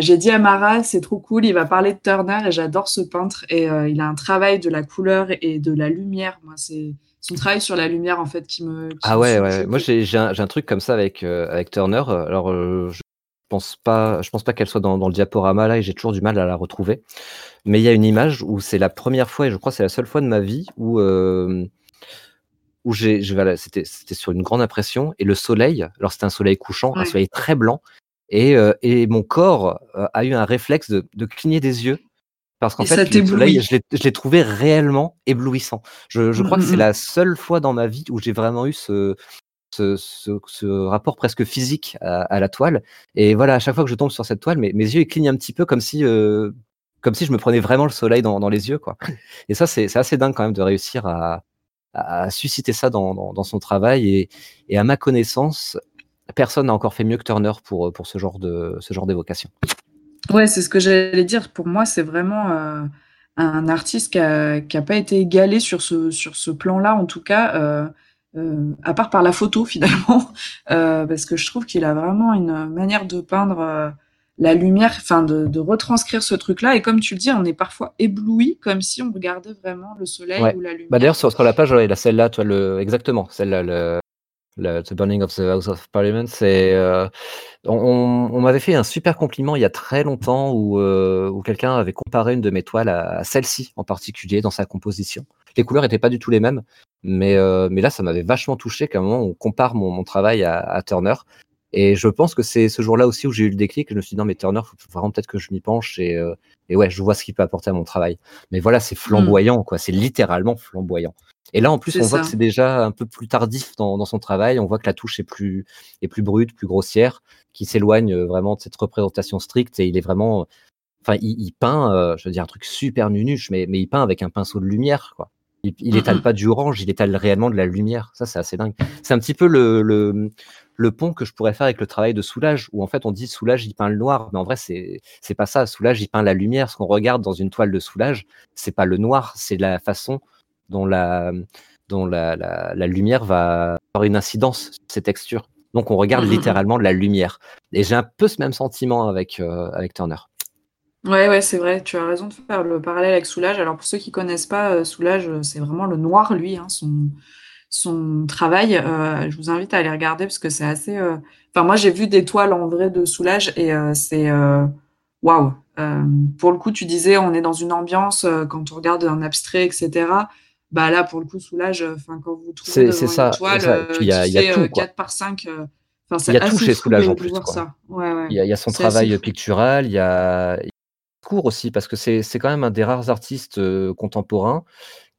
j'ai dit à Mara, c'est trop cool, il va parler de Turner et j'adore ce peintre et il a un travail de la couleur et de la lumière. Moi, c'est son travail sur la lumière en fait qui me qui ah ouais ouais moi j'ai un, un, truc comme ça avec avec Turner alors je pense pas je pense pas qu'elle soit dans, dans, le diaporama là et j'ai toujours du mal à la retrouver. Mais il y a une image où c'est la première fois et je crois c'est la seule fois de ma vie où euh, où j'ai voilà, c'était sur une grande impression et le soleil alors c'était un soleil couchant un soleil très blanc et, euh, et mon corps euh, a eu un réflexe de, de cligner des yeux parce qu'en fait, le soleil, je l'ai trouvé réellement éblouissant. Je, je crois mmh, que c'est la seule fois dans ma vie où j'ai vraiment eu ce, ce, ce, ce, rapport presque physique à, à, la toile. Et voilà, à chaque fois que je tombe sur cette toile, mes, mes yeux clignent un petit peu comme si, euh, comme si je me prenais vraiment le soleil dans, dans les yeux. Quoi. Et ça, c'est assez dingue quand même de réussir à, à susciter ça dans, dans, dans son travail. Et, et, à ma connaissance, personne n'a encore fait mieux que Turner pour, pour ce genre de ce genre d'évocation. Ouais, c'est ce que j'allais dire. Pour moi, c'est vraiment euh, un artiste qui n'a pas été égalé sur ce, sur ce plan-là, en tout cas, euh, euh, à part par la photo, finalement, parce que je trouve qu'il a vraiment une manière de peindre la lumière, enfin, de, de retranscrire ce truc-là. Et comme tu le dis, on est parfois ébloui, comme si on regardait vraiment le soleil ou la lumière. Bah D'ailleurs, sur, sur, la page, il a celle-là, toi, le, exactement, celle-là, le, le The Burning of the House of Parliament, c'est euh, on, on m'avait fait un super compliment il y a très longtemps où, euh, où quelqu'un avait comparé une de mes toiles à, à celle-ci en particulier dans sa composition. Les couleurs n'étaient pas du tout les mêmes, mais, euh, mais là ça m'avait vachement touché qu'à un moment on compare mon, mon travail à, à, Turner. Et je pense que c'est ce jour-là aussi où j'ai eu le déclic. Je me suis dit non mais Turner, faut vraiment peut-être que je m'y penche et, euh, et ouais, je vois ce qu'il peut apporter à mon travail. Mais voilà, c'est flamboyant, mmh. quoi. C'est littéralement flamboyant. Et là, en plus, on ça. voit que c'est déjà un peu plus tardif dans, dans, son travail. On voit que la touche est plus, est plus brute, plus grossière, qui s'éloigne euh, vraiment de cette représentation stricte. Et il est vraiment, enfin, il, il peint, euh, je veux dire un truc super nunuche, mais, mais il peint avec un pinceau de lumière, quoi. Il, il étale pas du orange, il étale réellement de la lumière. Ça, c'est assez dingue. C'est un petit peu le, le, le, pont que je pourrais faire avec le travail de Soulage, où en fait on dit Soulage, il peint le noir, mais en vrai, c'est c'est pas ça. Soulage, il peint la lumière. Ce qu'on regarde dans une toile de Soulage, c'est pas le noir, c'est la façon dont la, dont la, la, la, lumière va avoir une incidence sur ces textures. Donc on regarde littéralement de la lumière. Et j'ai un peu ce même sentiment avec, euh, avec Turner. Ouais, ouais, c'est vrai, tu as raison de faire le parallèle avec Soulage. Alors pour ceux qui connaissent pas, euh, Soulage, euh, c'est vraiment le noir, lui, hein, son, son travail. Euh, je vous invite à aller regarder parce que c'est assez... Enfin, moi, j'ai vu des toiles en vrai de Soulage et c'est... Waouh Pour le coup, tu disais, on est dans une ambiance, quand on regarde un abstrait, etc., bah là pour le coup soulage enfin quand vous trouvez ça, toile ça. il y a, il y a tout, 4 par 5 euh, il y a tout chez soulage en plus quoi. Ouais, ouais. Il, y a, il y a son travail pictural il y a aussi parce que c'est quand même un des rares artistes euh, contemporains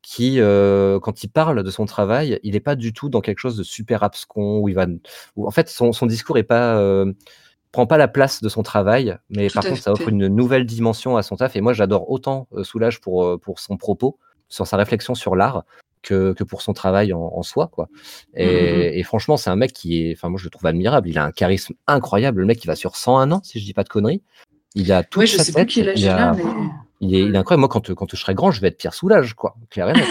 qui euh, quand il parle de son travail il n'est pas du tout dans quelque chose de super abscon où il va où, en fait son, son discours est pas euh, prend pas la place de son travail, mais tout par contre, ça offre une nouvelle dimension à son taf. Et moi, j'adore autant Soulage pour, pour son propos, sur sa réflexion sur l'art que, que, pour son travail en, en soi quoi et, mmh. et franchement c'est un mec qui est enfin moi je le trouve admirable il a un charisme incroyable le mec il va sur 101 ans si je dis pas de conneries il a tout ouais, je sais tête, plus il, a, mais... il, est, il est incroyable moi quand, quand je serai grand je vais être Pierre Soulage quoi clairement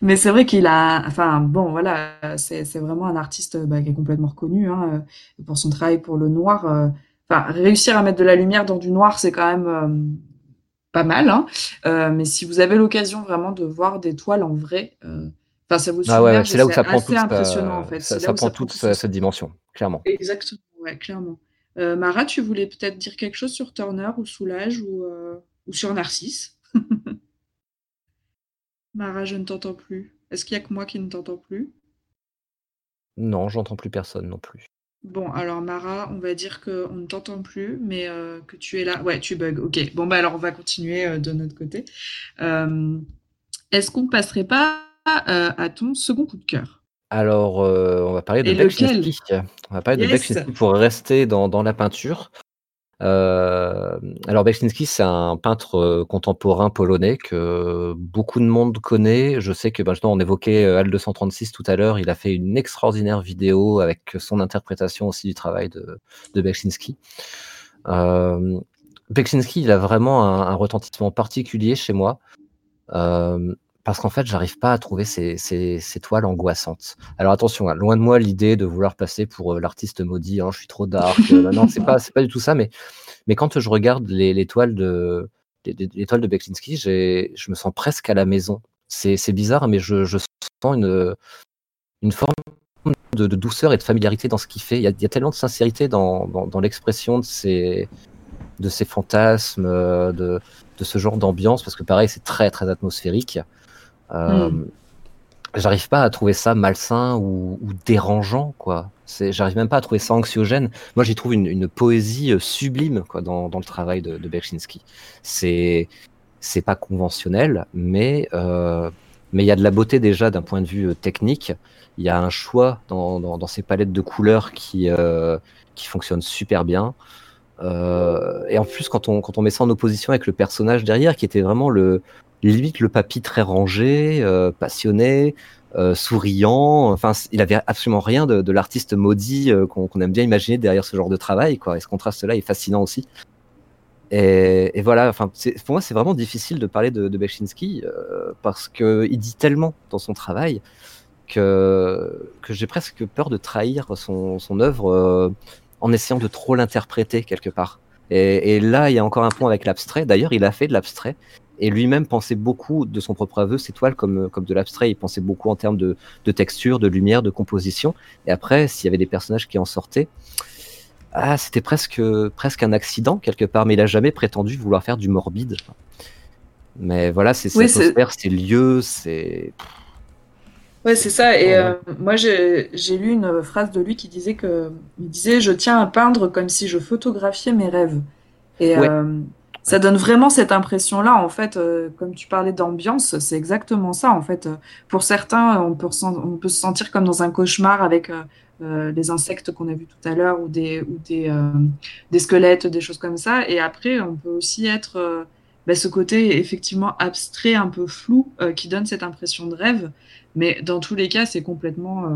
mais c'est vrai qu'il a enfin bon voilà c'est vraiment un artiste bah, qui est complètement reconnu hein, pour son travail pour le noir enfin réussir à mettre de la lumière dans du noir c'est quand même euh, pas mal. Hein. Euh, mais si vous avez l'occasion vraiment de voir des toiles en vrai, euh, enfin ça vous ah ouais, c'est là où ça prend toute impressionnant en fait. Ça, ça prend toute cette dimension, clairement. Exactement, ouais, clairement. Euh, Mara, tu voulais peut-être dire quelque chose sur Turner ou Soulage ou, euh, ou sur Narcisse? Mara, je ne t'entends plus. Est-ce qu'il y a que moi qui ne t'entends plus? Non, j'entends plus personne non plus. Bon, alors Mara, on va dire qu'on ne t'entend plus, mais euh, que tu es là. Ouais, tu bugs. Ok. Bon, bah alors on va continuer de notre côté. Est-ce qu'on ne passerait pas à ton second coup de cœur? Alors, on va parler de Beksinski. On va parler yes. de Beksinski pour rester dans, dans la peinture. Euh, alors Beksinski, c'est un peintre euh, contemporain polonais que beaucoup de monde connaît. Je sais que maintenant on évoquait euh, Al 236 tout à l'heure. Il a fait une extraordinaire vidéo avec son interprétation aussi du travail de, de. Euh, Beksinski, il a vraiment un, un, retentissement particulier chez moi. Euh, parce qu'en fait, j'arrive pas à trouver ces, ces, toiles angoissantes. Alors attention, hein, loin de moi l'idée de vouloir passer pour euh, l'artiste maudit, hein, je suis trop dark. Euh, non, c'est pas, du tout ça. Mais, quand je regarde les, les toiles de, les, les toiles de Beksinski, je me sens presque à la maison. C'est, bizarre, mais je, sens une, forme de, douceur et de familiarité dans ce qu'il fait. Il y, a, tellement de sincérité dans, l'expression de ces, de ces fantasmes, euh, de, de ce genre d'ambiance, parce que pareil, c'est très très atmosphérique. Euh, mm. J'arrive pas à trouver ça malsain ou, dérangeant, quoi. J'arrive même pas à trouver ça anxiogène. Moi, j'y trouve une, poésie euh, sublime, quoi, dans, le travail de, de Berchinski. C'est c'est pas conventionnel, mais euh, mais il y a de la beauté déjà d'un point de vue euh, technique. Il y a un choix dans, dans, dans ces palettes de couleurs qui euh, qui fonctionne super bien. Euh, et en plus, quand on, quand on met ça en opposition avec le personnage derrière, qui était vraiment le, limite le papy très rangé, euh, passionné, euh, souriant. Enfin, il avait absolument rien de, l'artiste maudit euh, qu'on aime bien imaginer derrière ce genre de travail. Et ce contraste-là est fascinant aussi. Et, voilà, enfin, pour moi, c'est vraiment difficile de parler de, de Bechinski euh, parce que il dit tellement dans son travail que, que j'ai presque peur de trahir son, œuvre en essayant de trop l'interpréter quelque part. Et là, il y a encore un point avec l'abstrait. D'ailleurs, il a fait de l'abstrait. Et lui-même pensait beaucoup de son propre aveu, ses toiles, comme, comme de l'abstrait. Il pensait beaucoup en termes de, de texture, de lumière, de composition. Et après, s'il y avait des personnages qui en sortaient, ah, c'était presque, presque un accident quelque part. Mais il a jamais prétendu vouloir faire du morbide. Mais voilà, c'est Oui, cette atmosphère, c'est le lieu, c'est. Ouais, c'est ça. Et euh, moi, j'ai j'ai lu une phrase de lui qui disait que il disait je tiens à peindre comme si je photographiais mes rêves. Et Ouais. euh, ça donne vraiment cette impression-là. En fait, euh, comme tu parlais d'ambiance, c'est exactement ça. En fait, pour certains, on peut, on peut se sentir comme dans un cauchemar avec euh, euh, les insectes qu'on a vus tout à l'heure ou des ou des euh, des squelettes, des choses comme ça. Et après, on peut aussi être bah, ce côté effectivement abstrait, un peu flou, qui donne cette impression de rêve. Mais dans tous les cas, c'est complètement.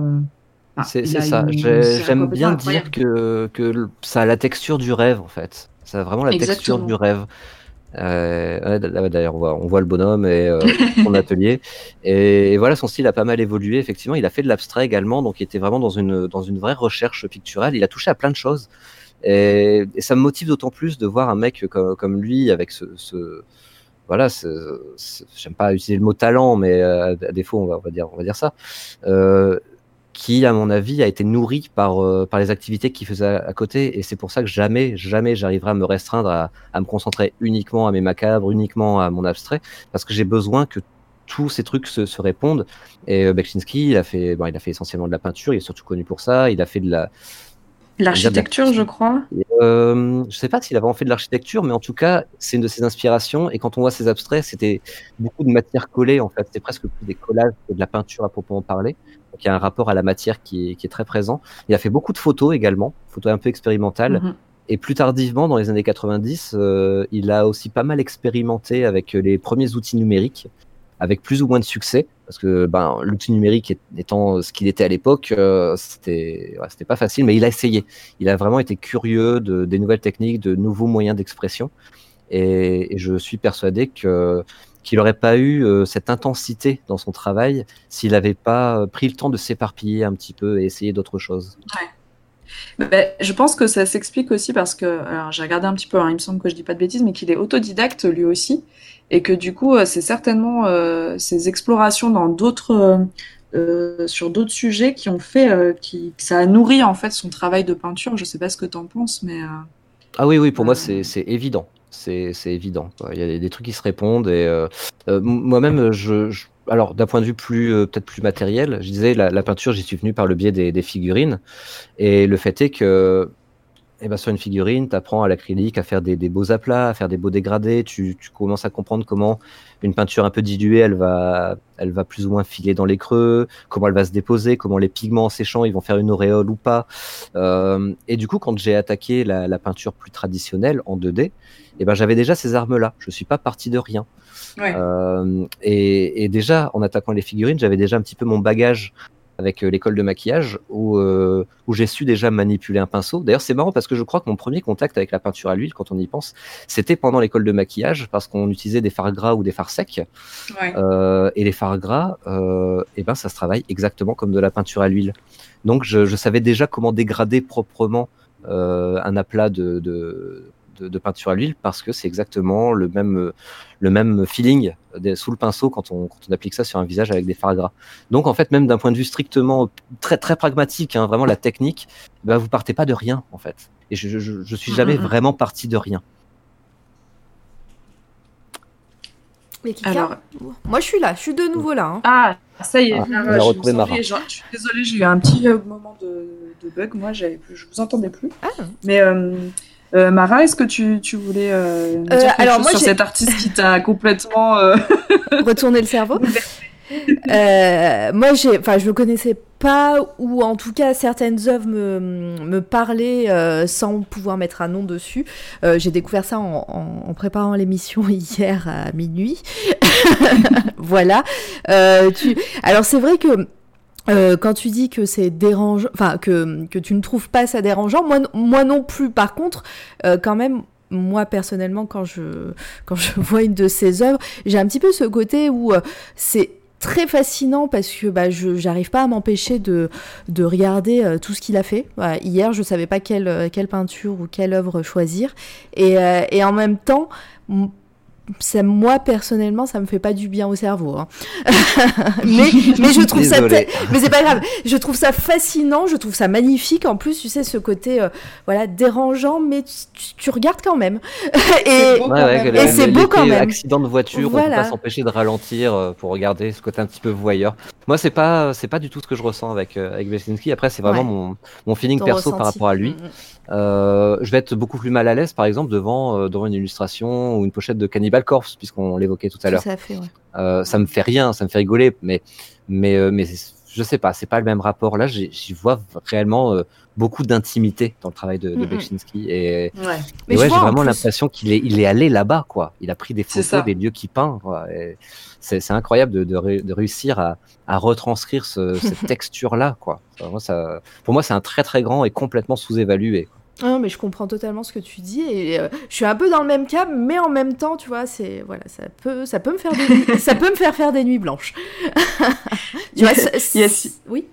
enfin, C'est ça. J'aime bien dire que, ça a la texture du rêve, en fait. Ça a vraiment la texture du rêve. Euh, ouais, D'ailleurs, on voit, on voit le bonhomme et euh, son atelier. Et, et voilà, son style a pas mal évolué. Effectivement, il a fait de l'abstrait également, donc il était vraiment dans une, dans une vraie recherche picturale. Il a touché à plein de choses. Et, et ça me motive d'autant plus de voir un mec comme, comme lui, avec ce, ce- voilà, j'aime pas utiliser le mot talent, mais euh, à défaut, on va, on va dire, on va dire ça. Euh, qui, à mon avis, a été nourri par, euh, par les activités qu'il faisait à, à côté. Et c'est pour ça que jamais, jamais j'arriverai à me restreindre à, à me concentrer uniquement à mes macabres, uniquement à mon abstrait, parce que j'ai besoin que tous ces trucs se, se répondent. Et euh, Beksinski, il a fait, bon, il a fait essentiellement de la peinture, il est surtout connu pour ça. Il a fait de la, L'architecture, je crois. euh, je sais pas s'il a vraiment fait de l'architecture, mais en tout cas, c'est une de ses inspirations. Et quand on voit ses abstraits, c'était beaucoup de matière collée, en fait. C'était presque plus des collages que de la peinture à proprement parler. Donc il y a un rapport à la matière qui est, qui est très présent. Il a fait beaucoup de photos également, photos un peu expérimentales. Mhm. Et plus tardivement, dans les années 90, euh, il a aussi pas mal expérimenté avec les premiers outils numériques, avec plus ou moins de succès, parce que ben, l'outil numérique étant ce qu'il était à l'époque, euh, c'était ouais, pas facile, mais il a essayé. Il a vraiment été curieux de, des nouvelles techniques, de nouveaux moyens d'expression, et, et je suis persuadé que qu'il n'aurait pas eu euh, cette intensité dans son travail s'il n'avait pas euh, pris le temps de s'éparpiller un petit peu et essayer d'autres choses. Ben, je pense que ça s'explique aussi parce que, alors j'ai regardé un petit peu, hein, il me semble que je dis pas de bêtises, mais qu'il est autodidacte lui aussi, et que du coup, euh, c'est certainement euh, ses explorations dans d'autres, euh, sur d'autres sujets qui ont fait, euh, qui, ça a nourri en fait son travail de peinture. Je sais pas ce que t'en penses, mais Ah oui, oui, pour moi, c'est évident. C'est évident. Il y a des, trucs qui se répondent. Et euh, euh, moi-même, je, je- alors d'un point de vue plus euh, peut-être plus matériel, je disais la, peinture, j'y suis venu par le biais des figurines. Et le fait est que eh ben, sur une figurine, tu apprends à l'acrylique à faire des, des beaux aplats, à faire des beaux dégradés. Tu, tu commences à comprendre comment une peinture un peu diluée, elle va, elle va plus ou moins filer dans les creux, comment elle va se déposer, comment les pigments en séchant, ils vont faire une auréole ou pas. Euh, et du coup, quand j'ai attaqué la, la peinture plus traditionnelle en 2D, eh ben, j'avais déjà ces armes-là. Je suis pas parti de rien. ouais. Euh, et, et déjà, en attaquant les figurines, j'avais déjà un petit peu mon bagage avec euh, l'école de maquillage où, euh, où j'ai su déjà manipuler un pinceau. D'ailleurs, c'est marrant parce que je crois que mon premier contact avec la peinture à l'huile, quand on y pense, c'était pendant l'école de maquillage parce qu'on utilisait des fards gras ou des fards secs. ouais. Euh, et les fards gras, euh, eh ben, ça se travaille exactement comme de la peinture à l'huile. Donc, je, je savais déjà comment dégrader proprement euh, un aplat de, de, de, de peinture à l'huile parce que c'est exactement le même, le même feeling sous le pinceau quand on, quand on applique ça sur un visage avec des fards gras. Donc, en fait, même d'un point de vue strictement très, très pragmatique, hein, vraiment la technique, ben, vous partez pas de rien, en fait. Et je, je, je suis jamais Mhm. vraiment parti de rien. Mais Alors, Moi, je suis là, je suis de nouveau là. hein. ah, ça y est, Ah, Mara, on a je Mara. entendais, genre, je suis désolée, j'ai eu un petit euh, moment de, de bug, moi, j'avais plus, je vous entendais plus. Ah. Mais euh, euh, Mara, est-ce que tu, tu voulais euh, nous Euh, dire quelque alors, chose moi, sur cet artiste qui t'a complètement... euh, Retourner le cerveau. Euh, moi, j'ai, enfin, je le connaissais pas, ou en tout cas certaines œuvres me, me parlaient euh, sans pouvoir mettre un nom dessus. Euh, j'ai découvert ça en, en- en préparant l'émission hier à minuit. voilà. Euh, tu... Alors c'est vrai que euh, quand tu dis que c'est dérangeant, enfin que, que tu ne trouves pas ça dérangeant, moi, moi non plus. Par contre, euh, quand même, moi personnellement, quand je, quand je vois une de ces œuvres, j'ai un petit peu ce côté où euh, c'est très fascinant parce que bah, je j'arrive pas à m'empêcher de, de regarder euh, tout ce qu'il a fait. Voilà, hier, je savais pas quelle, quelle peinture ou quelle œuvre choisir. Et, et en même temps, ça, moi personnellement, ça me fait pas du bien au cerveau. hein. mais, mais je trouve ça mais c'est pas grave. Je trouve ça fascinant, je trouve ça magnifique. En plus, tu sais, ce côté euh, voilà dérangeant, mais tu, tu regardes quand même. et c'est beau quand même. Accident de voiture, on peut Voilà. pas s'empêcher de ralentir euh, pour regarder ce côté un petit peu voyeur. Moi, c'est pas, c'est pas du tout ce que je ressens avec euh, avec Belsinski. Après, c'est vraiment Ouais. mon mon feeling ton perso par ressenti. rapport à lui. Mm, mm. Euh, je vais être beaucoup plus mal à l'aise, par exemple, devant euh, devant une illustration ou une pochette de Cannibal Corpse, puisqu'on l'évoquait tout à l'heure. Ouais. Euh, ça me fait rien, ça me fait rigoler, mais mais euh, mais je sais pas, c'est pas le même rapport. Là, j'y vois réellement euh, beaucoup d'intimité dans le travail de, de. Beksinski et Ouais. Mais et je ouais, j'ai vraiment l'impression qu'il est, il est allé là-bas, quoi. Il a pris des photos des lieux qu'il peint. quoi. Et C'est c'est incroyable de, de, ré- de réussir à, à retranscrire ce- cette texture-là, quoi. Ça, moi, ça, pour moi, c'est un très très grand et complètement sous-évalué. Ah, mais je comprends totalement ce que tu dis et euh, je suis un peu dans le même cas, mais en même temps, tu vois, c'est voilà, ça peut, ça peut me faire des nuits- ça peut me faire faire des nuits blanches. tu vois, c'est- c'est- Yes. oui.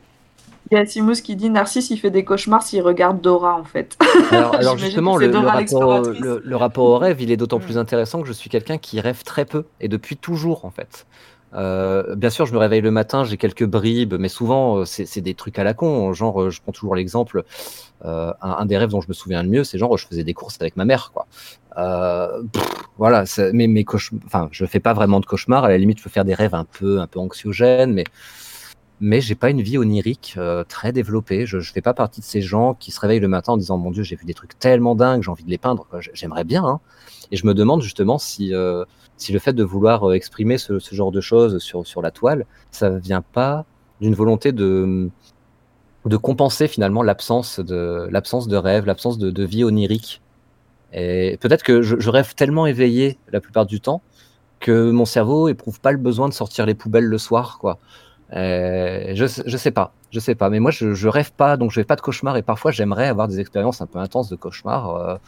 Il y a Simous qui dit Narcisse, il fait des cauchemars s'il regarde Dora, en fait. Alors, justement, rapport, le, le rapport au rêve, il est d'autant Mm. plus intéressant que je suis quelqu'un qui rêve très peu et depuis toujours, en fait. Euh, bien sûr, je me réveille le matin, j'ai quelques bribes, mais souvent, euh, c'est des trucs à la con. Genre, euh, je prends toujours l'exemple, euh, un, des rêves dont je me souviens le mieux, c'est genre, je faisais des courses avec ma mère, quoi. Euh, voilà, mais mes enfin, je fais pas vraiment de cauchemars. À la limite, je peux faire des rêves un peu, un peu anxiogènes, mais mais j'ai pas une vie onirique très développée. Je, je fais pas partie de ces gens qui se réveillent le matin en disant mon Dieu, j'ai vu des trucs tellement dingues, j'ai envie de les peindre. J'aimerais bien, hein. et je me demande justement si si le fait de vouloir euh, exprimer ce, genre de choses sur la toile, ça vient pas d'une volonté de compenser finalement l'absence de rêve, l'absence de, vie onirique. Et peut-être que je, rêve tellement éveillé la plupart du temps que mon cerveau éprouve pas le besoin de sortir les poubelles le soir, quoi. Euh, je, je sais pas, je sais pas, mais moi je, je rêve pas, donc je fais pas de cauchemars et parfois j'aimerais avoir des expériences un peu intenses de cauchemars,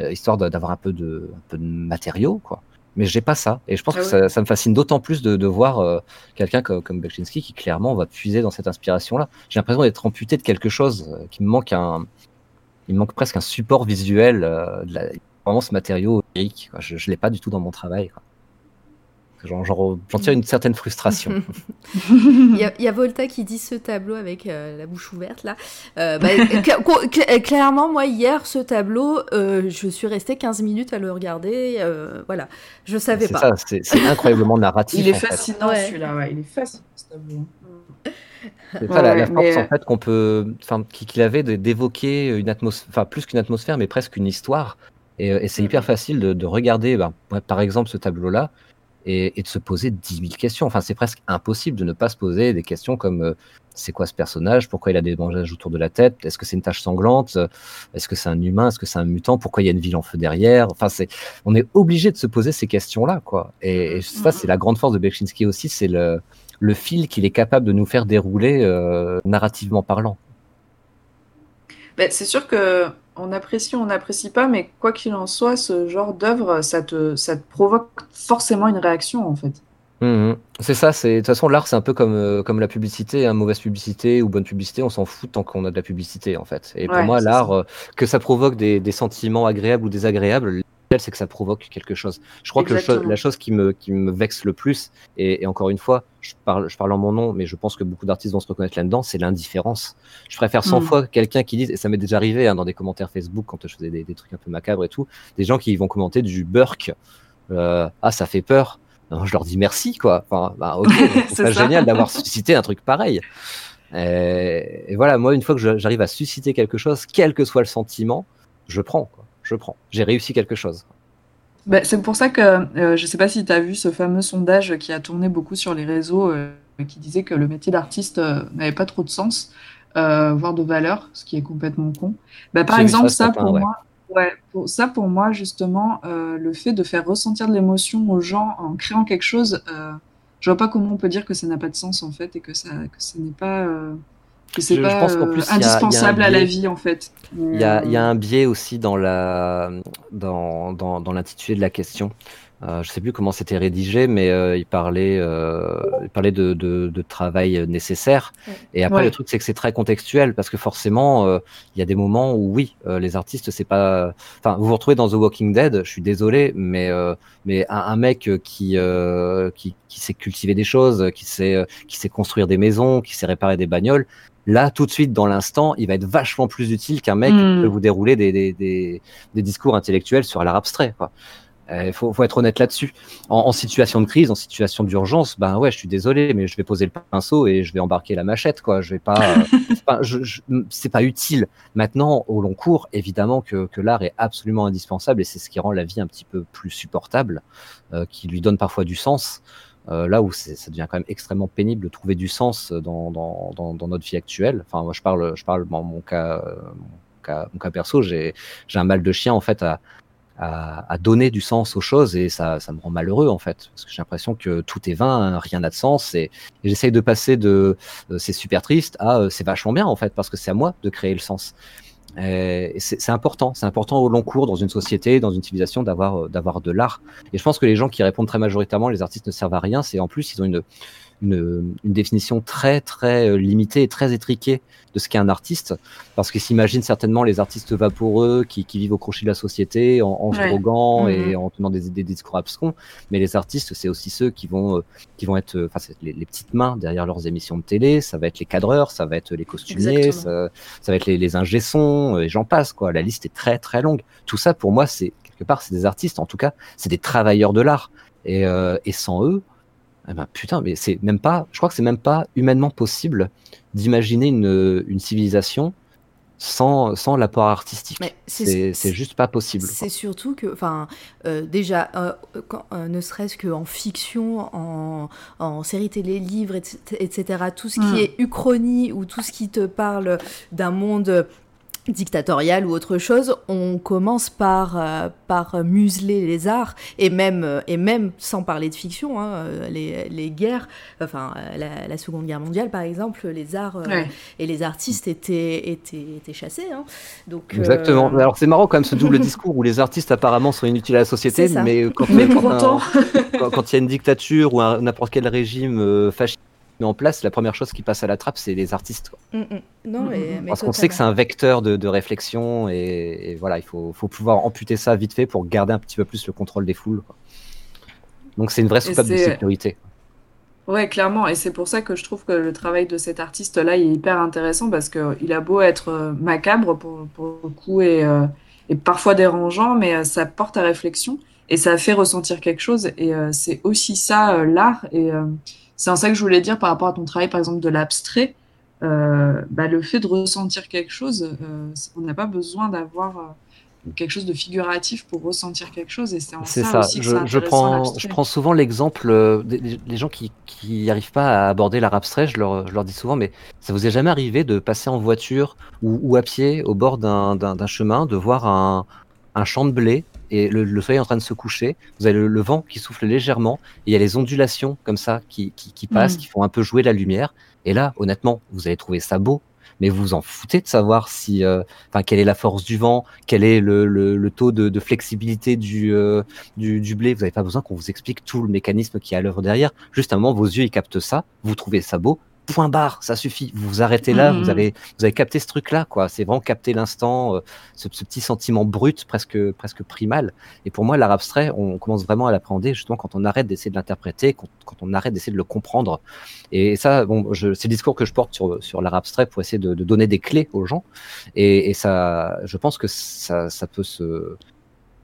euh, histoire d'avoir un peu de, un matériaux, quoi. Mais j'ai pas ça, et je pense Ah que ouais. ça, ça me fascine d'autant plus de, de voir euh, quelqu'un comme, comme qui clairement va puiser dans cette inspiration-là. J'ai l'impression d'être amputé de quelque chose, euh, qui me manque un, il me manque presque un support visuel, euh, de la- vraiment ce matériau lyrique. Je, je l'ai pas du tout dans mon travail. Quoi. J'en, j'en- j'en tire une certaine frustration. Il y, a- il y a Volta qui dit ce tableau avec euh, la bouche ouverte là. Euh, bah, cla- clairement, moi hier, ce tableau, euh, je suis restée 15 minutes à le regarder. euh, voilà, je savais c'est pas. ça, c'est, c'est incroyablement narratif. Il est fascinant Ouais. celui-là, ouais. Il est fascinant ce tableau. C'est ça la, Ouais, la force mais- en fait qu'on peut, enfin, qu'il avait d'évoquer une atmosphère, enfin plus qu'une atmosphère, mais presque une histoire. Et, euh, et c'est hyper facile de, de regarder, ben, ouais, par exemple, ce tableau-là, et, et de se poser 10 000 questions. Enfin, c'est presque impossible de ne pas se poser des questions comme euh, c'est quoi ce personnage? Pourquoi il a des bandages autour de la tête? Est-ce que c'est une tache sanglante? Est-ce que c'est un humain? Est-ce que c'est un mutant? Pourquoi il y a une ville en feu derrière? Enfin, c'est, on est obligé de se poser ces questions-là, quoi. Et, et ça, c'est la grande force de Beksinski aussi, c'est le, le fil qu'il est capable de nous faire dérouler euh, narrativement parlant. Ben, c'est sûr que on apprécie, on n'apprécie pas, mais quoi qu'il en soit, ce genre d'œuvre, ça te, ça te provoque forcément une réaction, en fait. Mhm. C'est ça, c'est de toute façon l'art c'est un peu comme euh, comme la publicité, hein, mauvaise publicité ou bonne publicité, on s'en fout tant qu'on a de la publicité en fait. Et pour moi l'art, euh, que ça provoque des, des sentiments agréables ou désagréables, c'est que ça provoque quelque chose. Je crois que cho- la chose qui me qui me vexe le plus, et, et encore une fois, je parle je parle en mon nom, mais je pense que beaucoup d'artistes vont se reconnaître là-dedans, c'est l'indifférence. Je préfère 100 Mm. fois quelqu'un qui dise, et ça m'est déjà arrivé hein, dans des commentaires Facebook quand je faisais des, des trucs un peu macabres et tout, des gens qui vont commenter du burk, euh, ah ça fait peur. Non, je leur dis merci, quoi. Enfin, bah, C'est génial d'avoir suscité un truc pareil. Et, et voilà, moi, une fois que j'arrive à susciter quelque chose, quel que soit le sentiment, je prends, quoi. Je prends. J'ai réussi quelque chose. Ben, c'est pour ça que euh, je sais pas si tu as vu ce fameux sondage qui a tourné beaucoup sur les réseaux, euh, qui disait que le métier d'artiste n'avait pas trop de sens, voire de valeur, ce qui est complètement con. Bah, par exemple, ça, pour moi, Ouais, pour ça, pour moi, justement, le fait de faire ressentir de l'émotion aux gens en créant quelque chose, je vois pas comment on peut dire que ça n'a pas de sens en fait et que ça, que ce n'est pas, que c'est pas indispensable à la vie en fait. Il y, a, y a un biais aussi dans la, dans, dans, dans l'intitulé de la question. Euh, je sais plus comment c'était rédigé, mais euh, il parlait, euh, il parlait de, de, de, travail nécessaire. Et après, le truc, c'est que c'est très contextuel parce que forcément, euh, il y a des moments où oui, euh, les artistes, c'est pas. Enfin, vous vous retrouvez dans The Walking Dead. Je suis désolé, mais mais un, un, mec qui, qui qui sait cultiver des choses, qui sait qui sait construire des maisons, qui sait réparer des bagnoles. Là, tout de suite, dans l'instant, il va être vachement plus utile qu'un mec qui hmm. peut vous dérouler des, des, des, des discours intellectuels sur l'art abstrait. Quoi. Il euh, faut, faut, être honnête là-dessus. En, en, situation de crise, en situation d'urgence, ben ouais, je suis désolé, mais je vais poser le pinceau et je vais embarquer la machette, quoi. Je vais pas, je, c'est pas utile. Maintenant, au long cours, évidemment que, que l'art est absolument indispensable et c'est ce qui rend la vie un petit peu plus supportable, euh, qui lui donne parfois du sens. Euh, là où ça devient quand même extrêmement pénible de trouver du sens dans, notre vie actuelle. Enfin, moi, je parle, je parle dans mon cas, mon cas, perso, j'ai un mal de chien en fait à, donner du sens aux choses et ça, me rend malheureux en fait parce que j'ai l'impression que tout est vain, rien n'a de sens et, j'essaye de passer de euh, c'est super triste à euh, c'est vachement bien en fait parce que c'est à moi de créer le sens. C'est important, c'est important au long cours dans une société, dans une civilisation d'avoir euh, d'avoir de l'art. Et je pense que les gens qui répondent très majoritairement les artistes ne servent à rien, c'est en plus ils ont une une, une, définition très très euh, limitée et très étriquée de ce qu'est un artiste, parce qu'ils s'imaginent certainement les artistes vaporeux qui, qui, vivent au crochet de la société en, en se droguant et mhm. en tenant des, des, discours abscons, mais les artistes, c'est aussi ceux qui vont, euh, qui vont être, enfin, les, les, petites mains derrière leurs émissions de télé, ça va être les cadreurs, ça va être les costumiers, ça, ça, va être les, les ingé-sons, et j'en passe, quoi. La liste est très très longue. Tout ça, pour moi, c'est quelque part, c'est des artistes, en tout cas, c'est des travailleurs de l'art. Et, euh, et sans eux, eh ben, putain, mais c'est même pas, je crois que c'est même pas humainement possible d'imaginer une, une civilisation sans, sans l'apport artistique. C'est juste pas possible. C'est surtout que, enfin, euh, déjà, euh, quand, euh, ne serait-ce qu'en fiction, en, en série télé, livres, etc., etc., tout ce qui mm. est uchronie ou tout ce qui te parle d'un monde dictatoriale ou autre chose, on commence par, euh, par museler les arts, et même, euh, et même sans parler de fiction, hein, euh, les, les, guerres, enfin la, la, Seconde Guerre mondiale par exemple, les arts ouais. et les artistes étaient, étaient, étaient chassés. Hein. Donc, Exactement. Alors c'est marrant quand même ce double discours où les artistes apparemment sont inutiles à la société, mais quand, mais pour autant... quand, quand, il y a une dictature ou n'importe quel régime fasciste, met en place, la première chose qui passe à la trappe, c'est les artistes. Quoi. Mm -mm. Non, mm mais, Parce qu'on sait que c'est un vecteur de, de réflexion et, et, voilà, il faut, faut, pouvoir amputer ça vite fait pour garder un petit peu plus le contrôle des foules. Quoi. Donc c'est une vraie soupape de sécurité. Ouais, clairement. Et c'est pour ça que je trouve que le travail de cet artiste-là est hyper intéressant parce qu'il a beau être euh, macabre pour, pour le coup et, euh, et parfois dérangeant, mais euh, ça porte à réflexion et ça fait ressentir quelque chose. Et euh, c'est aussi ça, euh, l'art. Et euh, c'est en ça que je voulais dire par rapport à ton travail, par exemple, de l'abstrait. Euh, bah, le fait de ressentir quelque chose, euh, on n'a pas besoin d'avoir euh, quelque chose de figuratif pour ressentir quelque chose. Et c'est en ça, ça, aussi que je, je prends, je prends souvent l'exemple des, des, gens qui qui n'arrivent pas à aborder l'art abstrait. Je leur, je leur dis souvent, mais ça vous est jamais arrivé de passer en voiture ou, ou à pied au bord d'un chemin, de voir un, un champ de blé et le, le, soleil est en train de se coucher. Vous avez le, le, vent qui souffle légèrement et il y a les ondulations comme ça qui, qui, qui passent, mmh. qui font un peu jouer la lumière. Et là, honnêtement, vous allez trouver ça beau, mais vous vous en foutez de savoir si, euh, quelle est la force du vent, quel est le, taux de, de, flexibilité du, euh, du, du, blé. Vous n'avez pas besoin qu'on vous explique tout le mécanisme qui est à l'œuvre derrière. Juste un moment, vos yeux ils captent ça, vous trouvez ça beau, point barre, ça suffit. Vous vous arrêtez là, mmh. vous avez vous avez capté ce truc là quoi. C'est vraiment capter l'instant, euh, ce, ce, petit sentiment brut, presque presque primal. Et pour moi, l'art abstrait, on commence vraiment à l'appréhender justement quand on arrête d'essayer de l'interpréter, quand, quand, on arrête d'essayer de le comprendre. Et ça, bon, c'est le discours que je porte sur sur l'art abstrait pour essayer de, de, donner des clés aux gens. Et, et ça, je pense que ça, ça peut se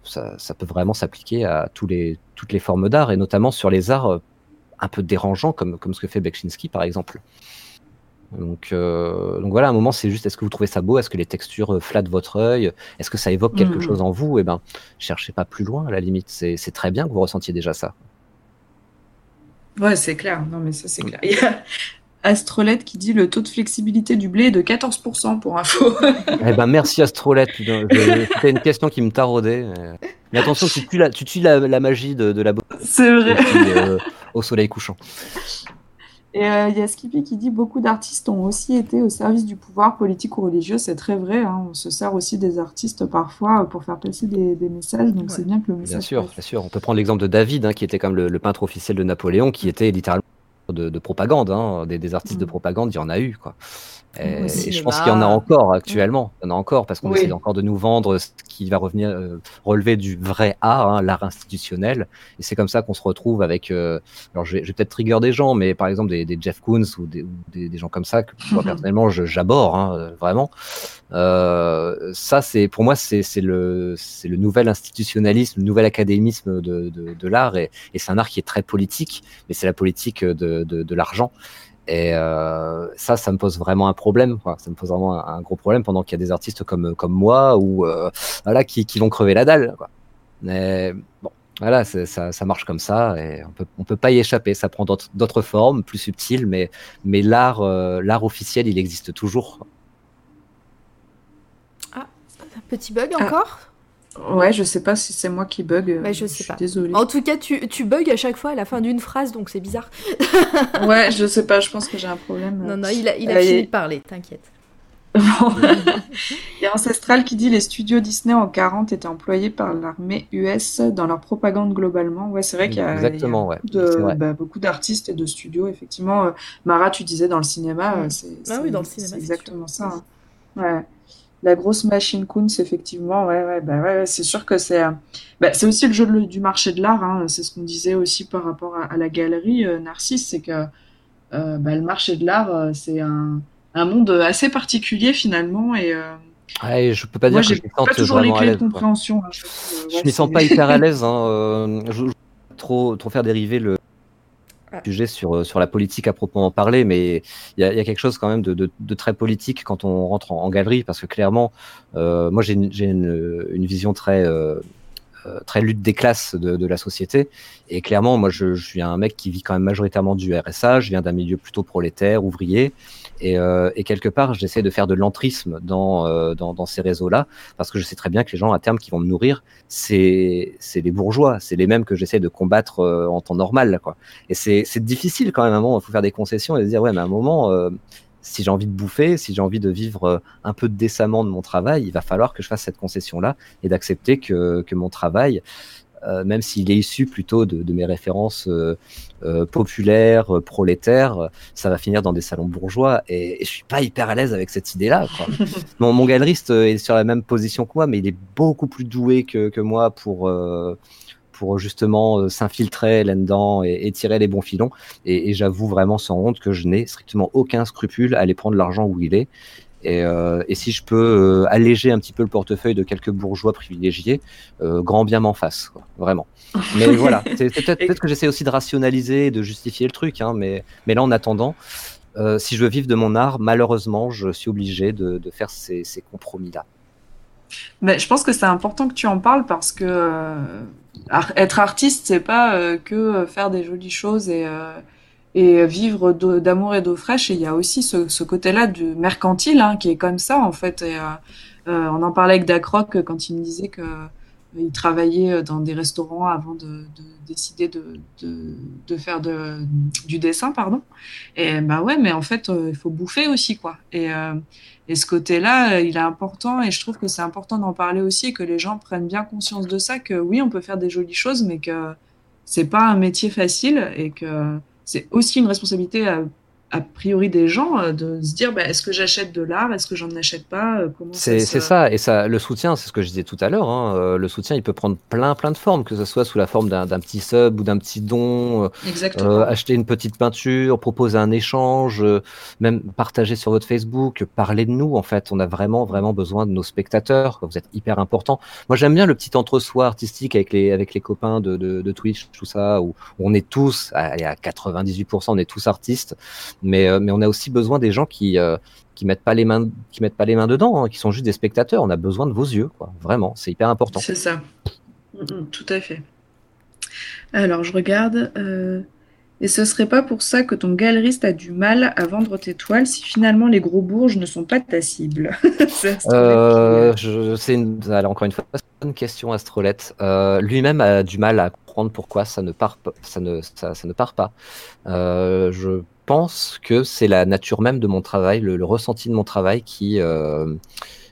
ça, ça peut vraiment s'appliquer à tous les toutes les formes d'art et notamment sur les arts un peu dérangeant, comme, comme ce que fait Beksinski, par exemple. Donc, euh, donc voilà, à un moment, c'est juste est-ce que vous trouvez ça beau? Est-ce que les textures euh, flattent votre œil? Est-ce que ça évoque quelque mmh. chose en vous? Eh ben, cherchez pas plus loin, à la limite. C'est très bien que vous ressentiez déjà ça. Ouais, c'est clair. Non, mais ça, c'est clair. Il y a Astrolette qui dit le taux de flexibilité du blé est de 14% pour info. Eh ben, merci Astrolette. C'était une question qui me taraudait. mais- attention, tu tues la, tu tues la, la magie de, de la beauté c'est vrai. euh, au soleil couchant. Et euh, il y a Skippy qui dit beaucoup d'artistes ont aussi été au service du pouvoir politique ou religieux. C'est très vrai. hein. On se sert aussi des artistes parfois pour faire passer des, des messages. Donc Ouais. c'est bien que le message. Bien sûr, bien sûr. On peut prendre l'exemple de David, hein, qui était comme le, le peintre officiel de Napoléon, qui était littéralement de, de propagande. hein. Des, des artistes de Mm. propagande, il y en a eu. Quoi. Et, Au et je pense qu'il y en a encore actuellement. Il y en a encore parce qu'on Oui. essaie encore de nous vendre ce qui va revenir euh, relever du vrai art, hein, l'art institutionnel. Et c'est comme ça qu'on se retrouve avec. euh, alors je vais, vais peut-être trigger des gens, mais par exemple des, des Jeff Koons ou des, ou des, des gens comme ça que moi personnellement j'aborde hein, euh, vraiment. Euh, ça c'est pour moi c'est le c'est le nouvel institutionnalisme, le nouvel académisme de, de, de l'art et, et c'est un art qui est très politique, mais c'est la politique de, de, de l'argent. Et euh, ça, ça me pose vraiment un problème. Quoi. Ça me pose vraiment un, un gros problème pendant qu'il y a des artistes comme, comme moi ou euh, voilà, qui, qui vont crever la dalle. Quoi. Mais bon, voilà, ça, ça marche comme ça et on peut, on peut pas y échapper. Ça prend d'autres d'autres formes, plus subtiles, mais, mais l'art, euh, l'art officiel, il existe toujours. quoi. Un petit bug Ah. Ouais, je sais pas si c'est moi qui bug. Bah, je sais suis pas. Désolée. En tout cas, tu, tu bugs à chaque fois à la fin d'une phrase, donc c'est bizarre. Ouais, je sais pas. Je pense que j'ai un problème. Non, non, il a, il a Euh, fini et- de parler, t'inquiète. Il y a Ancestral qui dit les studios Disney en 40 étaient employés par l'armée US dans leur propagande globalement. Ouais, c'est vrai qu'il y a, Exactement, il y a ouais. beaucoup de- bah, beaucoup d'artistes et de studios. Effectivement, Euh, Mara, tu disais dans le cinéma, Mm. euh, c'est Ah oui, dans le cinéma, c'est c'est exactement ça. hein. Ouais. La grosse machine Coons, effectivement, ouais, ouais, bah ouais, ouais, c'est sûr que c'est, euh, bah, c'est aussi le jeu de- du marché de l'art. hein. C'est ce qu'on disait aussi par rapport à, à la galerie euh, Narcisse, c'est que euh, bah, le marché de l'art, euh, c'est un, un monde assez particulier finalement, et Ouais, je peux pas dire moi, que j'ai je me sente pas toujours les clés de compréhension. hein, je, Je m'y sens pas hyper à l'aise. Hein. je, je veux pas trop, trop faire dériver le Sujet sur, euh, sur la politique à proprement parler, mais il y a, y a quelque chose quand même de, de, de très politique quand on rentre en, galerie, parce que clairement, euh, moi j'ai une, une, une vision très, euh, euh, très lutte des classes de, de la société, et clairement, moi je, je suis un mec qui vit quand même majoritairement du RSA, je viens d'un milieu plutôt prolétaire, ouvrier, et, euh, et quelque part, j'essaie de faire de l'entrisme dans, euh, dans, dans ces réseaux-là, parce que je sais très bien que les gens à terme qui vont me nourrir, c'est les bourgeois, c'est les mêmes que j'essaie de combattre euh, en temps normal. Quoi. Et c'est c'est difficile quand même à un moment, il faut faire des concessions et se dire, ouais, mais à un moment, euh, si j'ai envie de bouffer, si j'ai envie de vivre euh, un peu décemment de mon travail, il va falloir que je fasse cette concession-là et d'accepter que, que mon travail, euh, même s'il est issu plutôt de, de mes références euh, euh, populaires, prolétaires, ça va finir dans des salons bourgeois et, et je suis pas hyper à l'aise avec cette idée-là. mon, mon galeriste est sur la même position que moi, mais il est beaucoup plus doué que, que moi pour, pour justement euh, s'infiltrer là-dedans et, et tirer les bons filons. Et, et j'avoue vraiment sans honte que je n'ai strictement aucun scrupule à aller prendre l'argent où il est. Et, euh, et si je peux euh, alléger un petit peu le portefeuille de quelques bourgeois privilégiés, euh, grand bien m'en fasse, quoi, vraiment. Mais voilà, c'est peut-être que j'essaie aussi de rationaliser et de justifier le truc, hein, mais, mais là en attendant, si je veux vivre de mon art, malheureusement, je suis obligé de, de faire ces, ces compromis-là. Mais je pense que c'est important que tu en parles parce que être artiste, c'est pas que faire des jolies choses et, et vivre d'amour et d'eau fraîche. Et il y a aussi ce, côté-là du mercantile hein, qui est comme ça en fait. Et, euh, euh, on en parlait avec Dacroc euh, quand il me disait que euh, il travaillait dans des restaurants avant de, de décider de, faire du dessin, pardon. Et bah ouais, mais en fait, il faut bouffer aussi, quoi. Et, et ce côté-là, il est important et je trouve que c'est important d'en parler aussi et que les gens prennent bien conscience de ça, que oui, on peut faire des jolies choses, mais que c'est pas un métier facile et que c'est aussi une responsabilité à, a priori des gens euh, de se dire bah, est-ce que j'achète de l'art, est-ce que j'en achète pas, euh, comment C'est ça et ça, le soutien, c'est ce que je disais tout à l'heure. hein, euh, le soutien, il peut prendre plein, plein de formes, que ce soit sous la forme d'un petit sub ou d'un petit don, euh, Exactement. acheter une petite peinture, proposer un échange, euh, même partager sur votre Facebook, parler de nous. En fait, on a vraiment, vraiment besoin de nos spectateurs. Vous êtes hyper importants. Moi, j'aime bien le petit entre-soi artistique avec les, avec les copains de, de, de Twitch, tout ça, où, où on est tous, allez, à 98%, on est tous artistes, mais, euh, mais on a aussi besoin des gens qui, euh, qui mettent pas les mains, qui mettent pas les mains dedans, hein, qui sont juste des spectateurs. On a besoin de vos yeux, quoi. Vraiment, c'est hyper important. C'est ça. Mm, mm, tout à fait. Alors, je regarde. euh, Et ce serait pas pour ça que ton galeriste a du mal à vendre tes toiles si finalement les gros bourges ne sont pas ta cible? C'est Euh, je, une, encore une fois, une question Astrolette. Euh, lui-même a du mal à comprendre pourquoi ça ne part, pas- ça ne, ça, ça ne part pas. Euh, je pense que c'est la nature même de mon travail, le, ressenti de mon travail qui, euh,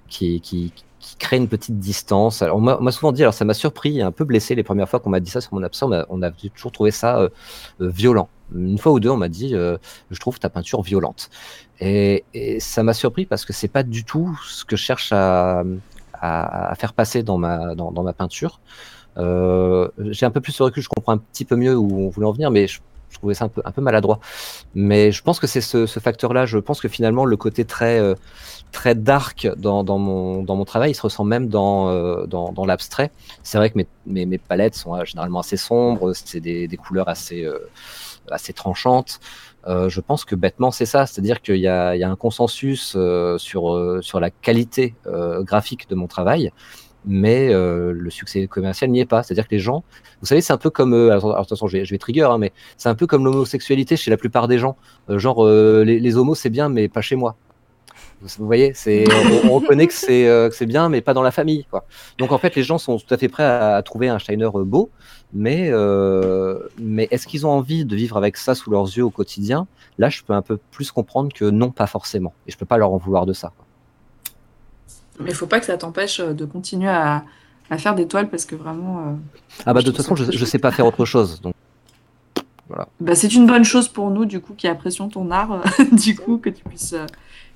qui, qui, crée une petite distance. Alors, on m'a souvent dit, alors ça m'a surpris un peu blessé les premières fois qu'on m'a dit ça sur mon absent, on a, toujours trouvé ça euh, euh, violent. Une fois ou deux, on m'a dit, je trouve ta peinture violente. Et, ça m'a surpris parce que c'est pas du tout ce que je cherche à, à, faire passer dans ma, dans, ma peinture. J'ai un peu plus de recul, je comprends un petit peu mieux où on voulait en venir, mais je, je trouvais ça un peu, un peu maladroit. Mais je pense que c'est ce, ce facteur-là. Je pense que finalement, le côté très, euh, très dark dans, dans, mon, dans mon travail, il se ressent même dans, euh, dans, dans l'abstrait. C'est vrai que mes, mes, mes palettes sont euh, généralement assez sombres, c'est des, des couleurs assez, euh, assez tranchantes. Euh, je pense que bêtement c'est ça, c'est-à-dire qu'il y y a un consensus euh, sur, sur la qualité graphique de mon travail, mais euh, le succès commercial n'y est pas. C'est-à-dire que les gens, vous savez, c'est un peu comme, euh, alors, attention, je vais, je vais trigger, hein, mais c'est un peu comme l'homosexualité chez la plupart des gens. Euh, genre, les, homos c'est bien, mais pas chez moi. Vous, voyez, c'est, on, on reconnaît que c'est, bien, mais pas dans la famille. Donc en fait, les gens sont tout à fait prêts à, trouver un Steiner beau, mais, est-ce qu'ils ont envie de vivre avec ça sous leurs yeux au quotidien? Là, je peux un peu plus comprendre que non, pas forcément. Et je peux pas leur en vouloir de ça. Mais il faut pas que ça t'empêche euh, de continuer à, à faire des toiles parce que vraiment, euh, Ah bah de toute façon, je, je sais pas faire autre chose. Donc bah, c'est une bonne chose pour nous du coup qui apprécions ton art, euh, du coup que tu puisses euh,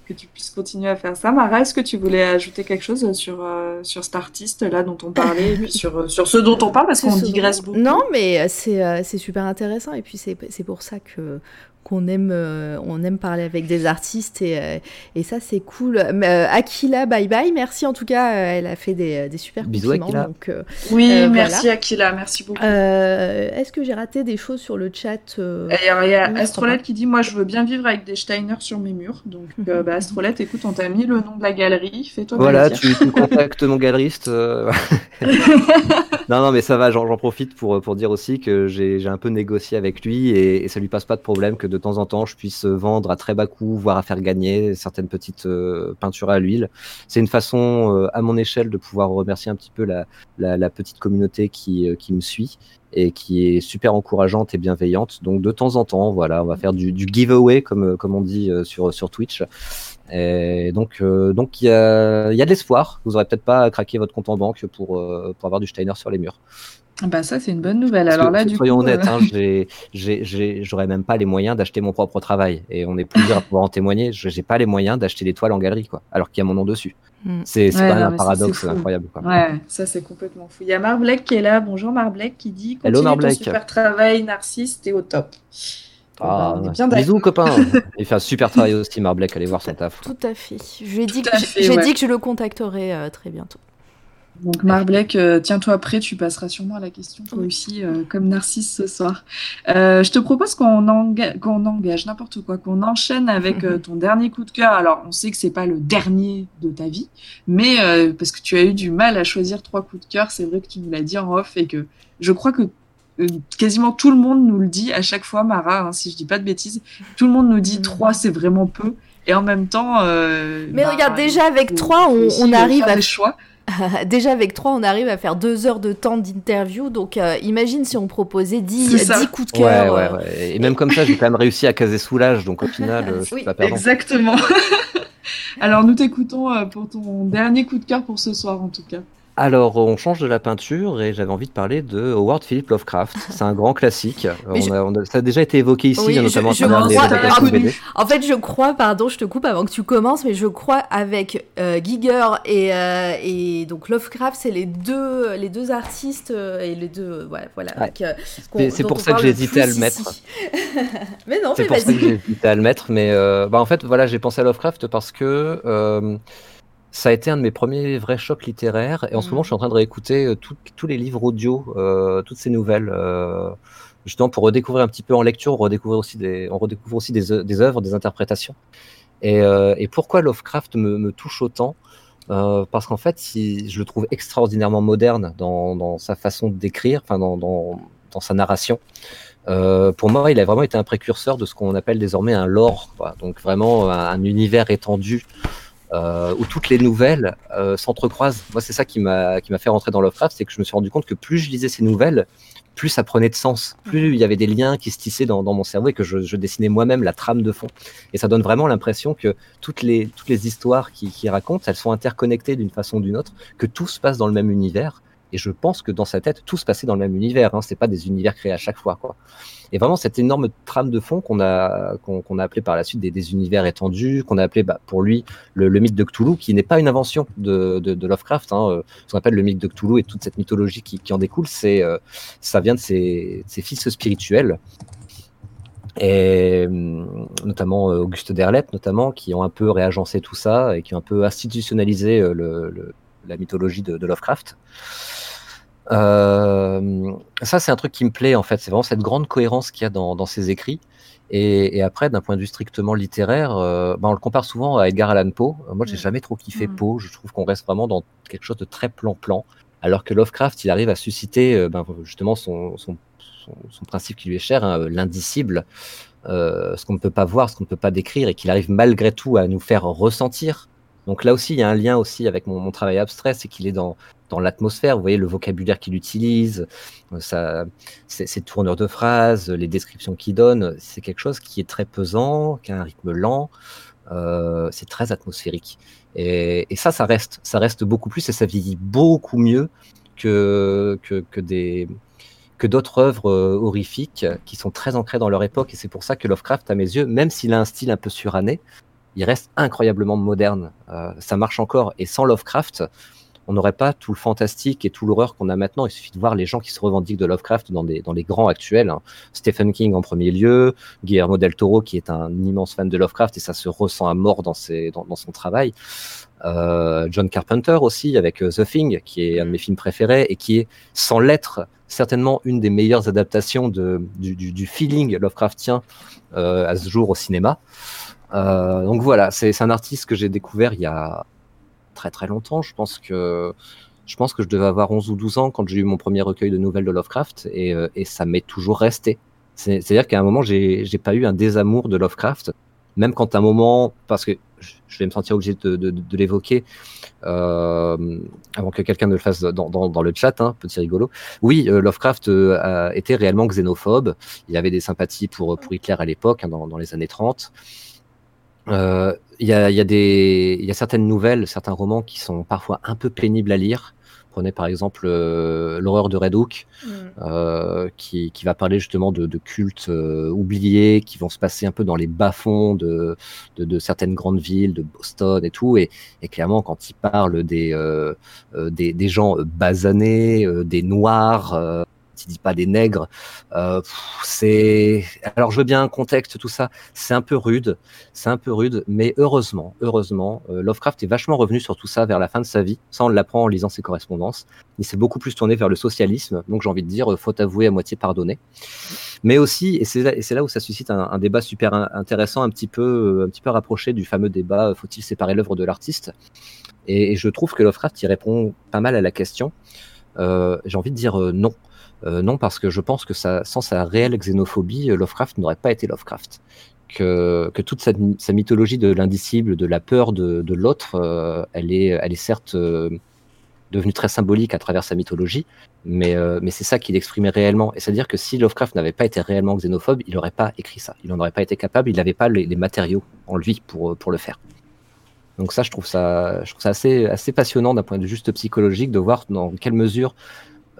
que tu puisses continuer à faire ça. Mara, est-ce que tu voulais ajouter quelque chose sur euh, sur cet artiste là dont on parlait et puis sur sur ce dont on parle parce qu'on digresse beaucoup? Non, mais c'est euh, c'est super intéressant et puis c'est c'est pour ça que qu'on aime euh, on aime parler avec des artistes et, euh, et ça c'est cool. Euh, Akila, bye bye. Merci en tout cas, euh, elle a fait des, des super Bisous, compliments. Akila. Donc, euh, Oui, Euh, merci Akila, merci beaucoup. euh, est-ce que j'ai raté des choses sur le chat euh, il y a Astrolette qui dit Moi, je veux bien vivre avec des Steiner sur mes murs. Donc, euh, bah, Astrolette, écoute, on t'a mis le nom de la galerie. Fais-toi voilà, tu, tu contactes mon galeriste. euh, non, non, mais ça va, j'en j'en profite pour, pour dire aussi que j'ai j'ai un peu négocié avec lui et, et ça lui passe pas de problème que de temps en temps je puisse vendre à très bas coût, voire à faire gagner certaines petites euh, peintures à l'huile. C'est une façon, euh, à mon échelle, de pouvoir remercier un petit peu la, petite communauté qui, euh, qui me suit et qui est super encourageante et bienveillante. Donc de temps en temps, voilà, on va faire du, giveaway, comme, on dit sur, Twitch. Et donc, il y a, de l'espoir. Vous aurez peut-être pas craqué votre compte en banque pour avoir du Steiner sur les murs. Bah, ça, c'est une bonne nouvelle. Parce Alors que, là, du soyons coup. honnêtes, euh, hein, j'aurais même pas les moyens d'acheter mon propre travail. Et on est plusieurs à pouvoir en témoigner. Je- J'ai pas les moyens d'acheter des toiles en galerie, quoi. Alors qu'il y a mon nom dessus. Hmm. C'est Ouais, quand même un paradoxe incroyable. Quoi. Ouais, ça c'est complètement fou. Il y a Marblek qui est là. Bonjour Marblek qui dit Hello, ton super travail, Narcisse, t'es au top. Ah, Bah, on est bien d'accord. bisous, copain. Il fait un super travail aussi, Marblek. Allez voir son taf. Tout à fait. Je lui ai dit, Tout que, à j'ai- fait, j'ai ouais. dit que je le contacterai euh, très bientôt. Donc Marblek, euh, tiens-toi prêt, tu passeras sûrement à la question toi aussi, euh, comme Narcisse ce soir. Euh, je te propose qu'on enga- qu'on engage n'importe quoi, qu'on enchaîne avec euh, ton dernier coup de cœur. Alors, on sait que c'est pas le dernier de ta vie, mais parce que tu as eu du mal à choisir trois coups de cœur, c'est vrai que tu nous l'as dit en off et que je crois que quasiment tout le monde nous le dit à chaque fois, Mara, hein, si je dis pas de bêtises, tout le monde nous dit trois, c'est vraiment peu. Et en même temps, Mais bah, regarde, déjà avec trois, on, arrive à choix. Déjà avec 3, on arrive à faire 2 heures de temps d'interview. Donc euh, imagine si on proposait 10, C'est ça. 10 coups de cœur. ouais, euh, ouais. Et même comme ça, j'ai quand même réussi à caser soulage. Donc au final, euh, je suis Oui, pas perdant. Exactement. Alors nous t'écoutons euh, pour ton dernier coup de cœur pour ce soir en tout cas. Alors, on change de la peinture et j'avais envie de parler de Howard Philip Lovecraft. C'est un grand classique. Mais On je- a- on a- ça a déjà été évoqué ici, Oui, notamment je- je les crois-. En fait, je crois, pardon, je te coupe avant que tu commences, mais je crois avec euh, Giger et, euh, et donc Lovecraft, c'est les deux, les deux artistes euh, et les deux, voilà. Ouais. C'est- c'est pour ça que j'ai hésité à le mettre. mais non, C'est mais pour ça que vas-y. j'ai hésité à le mettre, mais bah, en fait, voilà, j'ai pensé à Lovecraft parce que ça a été un de mes premiers vrais chocs littéraires. Et en ce Mhm. moment, je suis en train de réécouter euh, tout- tous les livres audio, euh, toutes ces nouvelles, euh, justement pour redécouvrir un petit peu en lecture, on redécouvre aussi des, on redécouvre aussi des, œuvres, des interprétations. Et, euh, et pourquoi Lovecraft me, me touche autant Euh, Parce qu'en fait, il- je le trouve extraordinairement moderne dans, dans sa façon d'écrire, enfin dans, dans, dans sa narration. Euh, pour moi, il a vraiment été un précurseur de ce qu'on appelle désormais un lore, quoi. donc vraiment un, un univers étendu euh, où toutes les nouvelles euh, s'entrecroisent. Moi, c'est ça qui m'a qui m'a fait rentrer dans Lovecraft, c'est que je me suis rendu compte que plus je lisais ces nouvelles, plus ça prenait de sens, plus il y avait des liens qui se tissaient dans, dans mon cerveau et que je, je dessinais moi-même la trame de fond. Et ça donne vraiment l'impression que toutes les toutes les histoires qui, qui racontent, elles sont interconnectées d'une façon ou d'une autre, que tout se passe dans le même univers. Et je pense que dans sa tête, tout se passait dans le même univers. Hein. C'est pas des univers créés à chaque fois, quoi. Et vraiment cette énorme trame de fond qu'on a qu'on a appelé par la suite des, univers étendus, qu'on a appelé bah, pour lui le, mythe de Cthulhu, qui n'est pas une invention de, de, Lovecraft. Hein. Euh, Ce qu'on appelle le mythe de Cthulhu et toute cette mythologie qui, en découle, c'est euh, ça vient de ses, fils spirituels. Et hum, notamment euh, Auguste Derleth, notamment, qui ont un peu réagencé tout ça et qui ont un peu institutionnalisé la mythologie de Lovecraft. Euh, ça, c'est un truc qui me plaît en fait. C'est vraiment cette grande cohérence qu'il y a dans, dans ses écrits. Et, et après, d'un point de vue strictement littéraire, euh, bah, on le compare souvent à Edgar Allan Poe. Euh, Moi, j'ai Mm. jamais trop kiffé Mm. Poe. Je trouve qu'on reste vraiment dans quelque chose de très plan-plan. Alors que Lovecraft, il arrive à susciter euh, ben, justement son, son, son, son principe qui lui est cher, hein, l'indicible, ce qu'on ne peut pas voir, ce qu'on ne peut pas décrire, et qu'il arrive malgré tout à nous faire ressentir. Donc là aussi, il y a un lien aussi avec mon, mon travail abstrait, c'est qu'il est dans, dans l'atmosphère. Vous voyez le vocabulaire qu'il utilise, euh, ça, ses, ses tournures de phrases, les descriptions qu'il donne. C'est quelque chose qui est très pesant, qui a un rythme lent. Euh, c'est très atmosphérique. Et, ça, ça reste, ça reste beaucoup plus et ça vieillit beaucoup mieux que, que, des que d'autres œuvres euh, horrifiques qui sont très ancrées dans leur époque. Et c'est pour ça que Lovecraft, à mes yeux, même s'il a un style un peu suranné, il reste incroyablement moderne. Ça marche encore. Et sans Lovecraft, on n'aurait pas tout le fantastique et tout l'horreur qu'on a maintenant. Il suffit de voir les gens qui se revendiquent de Lovecraft dans, les grands actuels. hein. Stephen King en premier lieu, Guillermo del Toro qui est un immense fan de Lovecraft et ça se ressent à mort dans, son travail. Euh, John Carpenter aussi avec euh, The Thing qui est un de mes films préférés et qui est sans l'être certainement une des meilleures adaptations du, feeling Lovecraftien euh, à ce jour au cinéma. Donc voilà, c'est un artiste que j'ai découvert il y a très très longtemps. Je pense que je pense que je devais avoir 11 ou 12 ans quand j'ai eu mon premier recueil de nouvelles de Lovecraft et, euh, ça m'est toujours resté. C'est- C'est-à-dire qu'à un moment, j'ai pas eu un désamour de Lovecraft, même quand à un moment, parce que je vais me sentir obligé de, l'évoquer euh, avant que quelqu'un ne le fasse dans, le chat, hein, petit rigolo. Oui, euh, Lovecraft euh, était réellement xénophobe. Il avait des sympathies pour, Hitler à l'époque, hein, dans les années 30. Il y, a, il y, a des- y a certaines nouvelles, certains romans qui sont parfois un peu pénibles à lire. Prenez par exemple euh, l'horreur de Red Hook, Mm. euh, qui, qui va parler justement de, de cultes euh, oubliés, qui vont se passer un peu dans les bas-fonds de, de, de certaines grandes villes, de Boston et tout. Et, et clairement, quand il parle des, euh, euh, des, des gens euh, basanés, euh, des noirs, il dit pas des nègres, euh, c'est. Alors je veux bien un contexte, tout ça, c'est un peu rude, c'est un peu rude, mais heureusement, heureusement, euh, Lovecraft est vachement revenu sur tout ça vers la fin de sa vie. Ça, on l'apprend en lisant ses correspondances. Il s'est beaucoup plus tourné vers le socialisme, donc j'ai envie de dire, euh, faute avouée à moitié pardonnée. Mais aussi, et c'est là, où ça suscite un, débat super in- intéressant, un petit peu, un petit peu rapproché du fameux débat faut-il séparer l'œuvre de l'artiste? Et, je trouve que Lovecraft y répond pas mal à la question. J'ai envie de dire non. Euh, non, parce que je pense que sans sa réelle xénophobie, euh, Lovecraft n'aurait pas été Lovecraft. Que, toute sa, mythologie de l'indicible, de la peur de, l'autre, euh, elle, est, elle est certes devenue très symbolique à travers sa mythologie, mais, c'est ça qu'il exprimait réellement. Et c'est-à-dire que si Lovecraft n'avait pas été réellement xénophobe, il n'aurait pas écrit ça. Il n'en aurait pas été capable, il n'avait pas les, les matériaux en lui pour, pour le faire. Donc ça, je trouve ça, je trouve ça assez, assez passionnant d'un point de vue juste psychologique de voir dans quelle mesure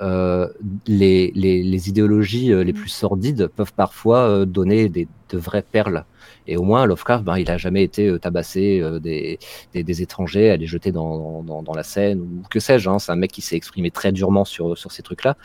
euh, les, les, les idéologies euh, les plus sordides peuvent parfois euh, donner des, de vraies perles. Et au moins, Lovecraft, ben, il a jamais été euh, tabassé euh, des, des, des étrangers, à les jeter dans, dans, dans la Seine ou que sais-je. Hein. C'est un mec qui s'est exprimé très durement sur, sur ces trucs-là.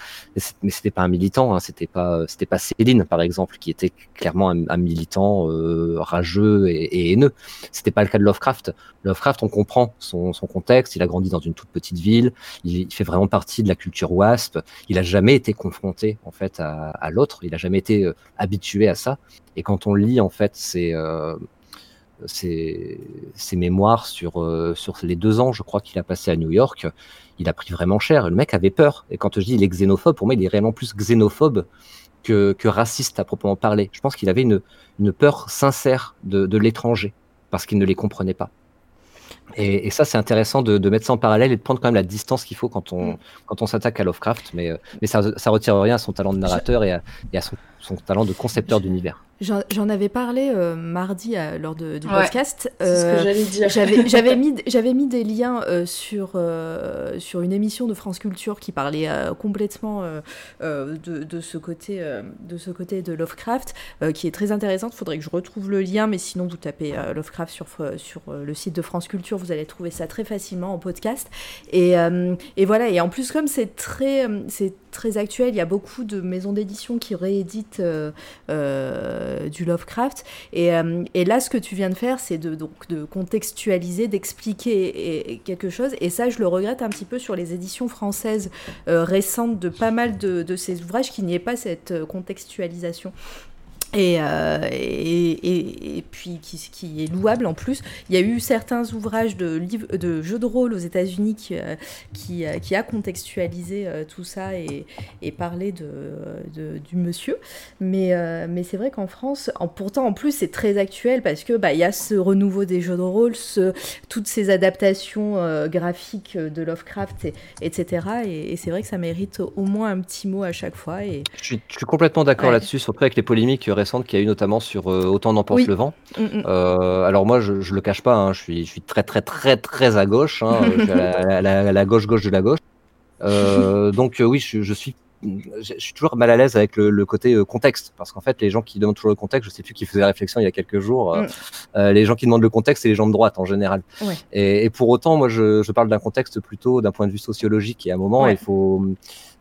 Mais c'était pas un militant. Hein. C'était pas, c'était pas Céline, par exemple, qui était clairement un, un militant euh, rageux et, et haineux. C'était pas le cas de Lovecraft. Lovecraft, on comprend son, son contexte. Il a grandi dans une toute petite ville. Il, il fait vraiment partie de la culture wasp. Il a jamais été confronté en fait à, à l'autre. Il a jamais été euh, habitué à ça. Et quand on lit en fait ses, euh, mémoires sur, euh, sur les deux ans, je crois qu'il a passé à New York, il a pris vraiment cher. Le mec avait peur. Et quand je dis il est xénophobe, pour moi il est réellement plus xénophobe que, que raciste à proprement parler. Je pense qu'il avait une, peur sincère de l'étranger parce qu'il ne les comprenait pas. Et, et ça, c'est intéressant de, de mettre ça en parallèle et de prendre quand même la distance qu'il faut quand on, quand on s'attaque à Lovecraft. Mais, euh, mais ça, ça retire rien à son talent de narrateur et à, et à son, son talent de concepteur d'univers. J'en avais parlé euh, mardi euh, lors de- du Ouais, podcast. C'est ce Euh, que j'allais dire. J'avais mis, j'avais mis des liens euh, sur, euh, sur une émission de France Culture qui parlait euh, complètement de, de, ce côté, euh, de ce côté de Lovecraft, euh, qui est très intéressante. Il faudrait que je retrouve le lien, mais sinon vous tapez euh, Lovecraft sur, sur euh, le site de France Culture, vous allez trouver ça très facilement en podcast. Et, euh, voilà, et en plus comme c'est très, euh, c'est très actuel, il y a beaucoup de maisons d'édition qui rééditent euh, du Lovecraft. Et, là, ce que tu viens de faire, c'est de, donc, de contextualiser, d'expliquer quelque chose. Et ça, je le regrette un petit peu sur les éditions françaises récentes de pas mal de, ces ouvrages, qu'il n'y ait pas cette contextualisation. Et, euh, et, et, et puis qui, qui est louable en plus. Il y a eu certains ouvrages de, livres, de jeux de rôle aux États-Unis qui, euh, qui, euh, qui a contextualisé tout ça et, et parlé de, de- du monsieur. Mais, euh, mais c'est vrai qu'en France, en, pourtant en plus c'est très actuel parce que bah, il y a ce renouveau des jeux de rôle, ce, toutes ces adaptations euh, graphiques de Lovecraft, et, etc. Et, et c'est vrai que ça mérite au moins un petit mot à chaque fois. Et... Je suis, je suis complètement d'accord Ouais. là-dessus, surtout avec les polémiques récentes qu'il y a eu notamment sur euh, Autant n'emporte Oui. le vent. Mm, mm. Euh, alors moi, je, je le cache pas, hein, je, suis, je suis très très très très à gauche, hein, je suis à la, gauche gauche de la gauche. Euh, donc oui, je, je suis je suis toujours mal à l'aise avec le, le côté euh, contexte, parce qu'en fait, les gens qui demandent toujours le contexte, je sais plus qui faisait la réflexion il y a quelques jours, euh, Mm. euh, les gens qui demandent le contexte, c'est les gens de droite en général. Ouais. Et, et pour autant, moi, je, je parle d'un contexte plutôt d'un point de vue sociologique. Et à un moment, Ouais. il faut,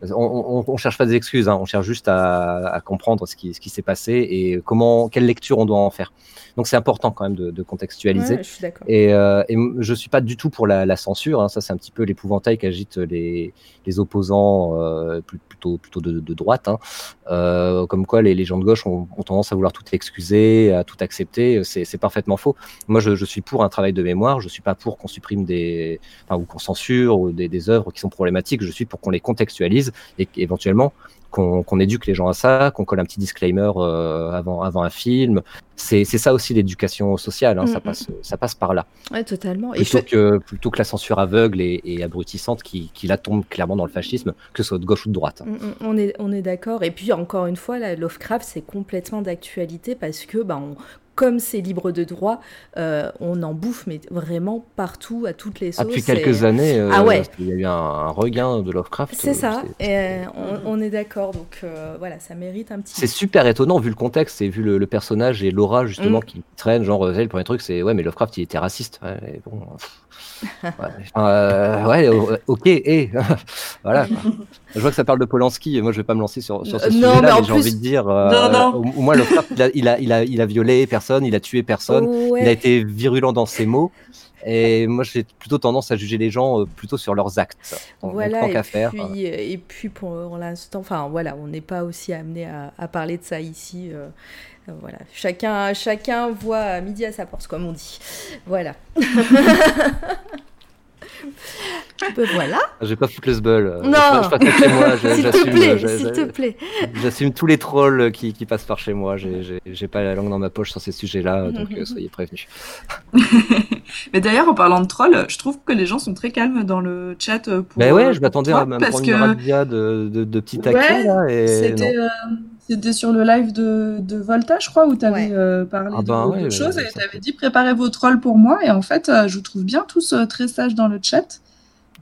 on, on, on cherche pas des excuses, hein, on cherche juste à, à comprendre ce qui, ce qui s'est passé et comment, quelle lecture on doit en faire. Donc c'est important quand même de, de contextualiser. Ouais, je suis. Et, et je suis pas du tout pour la, la censure. Hein. Ça, c'est un petit peu l'épouvantail qu'agitent les, les opposants plus- plutôt, de, droite. Hein. Euh, comme quoi, les, gens de gauche ont, tendance à vouloir tout excuser, à tout accepter. C'est parfaitement faux. Moi, je, suis pour un travail de mémoire. Je suis pas pour qu'on supprime des, ou qu'on censure des, des œuvres qui sont problématiques. Je suis pour qu'on les contextualise et qu'éventuellement qu'on éduque les gens à ça, qu'on colle un petit disclaimer euh, avant, avant un film. C'est ça aussi l'éducation sociale. Hein. Ça Mm, mm. passe, ça passe par là Ouais, totalement. Et plutôt je- que plutôt que la censure aveugle et, et abrutissante qui, qui là tombe clairement dans le fascisme, que ce soit de gauche ou de droite. Mm, On est, on est d'accord. Et puis, encore une fois, Lovecraft, c'est complètement d'actualité parce que, bah, on- comme c'est libre de droit, euh, on en bouffe, mais vraiment partout, à toutes les Ah, sauces. depuis et- quelques années, euh, Ah ouais. il y a eu un, un regain de Lovecraft. C'est euh, ça. Et euh, on, on est d'accord. Donc, euh, voilà, ça mérite un petit. C'est super étonnant vu le contexte et vu le, le personnage et l'aura justement Mm. qui traîne. Genre, le premier truc, c'est ouais, mais Lovecraft il était raciste. Ouais, mais bon, pff. Ouais, euh, ouais, ok, et voilà. Je vois que ça parle de Polanski. et Moi, je vais pas me lancer sur, sur ce Euh, sujet-là, mais mais, j'ai plus- envie de dire, euh, Non, non. Au, moins il a, il a, il a, il a violé personne, il a tué personne. Ouais. Il a été virulent dans ses mots. Et moi, j'ai plutôt tendance à juger les gens euh, plutôt sur leurs actes. Voilà, tant et faire. puis, euh, et puis pour l'instant, enfin voilà, on n'est pas aussi amené à, à parler de ça ici. euh, voilà, chacun, chacun voit à midi à sa porte, comme on dit. Voilà. Ben voilà. Je vais pas foutre le euh, Non. Je, je passe pas chez moi. je- S'il te j'assume, plaît, je- s'il te plaît. J'assume tous les trolls qui, qui passent par chez moi. J'ai- J'ai j'ai pas la langue dans ma poche sur ces sujets-là, donc euh, soyez prévenus. Mais d'ailleurs, en parlant de trolls, je trouve que les gens sont très calmes dans le chat. euh, Pour, Ben euh, ouais, je m'attendais à me prendre que une de, de, de petits Ouais, C'était euh, c'était sur le live de, de Volta, je crois, où tu avais Ouais. parlé Ah de ben beaucoup de ouais, choses ouais, et tu avais dit préparez vos trolls pour moi. Et en fait, euh, je vous trouve bien tous euh, très sages dans le chat.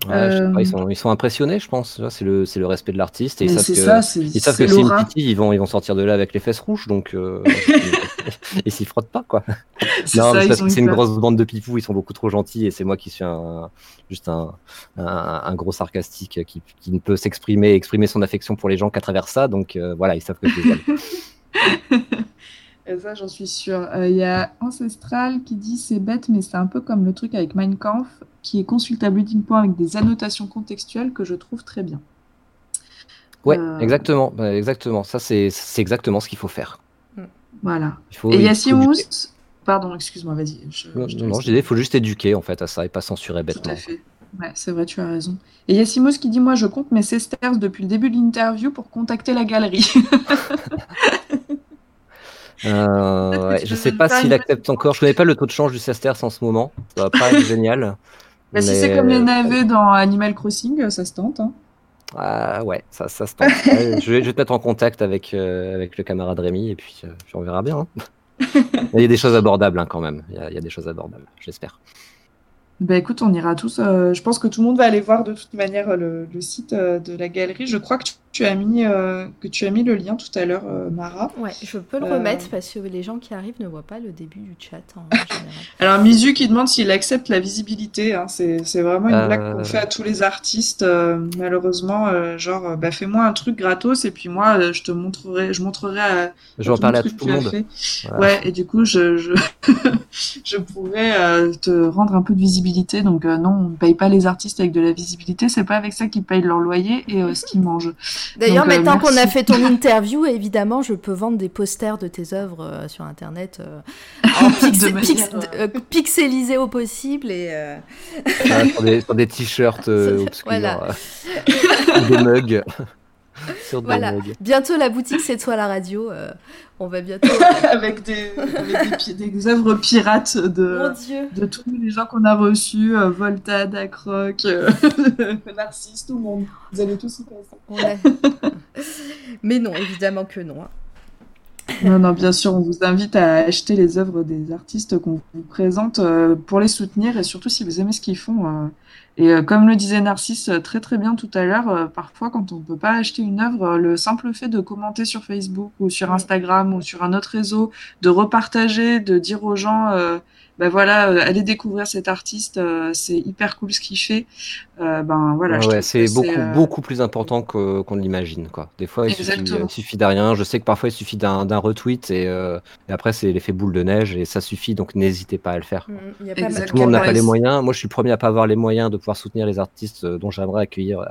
Ouais, je sais pas, euh, ils, sont, ils sont impressionnés, je pense. C'est le, c'est le respect de l'artiste. Et ils savent c'est que, ça, c'est ils savent c'est que me l'aura. titillent, ils vont, ils vont sortir de là avec les fesses rouges. Donc, euh, ils s'y frottent pas, quoi. C'est Non, ça, parce que c'est une grosse bande de pipous, ils sont beaucoup trop gentils et c'est moi qui suis un, juste un, un, un gros sarcastique qui, qui ne peut s'exprimer, exprimer son affection pour les gens qu'à travers ça. Donc euh, voilà, ils savent que je les aime. Et ça, j'en suis sûre. Euh, Il y a Ancestral qui dit c'est bête, mais c'est un peu comme le truc avec Mein Kampf, qui est consultable uniquement avec des annotations contextuelles que je trouve très bien. Ouais, Euh. exactement, bah, exactement. Ça, c'est c'est exactement ce qu'il faut faire. Voilà. Il faut, Et il Yassimous, éduquer. pardon, excuse-moi, vas-y. je- Non, je non, disais, il faut juste éduquer en fait à ça et pas censurer Tout à bêtement. fait. Ouais, c'est vrai, tu as raison. Et Yassimos qui dit Moi, je compte mes sesterces depuis le début de l'interview pour contacter la galerie. Euh, ouais, je sais pas s'il accepte encore. Je connais pas le taux de change du Sesterce en ce moment. Ça va pas être génial. Bah, si Mais, c'est comme les euh, navets dans Animal Crossing, ça se tente. hein. Ah ouais, ça, ça se tente. Ouais, je, vais, je vais te mettre en contact avec, euh, avec le camarade Rémi et puis, euh, puis on verra bien. hein. Il y a des choses abordables hein, quand même. Il y, a, il y a des choses abordables, j'espère. Bah écoute, on ira tous. euh, je pense que tout le monde va aller voir de toute manière euh, le, le site euh, de la galerie. Je crois que tu, tu as mis euh, que tu as mis le lien tout à l'heure, euh, Mara. Ouais, je peux le Euh. remettre parce que les gens qui arrivent ne voient pas le début du chat en général. Alors Misu qui demande s'il accepte la visibilité. hein. C'est c'est vraiment une Euh. blague qu'on fait à tous les artistes. euh, malheureusement, euh, genre, bah fais-moi un truc gratos et puis moi, euh, je te montrerai, je montrerai à, Je vais en parler à tout tu le as monde. Voilà. Ouais, et du coup, je, je, je pourrais euh, te rendre un peu de visibilité. Donc, euh, non, on ne paye pas les artistes avec de la visibilité. C'est pas avec ça qu'ils payent leur loyer et euh, ce qu'ils mangent. D'ailleurs, Donc, euh, maintenant qu'on a fait ton interview, évidemment, je peux vendre des posters de tes œuvres euh, sur Internet euh, en pix- De manière, pix- pixelisés au possible et euh, Voilà, sur, des, sur des t-shirts euh, obscurs. Voilà. euh, des mugs. sur Voilà. bientôt la boutique c'est toi la radio. euh, on va bientôt. avec des, avec des, œuvres pirates Mon de, Dieu. de tous les gens qu'on a reçus, euh, Volta, Dacroc, euh, Narcisse, tout le monde. Vous allez tous y passer. Mais non, évidemment que non. hein. Non, non, bien sûr, on vous invite à acheter les œuvres des artistes qu'on vous présente euh, pour les soutenir et surtout si vous aimez ce qu'ils font. euh. Et euh, comme le disait Narcisse très très bien tout à l'heure, euh, parfois quand on ne peut pas acheter une œuvre, le simple fait de commenter sur Facebook ou sur. Instagram ou sur un autre réseau, de repartager, de dire aux gens, euh, ben voilà, euh, allez découvrir cet artiste, euh, c'est hyper cool ce qu'il fait. Euh, ben voilà, Ouais, c'est beaucoup, euh, beaucoup plus important que- qu'on l'imagine. quoi. Des fois, il suffit, Exactement. il suffit de rien. Je sais que parfois, il suffit d'un d'un retweet et, euh, et après, c'est l'effet boule de neige et ça suffit. Donc, n'hésitez pas à le faire. Mm, Il y a pas. Tout le monde n'a pas les moyens. Moi, je suis le premier à pas avoir les moyens de pouvoir soutenir les artistes dont j'aimerais accueillir,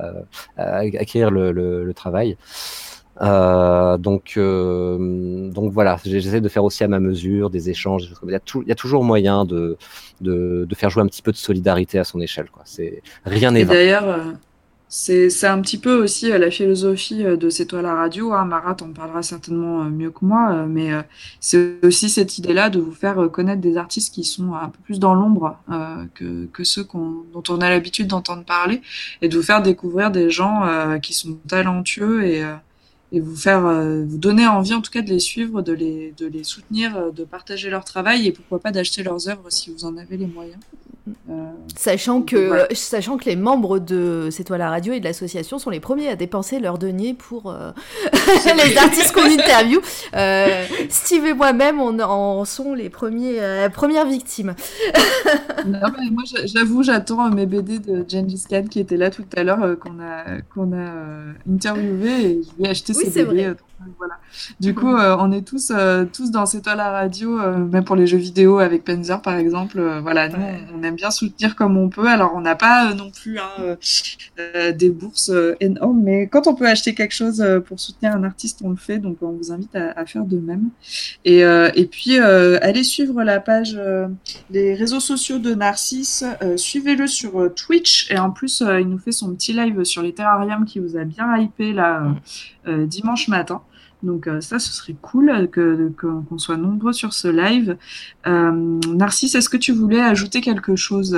acquérir le, le- le travail. Euh, donc, euh, donc voilà, j'essaie de faire aussi à ma mesure des échanges. des. Il y a, tout- il y a toujours moyen de, de, de faire jouer un petit peu de solidarité à son échelle. Quoi. C'est rien n'est d'ailleurs, euh, c'est c'est un petit peu aussi la philosophie de C'est toi la radio. Hein. Marat en parlera certainement mieux que moi, mais c'est aussi cette idée-là de vous faire connaître des artistes qui sont un peu plus dans l'ombre euh, que, que ceux qu'on- dont on a l'habitude d'entendre parler, et de vous faire découvrir des gens qui sont talentueux et, et vous faire euh, vous donner envie en tout cas de les suivre, de les, de les soutenir, euh, de partager leur travail et pourquoi pas d'acheter leurs œuvres si vous en avez les moyens. Euh, Sachant que, Voilà. sachant que les membres de C'est toi la radio et de l'association sont les premiers à dépenser leurs deniers pour euh, les artistes qu'on interview. Euh, Steve et moi-même, on en sont les premiers, euh, premières victimes. Non, mais moi, j'a- j'avoue, j'attends mes BD de Gengis Khan qui était là tout à l'heure, qu'on a, qu'on a interviewé et je lui ai acheté Oui, ses BD. vrai. Donc, voilà. Du coup, euh, on est tous, euh, tous dans cette toile à radio, euh, même pour les jeux vidéo avec Panzer par exemple. voilà, nous, on aime bien soutenir comme on peut. Alors, on n'a pas non plus hein, des bourses énormes, mais quand on peut acheter quelque chose pour soutenir un artiste, on le fait. Donc, on vous invite à, à faire de même. Et, et puis, allez suivre la page. les réseaux sociaux de Narcisse, suivez-le sur Twitch et en plus il nous fait son petit live sur les terrariums qui vous a bien hypé là euh, dimanche matin. Donc euh, ça ce serait cool que qu'on soit nombreux sur ce live. Euh, Narcisse, est-ce que tu voulais ajouter quelque chose?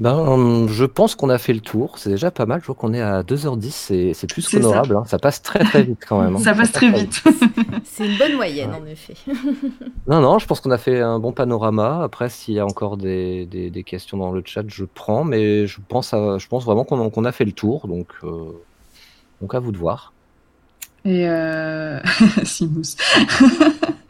Ben, hum, je pense qu'on a fait le tour. C'est déjà pas mal. Je vois qu'on est à 2h10. C'est c'est plus ça. qu'honorable. hein. Ça passe très très vite quand même. hein. Ça passe très vite. C'est une bonne moyenne, en effet. Non, non, je pense qu'on a fait un bon panorama. Après, s'il y a encore des, des- des questions dans le chat, je prends. Mais je pense, à- je pense vraiment qu'on qu'on a fait le tour. Donc, euh, donc à vous de voir. Et euh...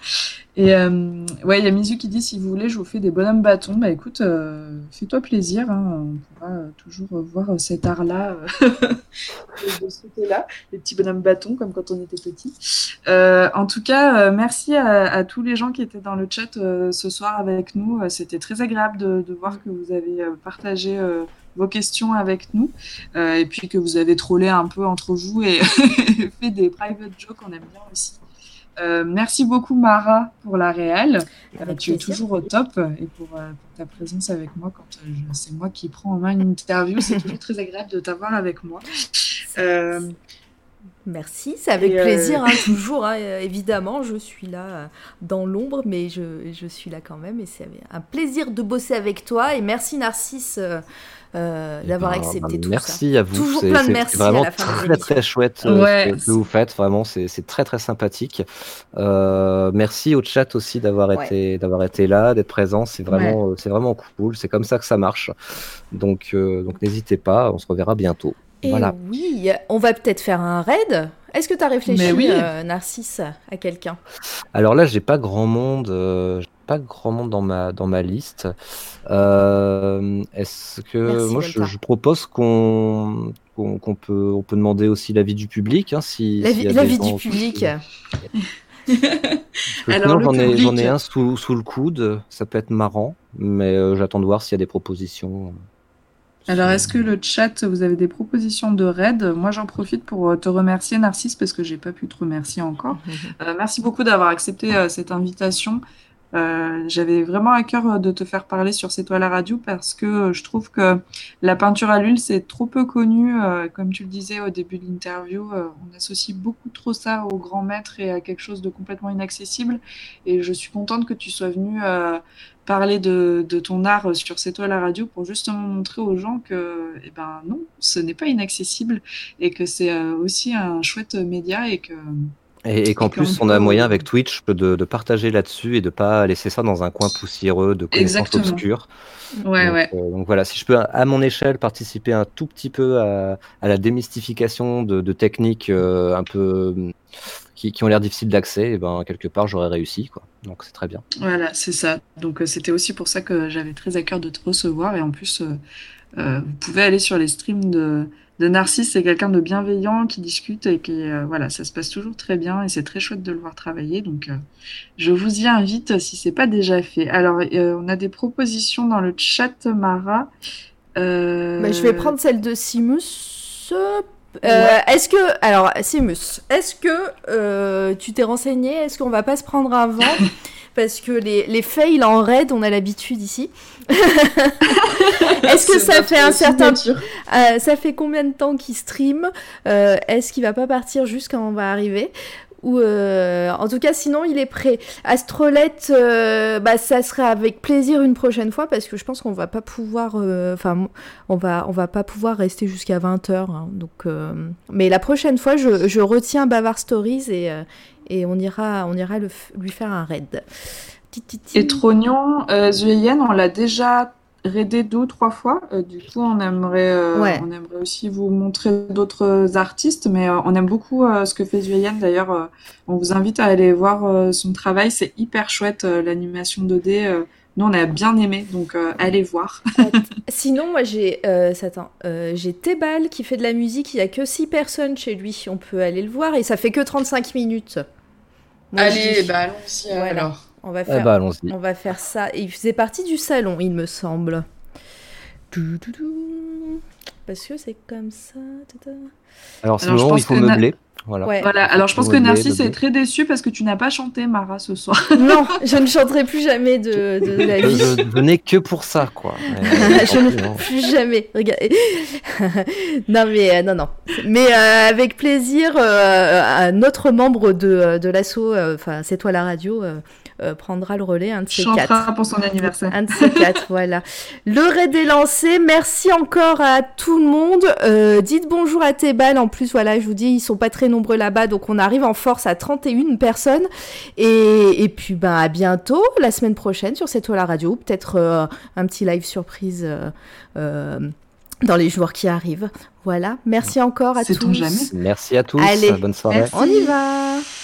Et euh, ouais, il y a Mizu qui dit si vous voulez, je vous fais des bonhommes bâtons. Bah écoute, euh, fais-toi plaisir. hein, On pourra euh, toujours euh, voir euh, cet art-là de, ce côté-là, les petits bonhommes bâtons comme quand on était petit. En tout cas, merci à, tous les gens qui étaient dans le chat ce soir avec nous. C'était très agréable de, de voir que vous avez partagé. Euh, vos questions avec nous euh, et puis que vous avez trollé un peu entre vous et fait des private jokes on aime bien aussi Euh, merci beaucoup Mara pour la réelle. Avec tu es toujours au top et pour, euh, pour ta présence avec moi quand euh, c'est moi qui prends en main une interview. C'est toujours très agréable de t'avoir avec moi. Euh, Merci, c'est avec Et, euh, plaisir, hein, toujours. hein, euh, évidemment, je suis là euh, dans l'ombre, mais je, je suis là quand même. Et c'est un plaisir de bosser avec toi. Et merci Narcisse euh, Eh d'avoir ben, accepté ben, tout ça. Merci à vous. Toujours C'est- plein de c'est- merci C'est vraiment à la fin des très très chouette euh, Ouais, ce que- vous faites. Vraiment, c'est c'est très très sympathique. Euh, merci au chat aussi d'avoir Ouais. été d'avoir été là, d'être présent. C'est vraiment c'est vraiment cool. C'est comme ça que ça marche. Donc euh, donc n'hésitez pas. On se reverra bientôt. Et Voilà. oui, on va peut-être faire un raid. Est-ce que tu as réfléchi, oui. euh, Narcisse, à quelqu'un? Alors là, j'ai pas grand monde. euh, pas grand monde dans ma dans ma liste. Euh, Est-ce que Merci, moi je, propose qu'on qu'on qu'on peut on peut demander aussi l'avis du public hein, si La s'il y vie, a la des vie gens du public. Alors, j'en ai, public- j'en ai un sous, sous le coude, ça peut être marrant, mais euh, j'attends de voir s'il y a des propositions. Alors, est-ce que le chat, vous avez des propositions de raid? Moi, j'en profite pour euh, te remercier, Narcisse, parce que j'ai pas pu te remercier encore. Euh, merci beaucoup d'avoir accepté euh, cette invitation. Euh, J'avais vraiment à cœur euh, de te faire parler sur C'est toi la radio parce que euh, je trouve que la peinture à l'huile, c'est trop peu connu. Comme tu le disais au début de l'interview, on associe beaucoup trop ça au grand maître et à quelque chose de complètement inaccessible. Et je suis contente que tu sois venu euh, parler de, de ton art sur C'est toi la radio pour justement montrer aux gens que, eh ben non, ce n'est pas inaccessible et que c'est aussi un chouette média et que Et, et qu'en plus, on a moyen avec Twitch de, de partager là-dessus et de pas laisser ça dans un coin poussiéreux de connaissances Exactement. obscures. ouais, donc, ouais. euh, donc voilà, si je peux, à mon échelle, participer un tout petit peu à, à la démystification de, de techniques euh, un peu hum, qui, qui ont l'air difficiles d'accès, et ben quelque part, j'aurais réussi, quoi. Donc c'est très bien. Voilà, c'est ça. Donc euh, c'était aussi pour ça que j'avais très à cœur de te recevoir. Et en plus, vous pouvez aller sur les streams de, de Narcisse. C'est quelqu'un de bienveillant qui discute et qui, euh, voilà, ça se passe toujours très bien. Et c'est très chouette de le voir travailler. Donc euh, je vous y invite si c'est pas déjà fait. Alors, euh, on a des propositions dans le chat, Mara. Bah, je vais prendre celle de Simus. Ouais. Est-ce que. Alors, Simus, est-ce que tu t'es renseigné? Est-ce qu'on va pas se prendre un vent Parce que les, les fails en raid, on a l'habitude ici. Est-ce que ça fait un certain. Euh, ça fait combien de temps qu'il stream Euh, Est-ce qu'il va pas partir juste quand on va arriver ou euh, en tout cas, sinon, il est prêt. Astrolette, euh, bah, ça serait avec plaisir une prochaine fois parce que je pense qu'on va pas pouvoir, euh, enfin, on va, on va pas pouvoir rester jusqu'à 20 heures. hein, donc, mais la prochaine fois, je, je retiens Bavard Stories et, et on ira, on ira le lui faire un raid. Tititi. Et Trognon, euh, Zueyen, on l'a déjà raidé deux ou trois fois. Euh, du coup, on aimerait, euh, Ouais. on aimerait aussi vous montrer d'autres artistes, mais euh, on aime beaucoup ce que fait Zueyen. D'ailleurs, on vous invite à aller voir son travail. C'est hyper chouette, l'animation 2D. Nous, on a bien aimé, donc euh, allez voir. Sinon, moi j'ai euh, euh, j'ai Tebal qui fait de la musique, il y a que 6 personnes chez lui, on peut aller le voir et ça fait que 35 minutes. Moi, allez, bah allons-y Voilà. alors. on va Eh faire bah, on va faire ça et il faisait partie du salon, il me semble. Parce que c'est comme ça. Alors, c'est le moment où il faut meubler. Voilà. Ouais. Voilà, alors je pense que Narcisse est très déçu parce que tu n'as pas chanté Mara ce soir. non, je ne chanterai plus jamais de, de la Je, vie. je venais que pour ça, quoi. Je ne hein. plus jamais. Non mais euh, non non. Mais euh, avec plaisir, euh, un autre membre de, de l'assaut, euh, enfin c'est toi la radio, euh, prendra le relais, un de ces quatre. Chantera pour son anniversaire. Un de ces quatre, voilà. Le raid est lancé. Merci encore à tout le monde. Euh, dites bonjour à Tebal. En plus, voilà, je vous dis, ils sont pas très nombreux là-bas, donc on arrive en force à 31 personnes. Et, et puis, ben, à bientôt, la semaine prochaine sur cette toile à radio. Peut-être euh, un petit live surprise euh, euh, dans les jours qui arrivent. Voilà. Merci encore à tous. jamais? Merci à tous. Allez. Bonne soirée. Merci. On y va.